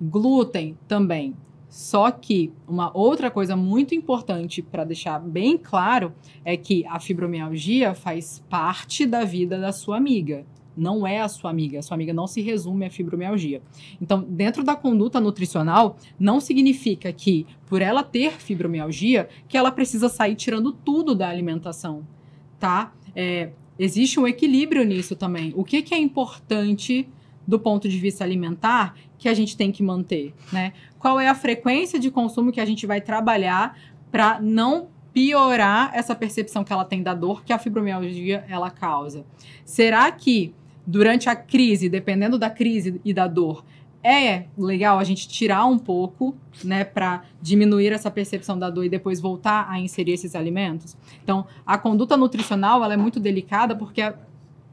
Glúten também. Só que uma outra coisa muito importante para deixar bem claro é que a fibromialgia faz parte da vida da sua amiga. Não é a sua amiga. A sua amiga não se resume à fibromialgia. Então, dentro da conduta nutricional, não significa que, por ela ter fibromialgia, que ela precisa sair tirando tudo da alimentação, tá? É, existe um equilíbrio nisso também. O que, que é importante do ponto de vista alimentar que a gente tem que manter, né? Qual é a frequência de consumo que a gente vai trabalhar para não piorar essa percepção que ela tem da dor que a fibromialgia ela causa? Será que durante a crise, dependendo da crise e da dor, é legal a gente tirar um pouco, né, para diminuir essa percepção da dor e depois voltar a inserir esses alimentos? Então, a conduta nutricional ela é muito delicada porque a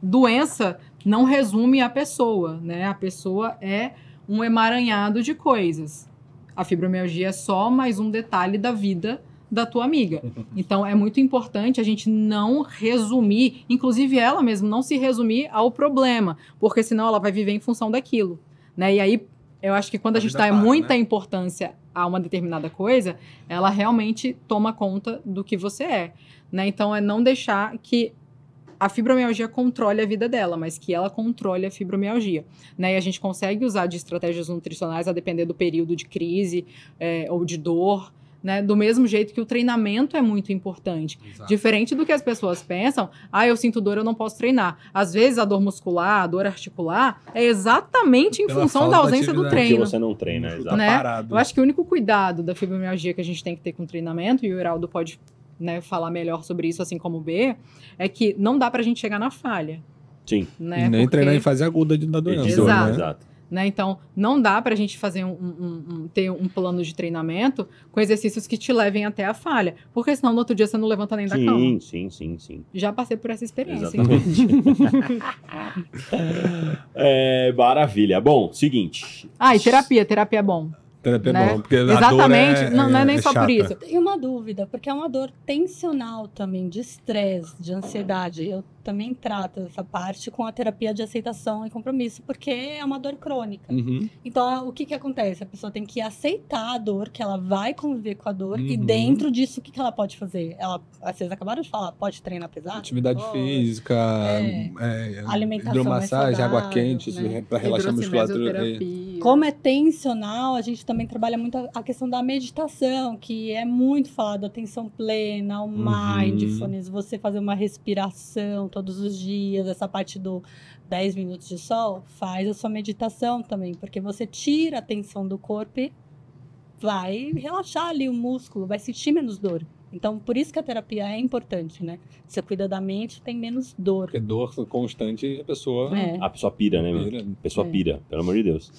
doença não resume a pessoa, né? A pessoa é um emaranhado de coisas. A fibromialgia é só mais um detalhe da vida da tua amiga. Então é muito importante a gente não resumir, inclusive ela mesma não se resumir ao problema, porque senão ela vai viver em função daquilo, né? E aí eu acho que quando a, A gente dá para, muita né? importância a uma determinada coisa, ela realmente toma conta do que você é, né? Então é não deixar que a fibromialgia controle a vida dela, mas que ela controle a fibromialgia. Né? E a gente consegue usar de estratégias nutricionais a depender do período de crise é, ou de dor. Né? Do mesmo jeito que o treinamento é muito importante. Diferente do que as pessoas pensam, ah, eu sinto dor, eu não posso treinar. Às vezes a dor muscular, a dor articular, é exatamente em Pela função da ausência do treino. você não treina, Tá exato. Né? Eu acho que o único cuidado da fibromialgia que a gente tem que ter com o treinamento, e o Heraldo pode né, falar melhor sobre isso, assim como o B, é que não dá pra gente chegar na falha. Sim. Né? E nem Porque- treinar em fase aguda de- da doença. Exato. né? Exato. né? Então, não dá pra gente fazer um, um- um- ter um plano de treinamento com exercícios que te levem até a falha. Porque senão no outro dia você não levanta nem da cama. Sim, sim, sim, sim. Já passei por essa experiência. Exatamente. é, maravilha. Bom, seguinte. Ah, e terapia, terapia é bom. Terapia é Né? bom, porque a dor Exatamente. é- não, não é nem é só por chata. isso. Tem uma dúvida, porque é uma dor tensional também, de estresse, de ansiedade. Eu também trato essa parte com a terapia de aceitação e compromisso, porque é uma dor crônica. Uhum. Então, o que que acontece? A pessoa tem que aceitar a dor, que ela vai conviver com a dor, e Uhum. dentro disso, o que que ela pode fazer? Ela, vocês acabaram de falar, pode treinar pesado? Atividade física, É. é, Alimentação hidromassagem, água quente, isso né? pra relaxar a musculatura. é. Como é tensional, a gente também trabalha muito a- a questão da meditação, que é muito falado, atenção plena, o Uhum. mindfulness, você fazer uma respiração todos os dias, essa parte do 10 minutos de sol, faz a sua meditação também, porque você tira a tensão do corpo e vai relaxar ali o músculo, vai sentir menos dor. Então, por isso que a terapia é importante, né? Você cuida da mente, tem menos dor. Porque dor constante, a pessoa É. A pessoa pira, né, vira. A pessoa É. pira, pelo amor de Deus.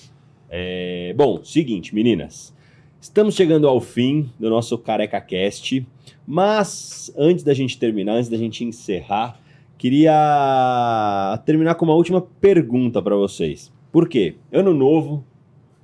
É, Bom, seguinte, meninas. Estamos chegando ao fim do nosso Careca Cast, mas antes da gente terminar, antes da gente encerrar, queria terminar com uma última pergunta para vocês. Por quê? Ano novo,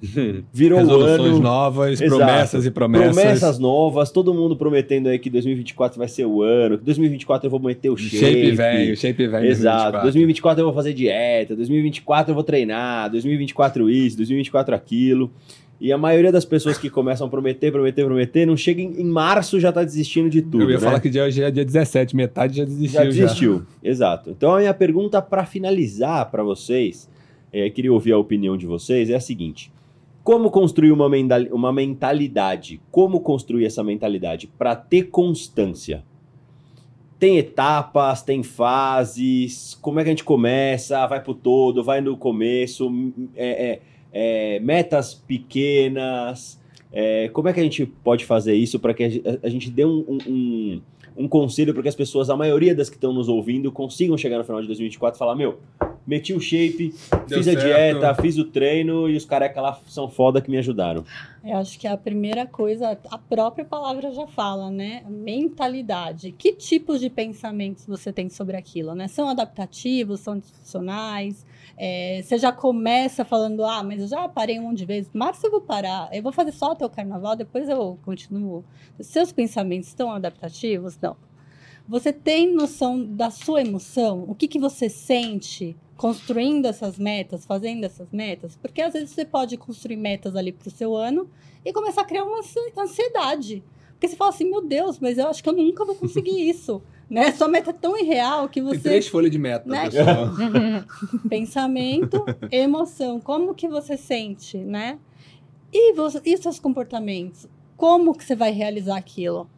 virou Resoluções ano, novas, Exato. promessas e promessas. promessas novas, todo mundo prometendo aí que 2024 vai ser o ano, que 2024 eu vou meter o shape. Shape velho, shape velho. Exato. 2024. 2024 eu vou fazer dieta, 2024 eu vou treinar, 2024 isso, 2024 aquilo. E a maioria das pessoas que começam a prometer, prometer, prometer, não chega em, em março já tá desistindo de tudo. Eu ia né? falar que dia, hoje é dia 17, metade já desistiu. já desistiu. Exato. Então a minha pergunta para finalizar para vocês, é, queria ouvir a opinião de vocês, é a seguinte: como construir uma, uma mentalidade? Como construir essa mentalidade para ter constância? Tem etapas, tem fases. Como é que a gente começa? Vai pro todo, vai no começo, é, é, é, metas pequenas. é, como é que a gente pode fazer isso para que a, ge- a gente dê um- um- um, conselho para que as pessoas, a maioria das que estão nos ouvindo, consigam chegar no final de 2024 e falar: Meu, meti o shape, Deu fiz a certo. dieta, fiz o treino e os careca lá são foda que me ajudaram. Eu acho que a primeira coisa, a própria palavra já fala, né? Mentalidade. Que tipos de pensamentos você tem sobre aquilo, né? São adaptativos, são disfuncionais? É, você já começa falando, ah, mas eu já parei um monte de vezes. Março eu vou parar, eu vou fazer só até o carnaval, depois eu continuo. Seus pensamentos estão adaptativos? Não. Você tem noção da sua emoção? O que, que você sente construindo essas metas, fazendo essas metas? Porque às vezes você pode construir metas ali para o seu ano e começar a criar uma ansi- ansiedade. Porque você fala assim, meu Deus, mas eu acho que eu nunca vou conseguir isso. Né? Sua meta é tão irreal que Tem você. três folhas de meta, Né? pessoal. Pensamento, emoção, como que você sente, né? E, você, e seus comportamentos? Como que você vai realizar aquilo,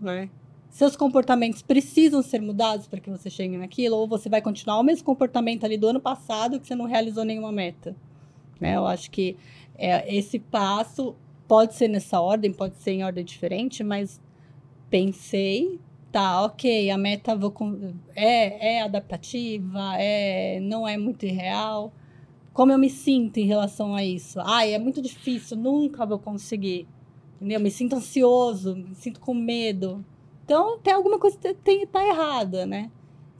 né? Seus comportamentos precisam ser mudados para que você chegue naquilo? Ou você vai continuar o mesmo comportamento ali do ano passado que você não realizou nenhuma meta? Né? Eu acho que é, esse passo pode ser nessa ordem, pode ser em ordem diferente, mas pensei, tá, ok, a meta vou é, é adaptativa, é, não é muito irreal. Como eu me sinto em relação a isso? Ai, é muito difícil, nunca vou conseguir. Entendeu? Me sinto ansioso, me sinto com medo. Então, tem alguma coisa que tem, tá errada, né?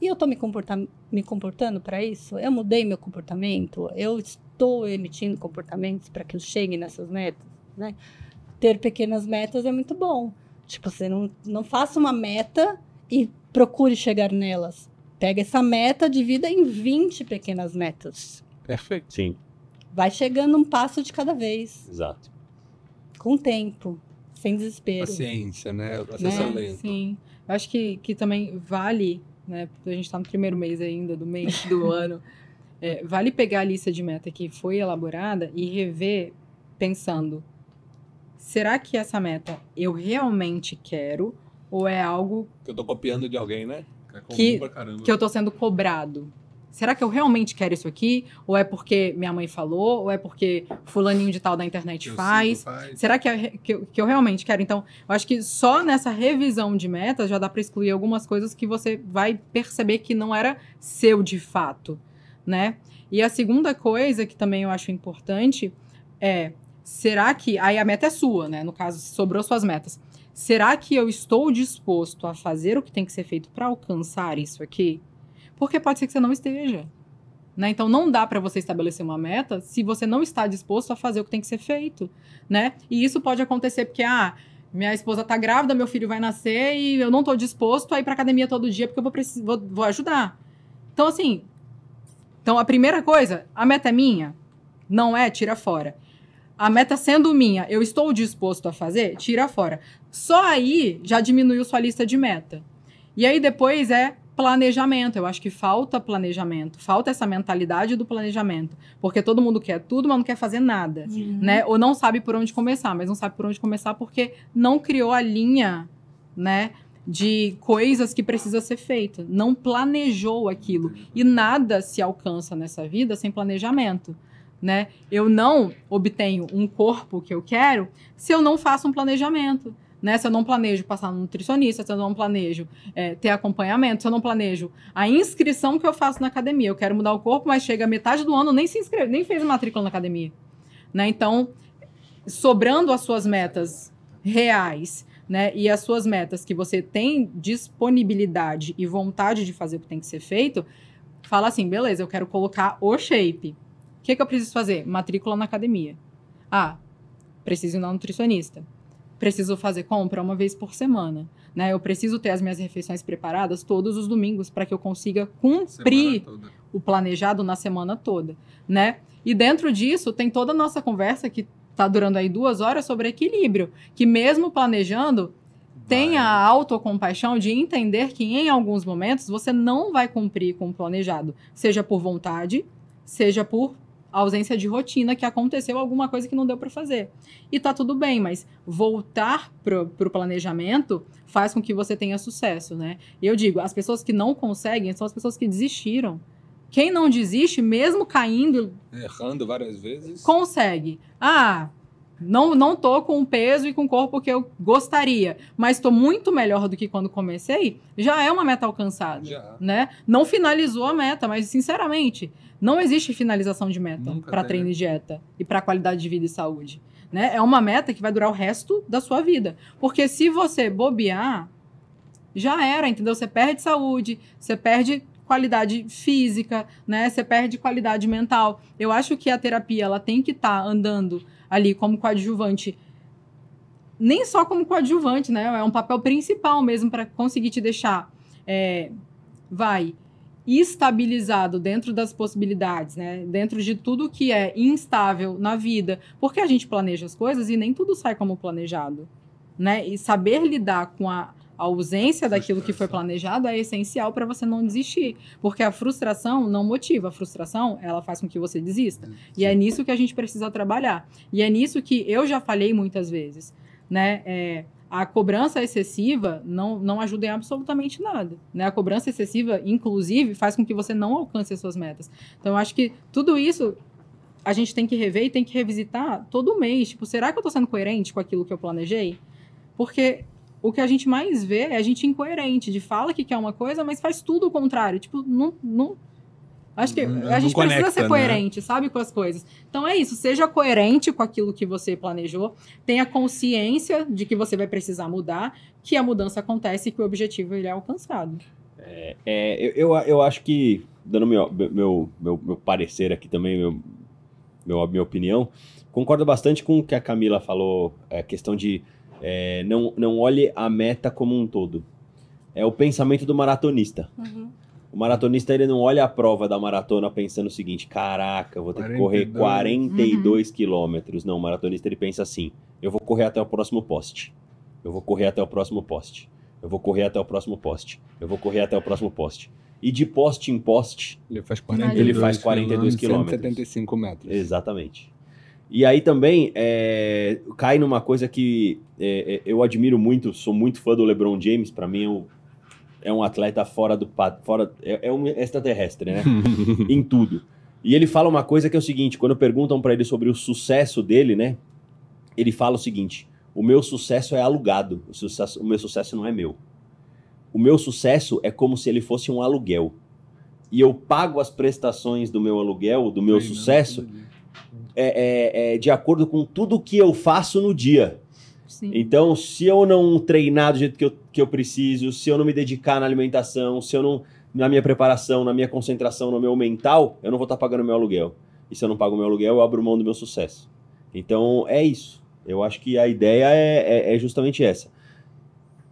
E eu tô me, comporta me comportando para isso? Eu mudei meu comportamento? Eu estou emitindo comportamentos para que eu chegue nessas metas, né? Ter pequenas metas é muito bom. Tipo, você não, não faça uma meta e procure chegar nelas. Pega essa meta, divida em 20 pequenas metas. Perfeito. Sim, Vai chegando um passo de cada vez, exato. com tempo, sem desespero. Paciência, né? Né? Paciência lenta. Sim. Eu acho que, que também vale, né? Porque a gente tá no primeiro mês ainda do mês do ano. é, vale pegar a lista de meta que foi elaborada e rever pensando: será que essa meta eu realmente quero? Ou é algo Que eu tô copiando de alguém, né? É Que- que eu tô sendo cobrado? Será que eu realmente quero isso aqui? Ou é porque minha mãe falou? Ou é porque fulaninho de tal da internet faz? faz. Será que, é- que, eu, que eu realmente quero? Então, eu acho que só nessa revisão de metas já dá para excluir algumas coisas que você vai perceber que não era seu de fato, né? E a segunda coisa que também eu acho importante é: será que. Aí a meta é sua, né? No caso, sobrou suas metas. Será que eu estou disposto a fazer o que tem que ser feito para alcançar isso aqui? Porque pode ser que você não esteja. Né? Então não dá para você estabelecer uma meta se você não está disposto a fazer o que tem que ser feito, né? E isso pode acontecer porque ah, minha esposa tá grávida, meu filho vai nascer e eu não tô disposto a ir pra academia todo dia porque eu vou, vou, vou ajudar. Então assim, então a primeira coisa, a meta é minha? Não é, tira fora. A meta sendo minha, eu estou disposto a fazer? Tira fora. Só aí já diminuiu sua lista de meta. E aí depois é planejamento. Eu acho que falta planejamento, falta essa mentalidade do planejamento, porque todo mundo quer tudo, mas não quer fazer nada, Uhum. né? Ou não sabe por onde começar, mas não sabe por onde começar porque não criou a linha, né? De coisas que precisa ser feita, não planejou aquilo e nada se alcança nessa vida sem planejamento, né? Eu não obtenho um corpo que eu quero se eu não faço um planejamento, Né? Se eu não planejo passar no nutricionista, se eu não planejo é, ter acompanhamento, se eu não planejo a inscrição que eu faço na academia. Eu quero mudar o corpo, mas chega metade do ano, nem se inscreve, nem fez matrícula na academia. Né? Então, sobrando as suas metas reais né, e as suas metas que você tem disponibilidade e vontade de fazer o que tem que ser feito, fala assim, beleza, eu quero colocar o shape. O que, que eu preciso fazer? Matrícula na academia. Ah, preciso ir na nutricionista. Preciso fazer compra uma vez por semana. Né? Eu preciso ter as minhas refeições preparadas todos os domingos para que eu consiga cumprir o planejado na semana toda, né? E dentro disso tem toda a nossa conversa que está durando aí duas horas sobre equilíbrio, que mesmo planejando tem a autocompaixão de entender que em alguns momentos você não vai cumprir com o planejado, seja por vontade, seja por ausência de rotina, que aconteceu alguma coisa que não deu para fazer. E tá tudo bem, mas voltar pro, pro planejamento faz com que você tenha sucesso, né? E eu digo, as pessoas que não conseguem são as pessoas que desistiram. Quem não desiste, mesmo caindo, Errando várias vezes. consegue. Ah, não, não tô com o peso e com o corpo que eu gostaria, mas estou muito melhor do que quando comecei, já é uma meta alcançada. Já. Né? Não finalizou a meta, mas sinceramente, não existe finalização de meta para treino e dieta e para qualidade de vida e saúde. Né? É uma meta que vai durar o resto da sua vida. Porque se você bobear, já era, entendeu? Você perde saúde, você perde qualidade física, né? Você perde qualidade mental. Eu acho que a terapia ela tem que estar andando ali como coadjuvante. Nem só como coadjuvante, né? É um papel principal mesmo para conseguir te deixar, é, vai, estabilizado dentro das possibilidades, né? Dentro de tudo que é instável na vida. Porque a gente planeja as coisas e nem tudo sai como planejado, né? E saber lidar com a ausência daquilo que foi planejado é essencial para você não desistir, porque a frustração não motiva, a frustração ela faz com que você desista. E é nisso que a gente precisa trabalhar. E é nisso que eu já falei muitas vezes, né? É, a cobrança excessiva não, não ajuda em absolutamente nada. Né? A cobrança excessiva, inclusive, faz com que você não alcance as suas metas. Então, eu acho que tudo isso a gente tem que rever e tem que revisitar todo mês. Tipo, será que eu estou sendo coerente com aquilo que eu planejei? Porque o que a gente mais vê é a gente incoerente, de fala que quer uma coisa, mas faz tudo o contrário. Tipo, não. não acho que Não- a gente conecta, precisa ser né? coerente, sabe, com as coisas. Então é isso, seja coerente com aquilo que você planejou, tenha consciência de que você vai precisar mudar, que a mudança acontece e que o objetivo ele é alcançado. É, eu, eu, eu acho que, dando meu, meu, meu, meu parecer aqui também, meu, meu, minha opinião, concordo bastante com o que a Camila falou, a questão de é, não, não olhe a meta como um todo. É o pensamento do maratonista. Uhum. O maratonista ele não olha a prova da maratona pensando o seguinte: caraca, eu vou ter que correr 42. 42 quilômetros. Não, o maratonista ele pensa assim: eu vou correr até o próximo poste. Eu vou correr até o próximo poste. Eu vou correr até o próximo poste. Eu vou correr até o próximo poste. E de poste em poste, Ele faz Ele 42, faz 42 quilômetros. 175 metros. Exatamente. E aí também é, cai numa coisa que é, é, eu admiro muito, sou muito fã do LeBron James, pra mim é um, é um atleta fora do fora é, é um extraterrestre, né? em tudo. E ele fala uma coisa que é o seguinte, quando perguntam pra ele sobre o sucesso dele, né? Ele fala o seguinte: "O meu sucesso é alugado, o, sucesso, o meu sucesso não é meu. O meu sucesso é como se ele fosse um aluguel. E eu pago as prestações do meu aluguel, do meu sucesso, dia. é, é- é de acordo com tudo que eu faço no dia. Então, se eu não treinar do jeito que eu, que eu preciso, se eu não me dedicar na alimentação, se eu não. na minha preparação, na minha concentração, no meu mental, eu não vou estar pagando meu aluguel. E se eu não pago meu aluguel, eu abro mão do meu sucesso. Então, é isso. Eu acho que a ideia é, é- é justamente essa.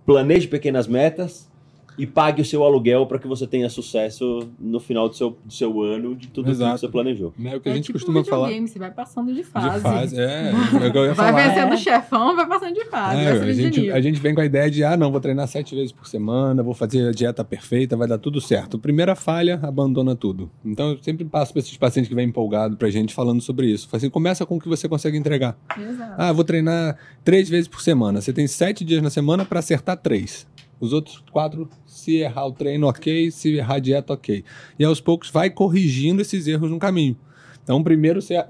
Planeje pequenas metas e pague o seu aluguel para que você tenha sucesso no final do seu, do seu ano de tudo aquilo Exato. que você planejou. É o que a É gente tipo costuma um falar. videogame, Você vai passando de De fase. fase, é. é o que eu ia Vai falar. vencendo É. o chefão, vai passando de fase. É, vai a, gente, a gente vem com a ideia de, ah, não, vou treinar sete vezes por semana, vou fazer a dieta perfeita, vai dar tudo certo. Primeira falha, abandona tudo. Então, eu sempre passo para esses pacientes que vêm empolgado pra gente falando sobre isso. Assim, começa com o que você consegue entregar. Exato. Ah, vou treinar três vezes por semana. Você tem sete dias na semana para acertar três. Os outros quatro, se errar o treino, ok. Se errar a dieta, ok. E aos poucos vai corrigindo esses erros no caminho. Então, primeiro você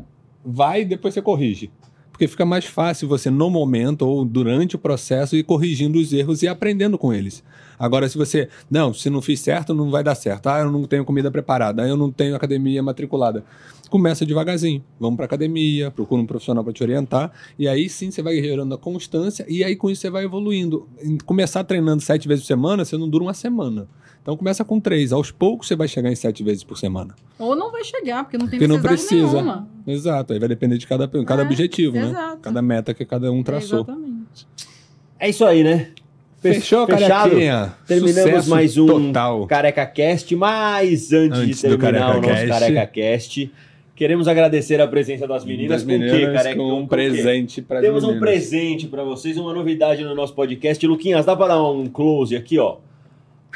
vai, depois você corrige. Porque fica mais fácil você, no momento ou durante o processo, ir corrigindo os erros e aprendendo com eles. Agora, se você, não, se não fiz certo, não vai dar certo. Ah, eu não tenho comida preparada, ah, eu não tenho academia matriculada. Começa devagarzinho. Vamos para academia, procura um profissional para te orientar. E aí sim você vai gerando a constância e aí com isso você vai evoluindo. Começar treinando sete vezes por semana, você não dura uma semana. Então começa com três. Aos poucos você vai chegar em sete vezes por semana. Ou não vai chegar, porque não tem Porque não precisa. nenhuma. Exato. Aí vai depender de cada, cada É, objetivo, né? exato. Cada meta que cada um traçou. Exatamente. É isso aí, né? Fe- Fechou, Fechado? carequinha? Terminamos Sucesso mais um Total. Careca Cast, mas antes, Antes de terminar o nosso Cast. Careca Cast, queremos agradecer a presença das meninas. Das com o quê, meninas Careca? com Com um quê? presente para Temos um presente pra vocês, uma novidade no nosso podcast. Luquinhas, dá pra dar um close aqui, ó.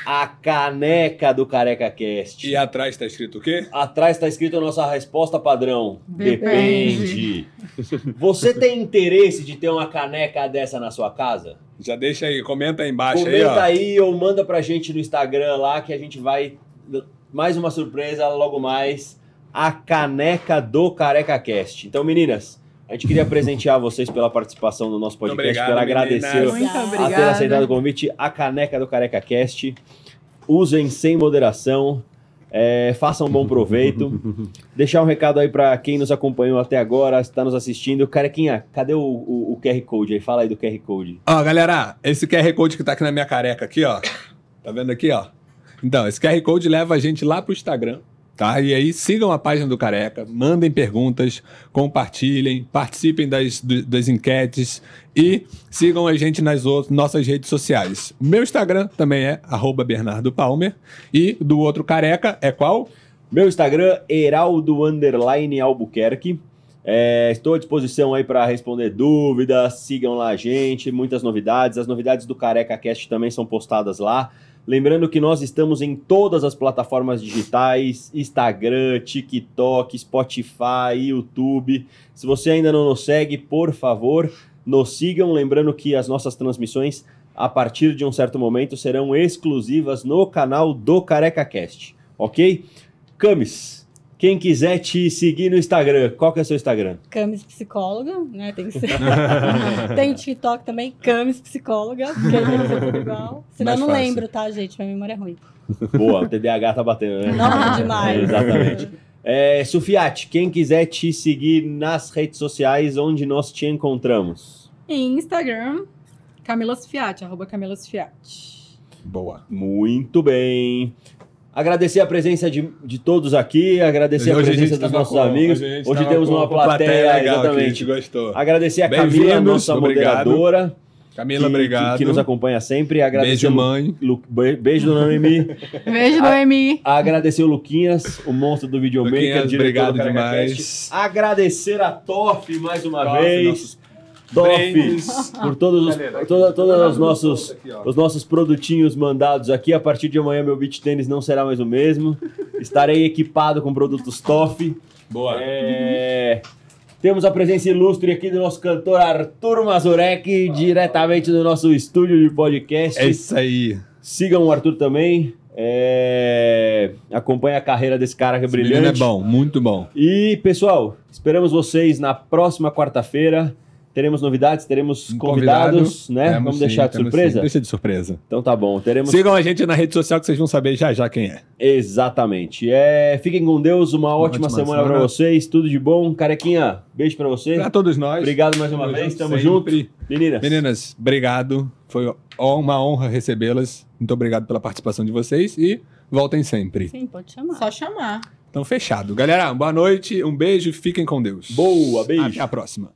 A caneca do Careca Cast. E atrás tá escrito o quê? Atrás está escrito a nossa resposta padrão. Depende. Depende. Você tem interesse de ter uma caneca dessa na sua casa? Já deixa aí, comenta aí embaixo aí, Comenta ó. aí ou manda pra gente no Instagram lá que a gente vai. Mais uma surpresa logo mais. A caneca do Careca Cast. Então, meninas, a gente queria presentear vocês pela participação no nosso podcast, Obrigado, pela agradecer. Muito a ter aceitado o convite, a caneca do Careca Cast. Usem sem moderação. É, façam um bom proveito. Deixar um recado aí pra quem nos acompanhou até agora, está nos assistindo. Carequinha, cadê o, o- o QR Code aí? Fala aí do QR Code. Ó, galera, esse QR Code que tá aqui na minha careca aqui, ó. Tá vendo aqui, ó? Então, esse QR Code leva a gente lá pro Instagram, tá? E aí sigam a página do Careca, mandem perguntas, compartilhem, participem das, das enquetes e sigam a gente nas outras, nossas redes sociais. Meu Instagram também é arroba Bernardo Palmer e do outro Careca é qual? Meu Instagram, Heraldo Underline Albuquerque. É, estou à disposição aí para responder dúvidas. Sigam lá a gente, muitas novidades. As novidades do Careca Cast também são postadas lá. Lembrando que nós estamos em todas as plataformas digitais: Instagram, TikTok, Spotify, YouTube. Se você ainda não nos segue, por favor, nos sigam. Lembrando que as nossas transmissões, a partir de um certo momento, serão exclusivas no canal do Careca Cast. Ok? Camis, quem quiser te seguir no Instagram, qual que é o seu Instagram? Camis Psicóloga, né? Tem que ser. tem o TikTok também, Camis Psicóloga, porque tem que ser tudo igual. Senão Mais eu não fácil. lembro, tá, gente? Minha memória é ruim. Boa, o TDAH tá batendo, né? Não, demais. É, exatamente. É, Sufiati, quem quiser te seguir nas redes sociais, onde nós te encontramos? Em Instagram, Camilas Fiat, arroba Camilas Fiat. Boa. Muito bem. Agradecer a presença de, de todos aqui, agradecer a presença dos tava nossos com- amigos. hoje a temos uma com plateia, legal que a exatamente. gente gostou. Agradecer a Camila, nossa obrigado. moderadora, Camila, que, obrigado. que, que nos acompanha sempre. Agradecer Beijo, mãe. Lu- be- beijo, dona Noemi. Beijo, Noemi. Agradecer o Luquinhas, o monstro do videomaker, Luquinhas, obrigado do demais. Cast. Agradecer a Toff mais uma vez. nossos Toff, brindes. por todos os, Galera, toda, todos os nossos, aqui, os nossos produtinhos mandados aqui. A partir de amanhã, meu beat tênis não será mais o mesmo. Estarei equipado com produtos Toff. Boa. É, Temos a presença ilustre aqui do nosso cantor Arthur Mazurek, diretamente do nosso estúdio de podcast. É isso aí. Sigam o Arthur também. É... Acompanhe a carreira desse cara que é Esse menino brilhante. é bom, muito bom. E, pessoal, esperamos vocês na próxima quarta-feira. Teremos novidades, teremos Um convidados, convidado. né? Temos Vamos sim, deixar de temos surpresa? sim. Deixa de surpresa. Então tá bom, teremos. Sigam a gente na rede social que vocês vão saber já já quem é. Exatamente. É... Fiquem com Deus, uma, ótima, ótima semana, pra semana. vocês, tudo de bom. Carequinha, beijo pra você. Pra todos nós. Obrigado mais uma Tamo vez, junto tamo sempre. junto. Meninas. Meninas, obrigado. Foi uma honra recebê-las. Muito obrigado pela participação de vocês e voltem sempre. Sim, pode chamar. Só chamar. Então, fechado. Galera, boa noite, um beijo, fiquem com Deus. Boa, beijo. Até a próxima.